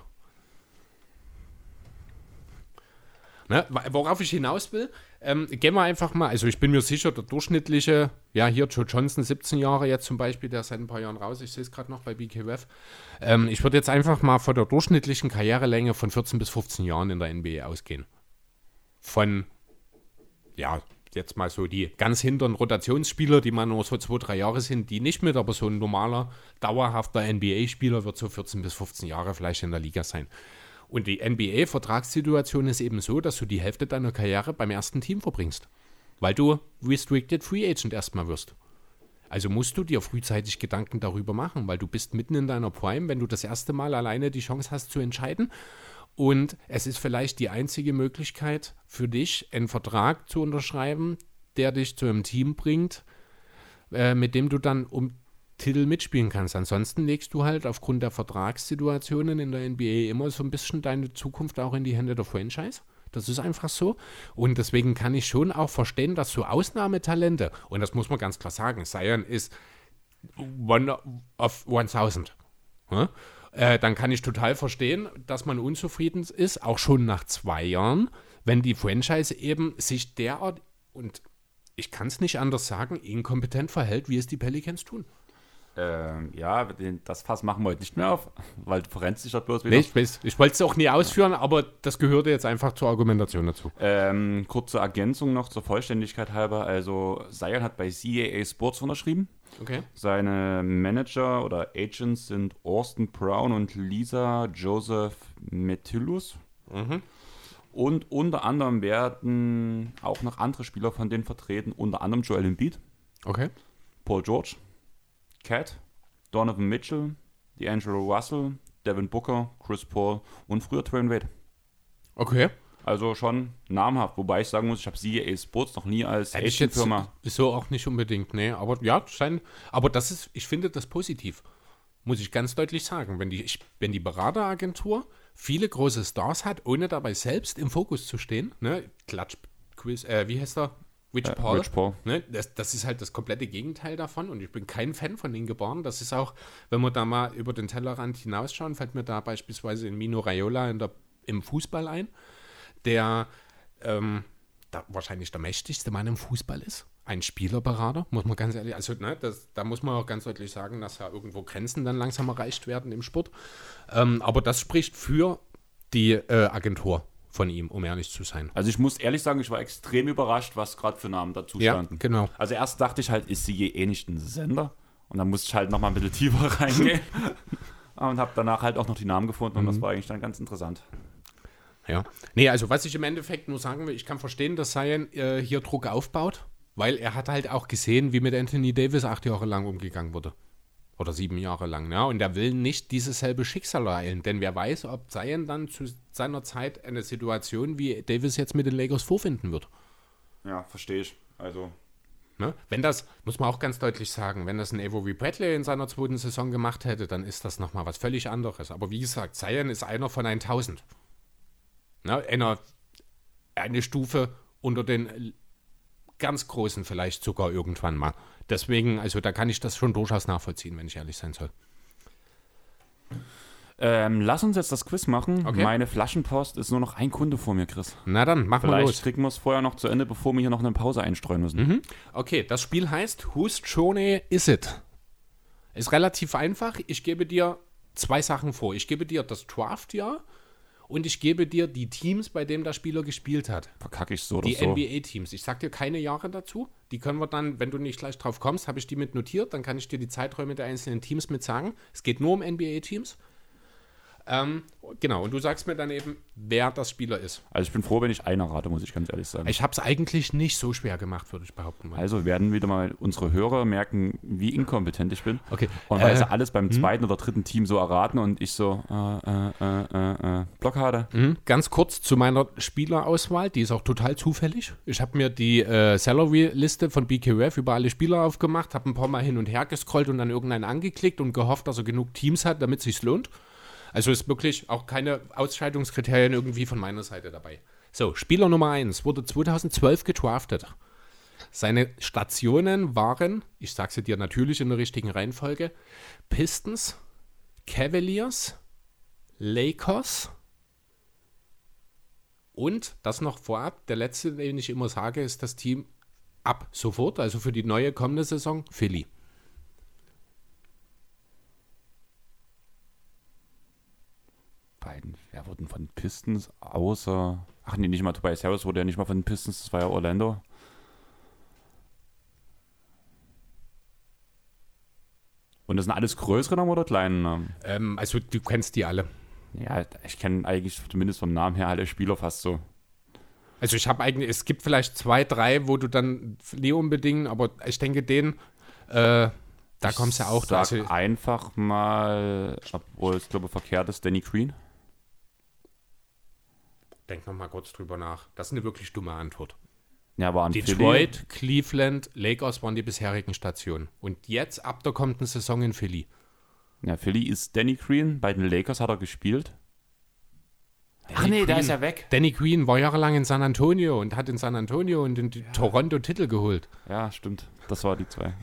Ne, worauf ich hinaus will, ähm, gehen wir einfach mal, also ich bin mir sicher, der durchschnittliche, ja hier Joe Johnson, 17 Jahre jetzt zum Beispiel, der ist seit ein paar Jahren raus, ich sehe es gerade noch bei BKWF. Ähm, ich würde jetzt einfach mal von der durchschnittlichen Karrierelänge von 14 bis 15 Jahren in der NBA ausgehen. Von, ja, jetzt mal so die ganz hinteren Rotationsspieler, die mal nur so zwei, drei Jahre sind, die nicht mit, aber so ein normaler, dauerhafter NBA-Spieler wird so 14 bis 15 Jahre vielleicht in der Liga sein. Und die NBA-Vertragssituation ist eben so, dass du die Hälfte deiner Karriere beim ersten Team verbringst. Weil du Restricted Free Agent erstmal wirst. Also musst du dir frühzeitig Gedanken darüber machen, weil du bist mitten in deiner Prime, wenn du das erste Mal alleine die Chance hast zu entscheiden. Und es ist vielleicht die einzige Möglichkeit für dich, einen Vertrag zu unterschreiben, der dich zu einem Team bringt, äh, mit dem du dann um Titel mitspielen kannst. Ansonsten legst du halt aufgrund der Vertragssituationen in der NBA immer so ein bisschen deine Zukunft auch in die Hände der Franchise. Das ist einfach so. Und deswegen kann ich schon auch verstehen, dass so Ausnahmetalente, und das muss man ganz klar sagen, Zion ist one of 1000. Ja? Äh, dann kann ich total verstehen, dass man unzufrieden ist, auch schon nach zwei Jahren, wenn die Franchise eben sich derart, und ich kann es nicht anders sagen, inkompetent verhält, wie es die Pelicans tun. Ähm, ja, das Fass machen wir heute nicht mehr auf, weil du verrennst dich ja bloß wieder. Nee, ich, weiß, ich wollte es auch nie ausführen, aber das gehörte jetzt einfach zur Argumentation dazu. Ähm, kurze Ergänzung noch zur Vollständigkeit halber. Also, Zion hat bei CAA Sports unterschrieben. Okay. Seine Manager oder Agents sind Austin Brown und Lisa Joseph Metillus. Mhm. Und unter anderem werden auch noch andere Spieler von denen vertreten, unter anderem Joel Embiid, Okay. Paul George, Cat, Donovan Mitchell, D'Angelo Russell, Devin Booker, Chris Paul und früher Dwayne Wade. Okay. Also schon namhaft, wobei ich sagen muss, ich habe CAA Sports noch nie als Hätte jetzt Agent-Firma. so auch nicht unbedingt, nee. Aber ja, scheint, aber das ist, ich finde das positiv. Muss ich ganz deutlich sagen. Wenn die, ich, wenn die Berateragentur viele große Stars hat, ohne dabei selbst im Fokus zu stehen, ne, Klatsch, Quiz, äh, wie heißt er? Rich Äh, Paul. Rich Paul. Ne, das, das ist halt das komplette Gegenteil davon und ich bin kein Fan von den geboren. Das ist auch, wenn wir da mal über den Tellerrand hinausschauen, fällt mir da beispielsweise in Mino Raiola in der, im Fußball ein, der ähm, da wahrscheinlich der mächtigste Mann im Fußball ist. Ein Spielerberater, muss man ganz ehrlich, also ne, das, da muss man auch ganz deutlich sagen, dass ja irgendwo Grenzen dann langsam erreicht werden im Sport. Ähm, aber das spricht für die äh, Agentur von ihm, um ehrlich zu sein. Also ich muss ehrlich sagen, ich war extrem überrascht, was gerade für Namen dazu Ja, standen. genau. Also erst dachte ich halt, ist sie eh nicht ein Sender? Und dann musste ich halt noch mal ein bisschen tiefer reingehen. und habe danach halt auch noch die Namen gefunden und Mhm. das war eigentlich dann ganz interessant. Ja. Nee, also was ich im Endeffekt nur sagen will, ich kann verstehen, dass Zion äh, hier Druck aufbaut, weil er hat halt auch gesehen, wie mit Anthony Davis acht Jahre lang umgegangen wurde. Oder sieben Jahre lang, ja. Und er will nicht dieses selbe Schicksal ereilen, denn wer weiß, ob Zion dann zu seiner Zeit eine Situation wie Davis jetzt mit den Lakers vorfinden wird. Ja, verstehe ich. Also Ne? Wenn das, muss man auch ganz deutlich sagen, wenn das ein Avery Bradley in seiner zweiten Saison gemacht hätte, dann ist das nochmal was völlig anderes. Aber wie gesagt, Zion ist einer von 1000. Ne? Einer, eine Stufe unter den ganz Großen vielleicht sogar irgendwann mal. Deswegen, also da kann ich das schon durchaus nachvollziehen, wenn ich ehrlich sein soll. Ähm, lass uns jetzt das Quiz machen. Okay. Meine Flaschenpost ist nur noch ein Kunde vor mir, Chris. Na dann, machen wir Vielleicht los. kriegen wir es vorher noch zu Ende, bevor wir hier noch eine Pause einstreuen müssen. Mhm. Okay, das Spiel heißt Whose Journey is it? Ist relativ einfach. Ich gebe dir zwei Sachen vor. Ich gebe dir das Draft-Jahr und ich gebe dir die Teams, bei denen der Spieler gespielt hat. Verkacke ich so oder Die so. NBA-Teams. Ich sag dir keine Jahre dazu. Die können wir dann, wenn du nicht gleich drauf kommst, habe ich die mit notiert. Dann kann ich dir die Zeiträume der einzelnen Teams mit sagen. Es geht nur um NBA-Teams. Ähm, genau, und du sagst mir dann eben, wer das Spieler ist. Also ich bin froh, wenn ich einer rate, muss ich ganz ehrlich sagen. Ich habe es eigentlich nicht so schwer gemacht, würde ich behaupten. Mal. Also werden wieder mal unsere Hörer merken, wie inkompetent ich bin. Okay. Und weil Äh, sie alles beim zweiten oder dritten Team so erraten und ich so, äh, äh, äh, äh, äh, Blockade. Mhm. Ganz kurz zu meiner Spielerauswahl, die ist auch total zufällig. Ich habe mir die Salary-Liste von BKUF über alle Spieler aufgemacht, habe ein paar Mal hin und her gescrollt und dann irgendeinen angeklickt und gehofft, dass er genug Teams hat, damit es sich lohnt. Also ist wirklich auch keine Ausscheidungskriterien irgendwie von meiner Seite dabei. So, Spieler Nummer 1 wurde 2012 gedraftet. Seine Stationen waren, ich sage sie dir natürlich in der richtigen Reihenfolge, Pistons, Cavaliers, Lakers, und das noch vorab, der letzte, den ich immer sage, ist das Team ab sofort, also für die neue kommende Saison, Philly. Beiden, wer wurden von Pistons außer. Ach nee, nicht mal Tobias Harris wurde ja nicht mal von den Pistons, das war ja Orlando. Und das sind alles größere Namen oder kleine Namen? Ähm, also du kennst die alle. Ja, ich kenne eigentlich zumindest vom Namen her alle Spieler fast so. Also ich habe eigentlich, es gibt vielleicht zwei, drei, wo du dann nie unbedingt, aber ich denke, den, äh, da kommst du ja auch Sag da. Also, einfach mal, obwohl es glaube verkehrt ist, Danny Green. Denk noch mal kurz drüber nach. Das ist eine wirklich dumme Antwort. Ja, war ein Detroit, Cleveland, Lakers waren die bisherigen Stationen. Und jetzt ab der kommenden Saison in Philly. Ja, Philly ist Danny Green. Bei den Lakers hat er gespielt. Ach Danny nee, der Green- ist ja weg. Danny Green war jahrelang in San Antonio und hat in San Antonio und in Toronto Titel geholt. Ja, stimmt. Das war die zwei.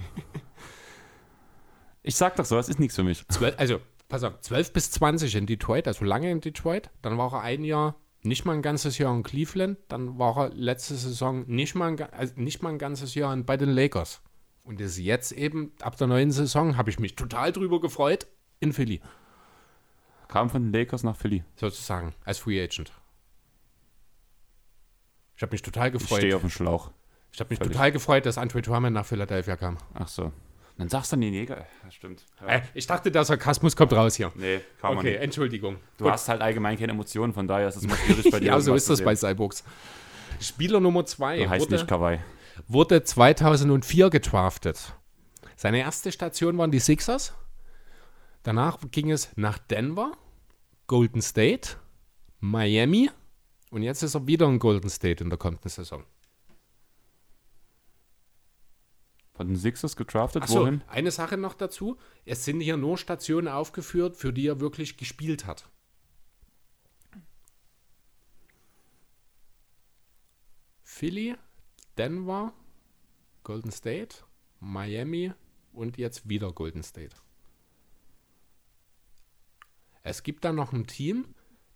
Ich sag doch so, das ist nichts für mich. Zwölf, also, pass auf, 12 bis 20 in Detroit, also lange in Detroit. Dann war er ein Jahr, nicht mal ein ganzes Jahr in Cleveland. Dann war er letzte Saison nicht mal ein, also nicht mal ein ganzes Jahr bei den Lakers. Und ist jetzt eben, ab der neuen Saison, habe ich mich total drüber gefreut, in Philly, Kam von den Lakers nach Philly. sozusagen, als Free Agent. Ich habe mich total Ich gefreut. stehe auf dem Schlauch. Ich habe mich Völlig. total gefreut, dass Andre Drummond nach Philadelphia kam. Ach so. Dann sagst du die Neger. Ja, stimmt. Ja. Äh, ich dachte, der Sarkasmus kommt raus hier. Nee, kann man Okay, nicht. Entschuldigung. Du hast halt allgemein keine Emotionen, von daher ist es immer schwierig bei dir. Ja, so ist das bei. Cyborgs. Spieler Nummer 2 Du heißt wurde, nicht Kawaii. wurde 2004 gedraftet. Seine erste Station waren die Sixers. Danach ging es nach Denver, Golden State, Miami und jetzt ist er wieder in Golden State in der kommenden Saison. Von den Sixers gedraftet, Achso, wohin? eine Sache noch dazu. Es sind hier nur Stationen aufgeführt, für die er wirklich gespielt hat. Philly, Denver, Golden State, Miami und jetzt wieder Golden State. Es gibt da noch ein Team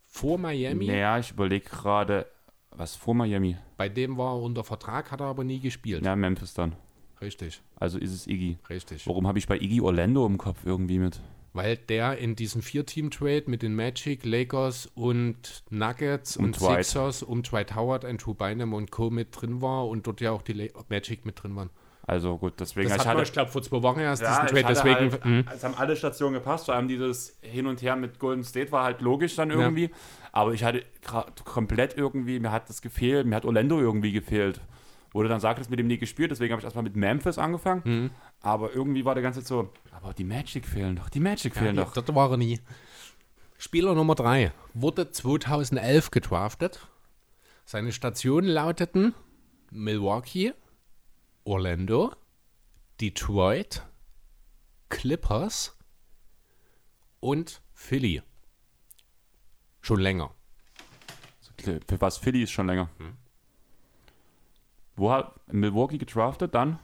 vor Miami, Naja, ich überlege gerade, was vor Miami? bei dem war er unter Vertrag, hat er aber nie gespielt. Ja, Memphis dann. Richtig, Also ist es Iggy. richtig. Warum habe ich bei Iggy Orlando im Kopf irgendwie mit? Weil der in diesem Vier-Team-Trade mit den Magic, Lakers und Nuggets und, Und Dwight. Sixers um Dwight Howard, Andrew Bynum und Co. mit drin war und dort ja auch die La Magic mit drin waren. Also gut, deswegen. Das ich hat man, hatte, ich glaube, vor zwei Wochen erst ja, diesen Trade. hatte Deswegen, halt, hm. es haben alle Stationen gepasst, vor allem dieses Hin und Her mit Golden State war halt logisch dann irgendwie. Aber ich hatte komplett irgendwie, mir hat das gefehlt, mir hat Orlando irgendwie gefehlt. Du dann sagtest, mit dem nie gespielt, deswegen habe ich erstmal mit Memphis angefangen. Mhm. Aber irgendwie war der ganze Zeit so, aber die Magic fehlen doch, die Magic fehlen ja, doch. dort war er nie. Spieler Nummer 3 wurde 2011 gedraftet. Seine Stationen lauteten Milwaukee, Orlando, Detroit, Clippers und Philly. Schon länger. Für was Philly ist schon länger. Mhm. Wo hat Milwaukee gedraftet dann?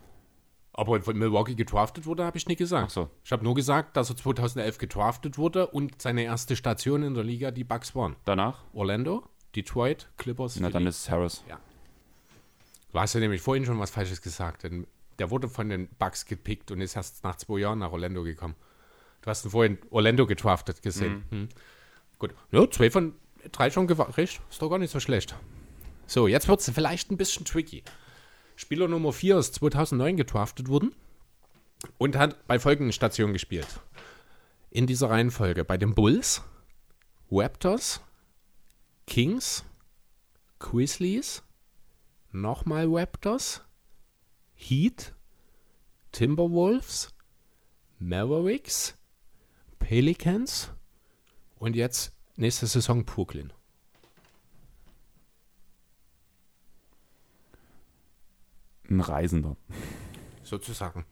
Aber von Milwaukee gedraftet wurde, habe ich nicht gesagt. So. Ich habe nur gesagt, dass er 2011 gedraftet wurde und seine erste Station in der Liga die Bucks waren. Danach? Orlando, Detroit, Clippers, Na, Philly. dann ist es Harris. Du hast ja nämlich vorhin schon was Falsches gesagt. Denn der wurde von den Bucks gepickt und ist erst nach zwei Jahren nach Orlando gekommen. Du hast ihn vorhin Orlando gedraftet gesehen. Hm. Gut. Ja, zwei von drei schon gewartet. Ist doch gar nicht so schlecht. So, jetzt wird es vielleicht ein bisschen tricky. Spieler Nummer 4 ist 2009 gedraftet worden und hat bei folgenden Stationen gespielt. In dieser Reihenfolge bei den Bulls, Raptors, Kings, Grizzlies, nochmal Raptors, Heat, Timberwolves, Mavericks, Pelicans und jetzt nächste Saison Brooklyn. Ein Reisender. Sozusagen.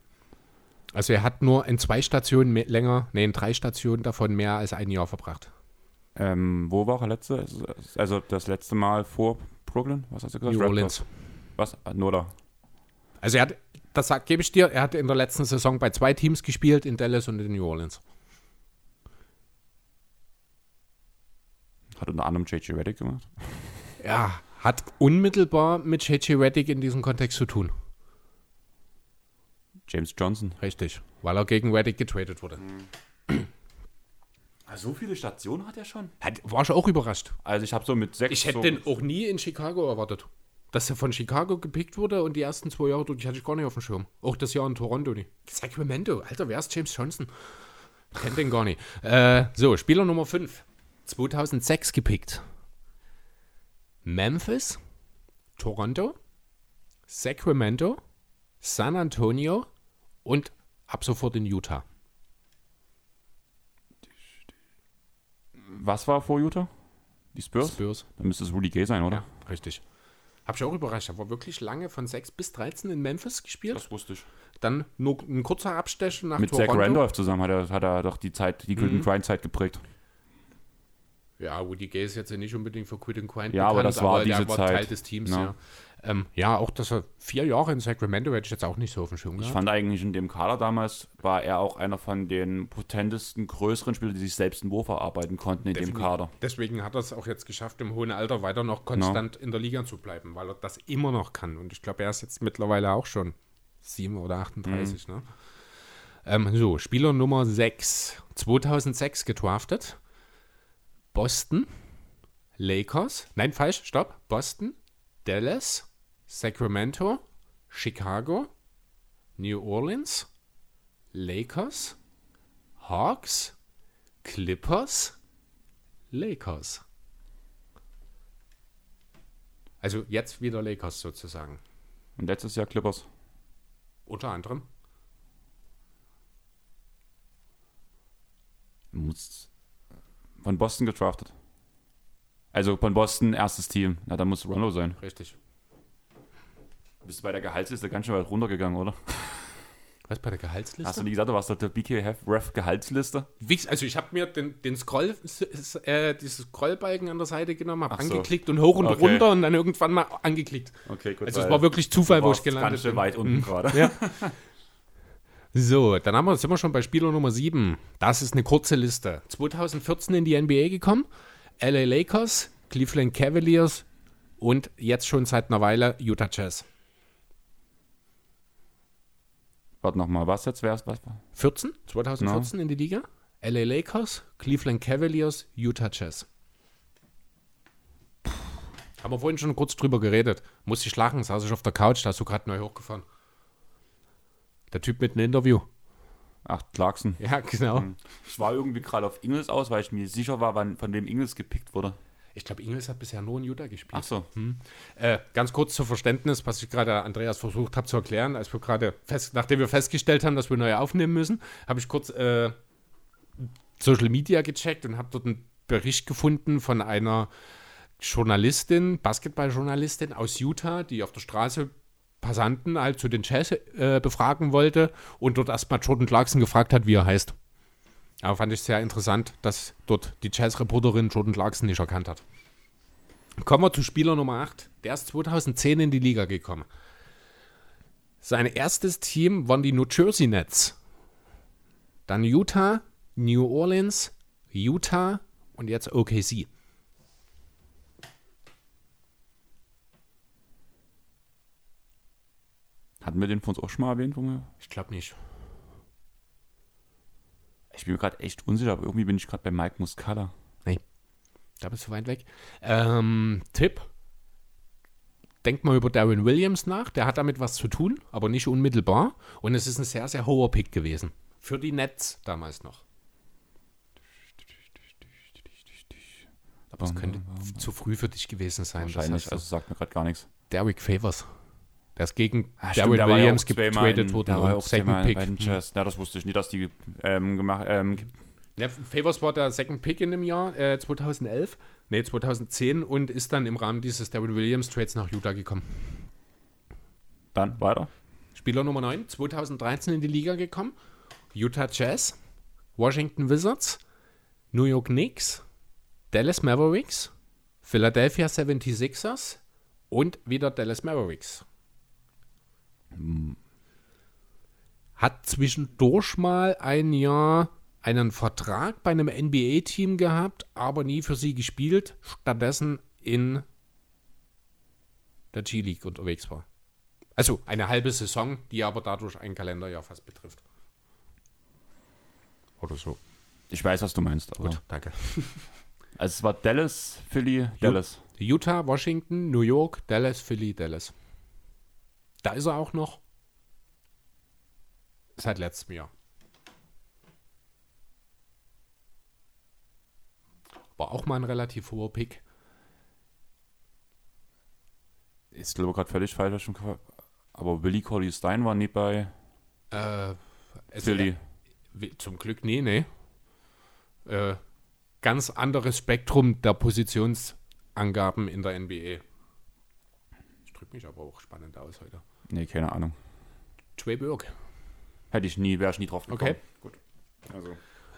Also er hat nur in zwei Stationen mehr, länger, nee, in drei Stationen davon mehr als ein Jahr verbracht. Ähm, wo war er letzte? Also das letzte Mal vor Brooklyn? Was hast du gesagt? New. Orleans. Was? Nur da. Also er hat, das sag- gebe ich dir, er hat in der letzten Saison bei zwei Teams gespielt, in Dallas und in New Orleans. Hat unter anderem J.J. Reddick gemacht. Ja, hat unmittelbar mit JJ Reddick in diesem Kontext zu tun. James Johnson. Richtig, weil er gegen Reddick getradet wurde. Ah, So viele Stationen hat er schon? Hat, war ich auch überrascht. Also ich habe so mit sechs. Ich hätte so, den auch nie in Chicago erwartet. Dass er von Chicago gepickt wurde und die ersten zwei Jahre, die hatte ich gar nicht auf dem Schirm. Auch das Jahr in Toronto nicht. Sacramento, Alter, wer ist James Johnson? Kennt den gar nicht. Äh, so, Spieler Nummer 5. 2006 gepickt. Memphis, Toronto, Sacramento, San Antonio und ab sofort in Utah. Was war vor Utah? Die Spurs? Spurs. Dann müsste es Rudy Gay sein, oder? Ja, richtig. Hab ich auch überrascht. Er war wirklich lange von 6 bis 13 in Memphis gespielt. Das wusste ich. Dann nur ein kurzer Abstechen nach Mit Toronto. Zach Randolph zusammen hat er, hat er doch die Zeit, die Mhm. Golden Grind-Zeit geprägt. Ja, Woody Gay ist jetzt ja nicht unbedingt für Quid and Quiet Ja, aber das war der diese war Zeit. Teil des Teams, ja. Ja. Ähm, ja, auch dass er vier Jahre in Sacramento hätte ich jetzt auch nicht so auf dem Schirm Ich gehabt. fand eigentlich in dem Kader damals, war er auch einer von den potentesten, größeren Spielern, die sich selbst einen Wurf erarbeiten konnten in Definitiv. dem Kader. Deswegen hat er es auch jetzt geschafft, im hohen Alter weiter noch konstant in der Liga zu bleiben, weil er das immer noch kann. Und ich glaube, er ist jetzt mittlerweile auch schon 7 oder 38. Ne? Ähm, so, Spieler Nummer 6. 2006 gedraftet. Boston, Lakers. Nein, falsch, stopp. Boston, Dallas, Sacramento, Chicago, New Orleans, Lakers, Hawks, Clippers, Lakers. Also jetzt wieder Lakers sozusagen. Und letztes Jahr Clippers. Unter anderem. Muss von Boston gedraftet. Also von Boston erstes Team. Na, da muss Rondo sein. Richtig. Bist du bei der Gehaltsliste ganz schön weit runtergegangen, oder? Was bei der Gehaltsliste? Hast du nicht gesagt, du warst auf der BK Ref Gehaltsliste? Wie, also ich habe mir den, den Scroll, äh, dieses Scrollbalken an der Seite genommen, habe so. angeklickt und hoch und Okay. runter und dann irgendwann mal angeklickt. Okay, gut. Also es war wirklich Zufall, wo ich gelandet ganz schön bin. weit unten gerade. Ja. So, dann haben wir, sind wir schon bei Spieler Nummer 7. Das ist eine kurze Liste. 2014 in die NBA gekommen. LA Lakers, Cleveland Cavaliers und jetzt schon seit einer Weile Utah Jazz. Warte nochmal, was jetzt? Wer ist was? 14? 2014 in die Liga. LA Lakers, Cleveland Cavaliers, Utah Jazz. Haben wir vorhin schon kurz drüber geredet. Musste ich lachen, saß ich auf der Couch, da hast du gerade neu hochgefahren. Der Typ mit einem Interview. Ach, Clarkson. Ja, genau. Ich war irgendwie gerade auf Ingles aus, weil ich mir sicher war, wann, von wem Ingles gepickt wurde. Ich glaube, Ingles hat bisher nur in Utah gespielt. Ach so. Äh, ganz kurz zu Verständnis, was ich gerade Andreas versucht habe zu erklären, als wir gerade fest, nachdem wir festgestellt haben, dass wir neu aufnehmen müssen, habe ich kurz äh, Social Media gecheckt und habe dort einen Bericht gefunden von einer Journalistin, Basketballjournalistin aus Utah, die auf der Straße Passanten halt zu den Jazz äh, befragen wollte und dort erstmal Jordan Clarkson gefragt hat, wie er heißt. Aber fand ich sehr interessant, dass dort die Jazz-Reporterin Jordan Clarkson nicht erkannt hat. Kommen wir zu Spieler Nummer 8. Der ist 2010 in die Liga gekommen. Sein erstes Team waren die New Jersey Nets. Dann Utah, New Orleans, Utah und jetzt OKC. Hatten wir den von uns auch schon mal erwähnt? Ich glaube nicht. Ich bin mir gerade echt unsicher, aber irgendwie bin ich gerade bei Mike Muscala. Nee. Da bist du weit weg. Ähm, Tipp. Denk mal über Darren Williams nach. Der hat damit was zu tun, aber nicht unmittelbar. Und es ist ein sehr, sehr hoher Pick gewesen. Für die Nets damals noch. Aber es könnte zu früh für dich gewesen sein. das Wahrscheinlich, heißt, also sagt mir gerade gar nichts. Derrick Favors. Ist gegen Ah, stimmt, ja Williams getradet ja und Second Pick. Jazz. Ja, das wusste ich nicht, dass die ähm, gemacht ähm, Ja, Favors war der Second Pick in dem Jahr äh, 2011, nee 2010 und ist dann im Rahmen dieses Darren Williams Trades nach Utah gekommen. Dann weiter. Spieler Nummer 9, 2013 in die Liga gekommen. Utah Jazz, Washington Wizards, New York Knicks, Dallas Mavericks, Philadelphia 76ers und wieder Dallas Mavericks. Hat zwischendurch mal ein Jahr einen Vertrag bei einem NBA-Team gehabt, aber nie für sie gespielt, stattdessen in der G-League unterwegs war. Also eine halbe Saison, die aber dadurch ein Kalenderjahr fast betrifft. Oder so. Ich weiß, was du meinst. Aber Gut, danke. Also es war Dallas, Philly, Dallas. Utah, Washington, New York, Dallas, Philly, Dallas. Da ist er auch noch. Seit letztem Jahr. War auch mal ein relativ hoher Pick. Ist, glaube ich, gerade völlig falsch. Aber Willie Colley Stein war nie bei Äh, es- Philly. Wie- Zum Glück, nee, nee. Äh, ganz anderes Spektrum der Positionsangaben in der NBA. Ich drücke mich aber auch spannend aus heute. Nee, keine Ahnung. Trey Burke. Hätte ich nie, wäre ich nie drauf gekommen. Okay. Gut. Also.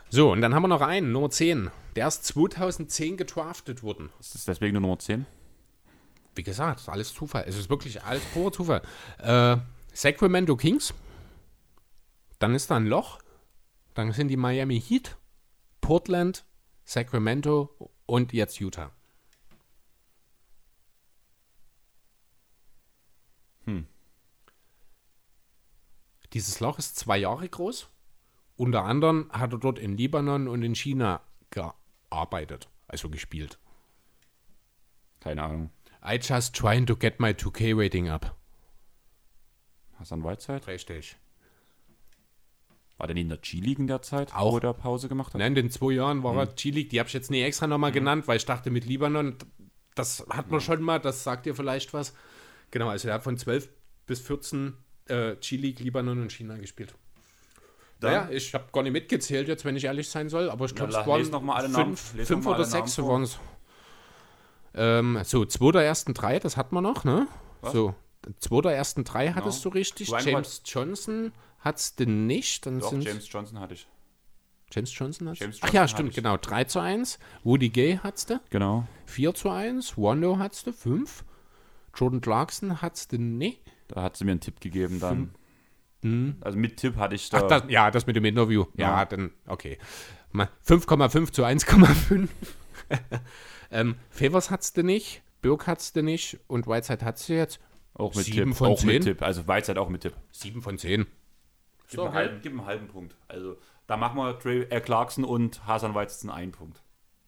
So, und dann haben wir noch einen, Nummer 10. Der ist 2010 gedraftet worden. Ist das deswegen nur Nummer 10? Wie gesagt, alles Zufall. Es ist wirklich alles purer Zufall. Äh, Sacramento Kings. Dann ist da ein Loch. Dann sind die Miami Heat, Portland, Sacramento und jetzt Utah. Dieses Loch ist zwei Jahre groß. Unter anderem hat er dort in Libanon und in China gearbeitet, also gespielt. Keine Ahnung. I just trying to get my 2K rating up. Hassan Whiteside? Richtig. War der nie in der G-League in der Zeit, Auch. wo der Pause gemacht hat? Nein, in den zwei Jahren war er G-League. Die habe ich jetzt nie extra nochmal genannt, weil ich dachte, mit Libanon, das hat man schon mal, das sagt dir vielleicht was. Genau, also er hat von 12 bis 14 äh, G-League, Libanon und China gespielt. Dann- Naja, ich habe gar nicht mitgezählt jetzt, wenn ich ehrlich sein soll, aber ich glaube, la- es waren noch mal alle Namen- fünf, les fünf oder Namen sechs waren es. Ähm, so, zwei der ersten drei, das hat man noch, ne? So, zwei der ersten drei hattest du richtig. Reinhold- James Johnson hat's denn nicht. Dann Doch, James Johnson hatte ich. James Johnson hat's? James Ach ja, stimmt, genau. 3 zu 1. Woody Gay hat's du. Genau. 4 zu 1. Wando hat's du. 5. Jordan Clarkson hat's du nicht. Da hat sie mir einen Tipp gegeben dann. Also mit Tipp hatte ich da. Hm. Ach, das, ja, das mit dem Interview. Ja, Ja. dann, okay. Mal 5,5 zu 1,5. ähm, Favors hat's du nicht. Birk hat's du nicht. Und Whiteside hat's jetzt. auch mit sieben Tipp. von auch zehn. mit Tipp. Also Whiteside auch mit Tipp. 7 von 10. Gib, einen, halben, gib einen halben Punkt. Also da machen wir Trey, äh, Clarkson und Hasan Whiteside einen Punkt.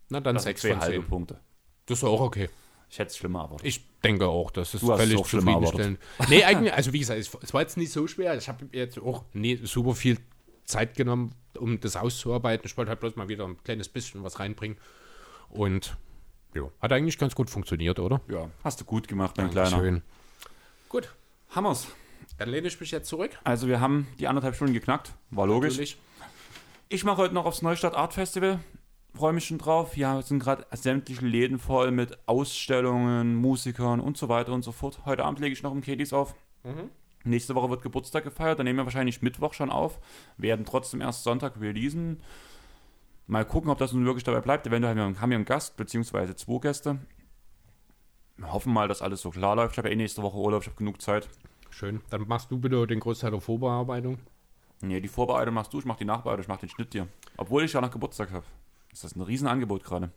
Na, dann Das sind 6 zwei von halbe 10. Punkte. Das ist auch okay. Ich hätte es schlimmer erwartet. Ich denke auch, das ist Du völlig zufriedenstellend. Nee, eigentlich, also wie gesagt, es, war jetzt nicht so schwer. Ich habe jetzt auch nie super viel Zeit genommen, um das auszuarbeiten. Ich wollte halt bloß mal wieder ein kleines bisschen was reinbringen. Und ja, hat eigentlich ganz gut funktioniert, oder? ja, hast du gut gemacht, mein Kleiner. Schön. Gut, Hammers. dann lehne ich mich jetzt zurück. Also wir haben die anderthalb Stunden geknackt. War logisch. Natürlich. Ich mache heute noch aufs Neustadt Art Festival. Freue mich schon drauf. Ja, es sind gerade sämtliche Läden voll mit Ausstellungen, Musikern und so weiter und so fort. Heute Abend lege ich noch im Kedis auf. Nächste Woche wird Geburtstag gefeiert. Dann nehmen wir wahrscheinlich Mittwoch schon auf. Werden trotzdem erst Sonntag releasen. Mal gucken, ob das nun wirklich dabei bleibt. Eventuell haben wir, einen Gast, beziehungsweise zwei Gäste. Wir hoffen mal, dass alles so klar läuft. Ich habe ja eh nächste Woche Urlaub, ich habe genug Zeit. Schön. Dann machst du bitte den Großteil der Vorbearbeitung. Nee, die Vorbereitung machst du, ich mach die Nachbereitung, ich mach den Schnitt dir. Obwohl ich ja noch Geburtstag habe. Das ist ein Riesenangebot gerade.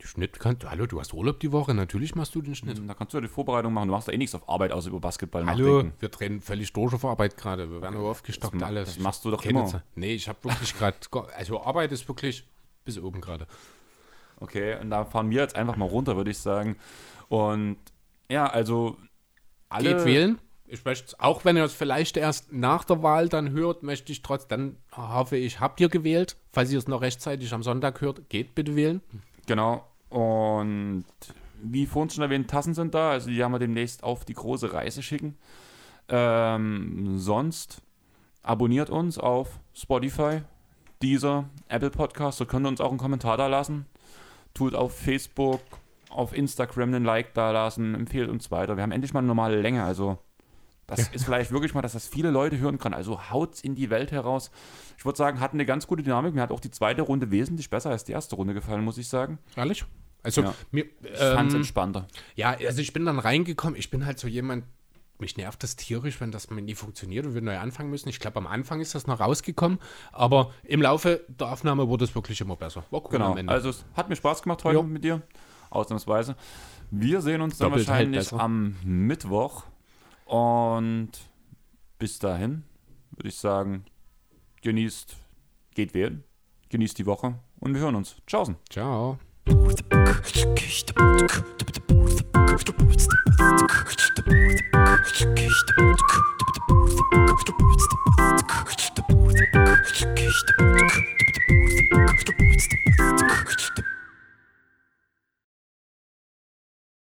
Schnitt kannst du. Hallo, du hast Urlaub die Woche. Natürlich machst du den Schnitt. Da kannst du ja die Vorbereitung machen. Du machst ja eh nichts auf Arbeit, außer über Basketball Hallo, nachdenken. wir drehen völlig durch auf Arbeit gerade. Wir werden nur aufgestockt, Das alles. das machst du doch immer. Zeit. Nee, ich habe wirklich gerade. Also Arbeit ist wirklich bis oben gerade. Okay, und da fahren wir jetzt einfach mal runter, würde ich sagen. Und ja, also alle. Geht wählen. Ich möchte, auch wenn ihr es vielleicht erst nach der Wahl dann hört, möchte ich trotzdem, dann hoffe ich, habt ihr gewählt. Falls ihr es noch rechtzeitig am Sonntag hört, geht bitte wählen. Genau. Und wie vorhin schon erwähnt, Tassen sind da. Also die haben wir demnächst auf die große Reise schicken. Ähm, sonst abonniert uns auf Spotify, Deezer, Apple Podcast. Dort könnt ihr uns auch einen Kommentar da lassen. Tut auf Facebook, auf Instagram einen Like da lassen. Empfehlt uns weiter. Wir haben endlich mal eine normale Länge. Also das ist vielleicht wirklich mal, dass das viele Leute hören können. Also haut's in die Welt heraus. Ich würde sagen, hatten eine ganz gute Dynamik. Mir hat auch die zweite Runde wesentlich besser als die erste Runde gefallen, muss ich sagen. Ehrlich? Also, Ja. mir, Ich fand's ähm, entspannter. ja, also ich bin dann reingekommen. Ich bin halt so jemand, mich nervt das tierisch, wenn das nie funktioniert und wir neu anfangen müssen. Ich glaube, am Anfang ist das noch rausgekommen, aber im Laufe der Aufnahme wurde es wirklich immer besser. War cool Genau. am Ende. Also es hat mir Spaß gemacht heute Jo. mit dir. Ausnahmsweise. Wir sehen uns dann Doppelt wahrscheinlich besser. am Mittwoch. Und bis dahin würde ich sagen, genießt, geht wählen, genießt die Woche und wir hören uns. Tschaußen. Ciao. Thank you.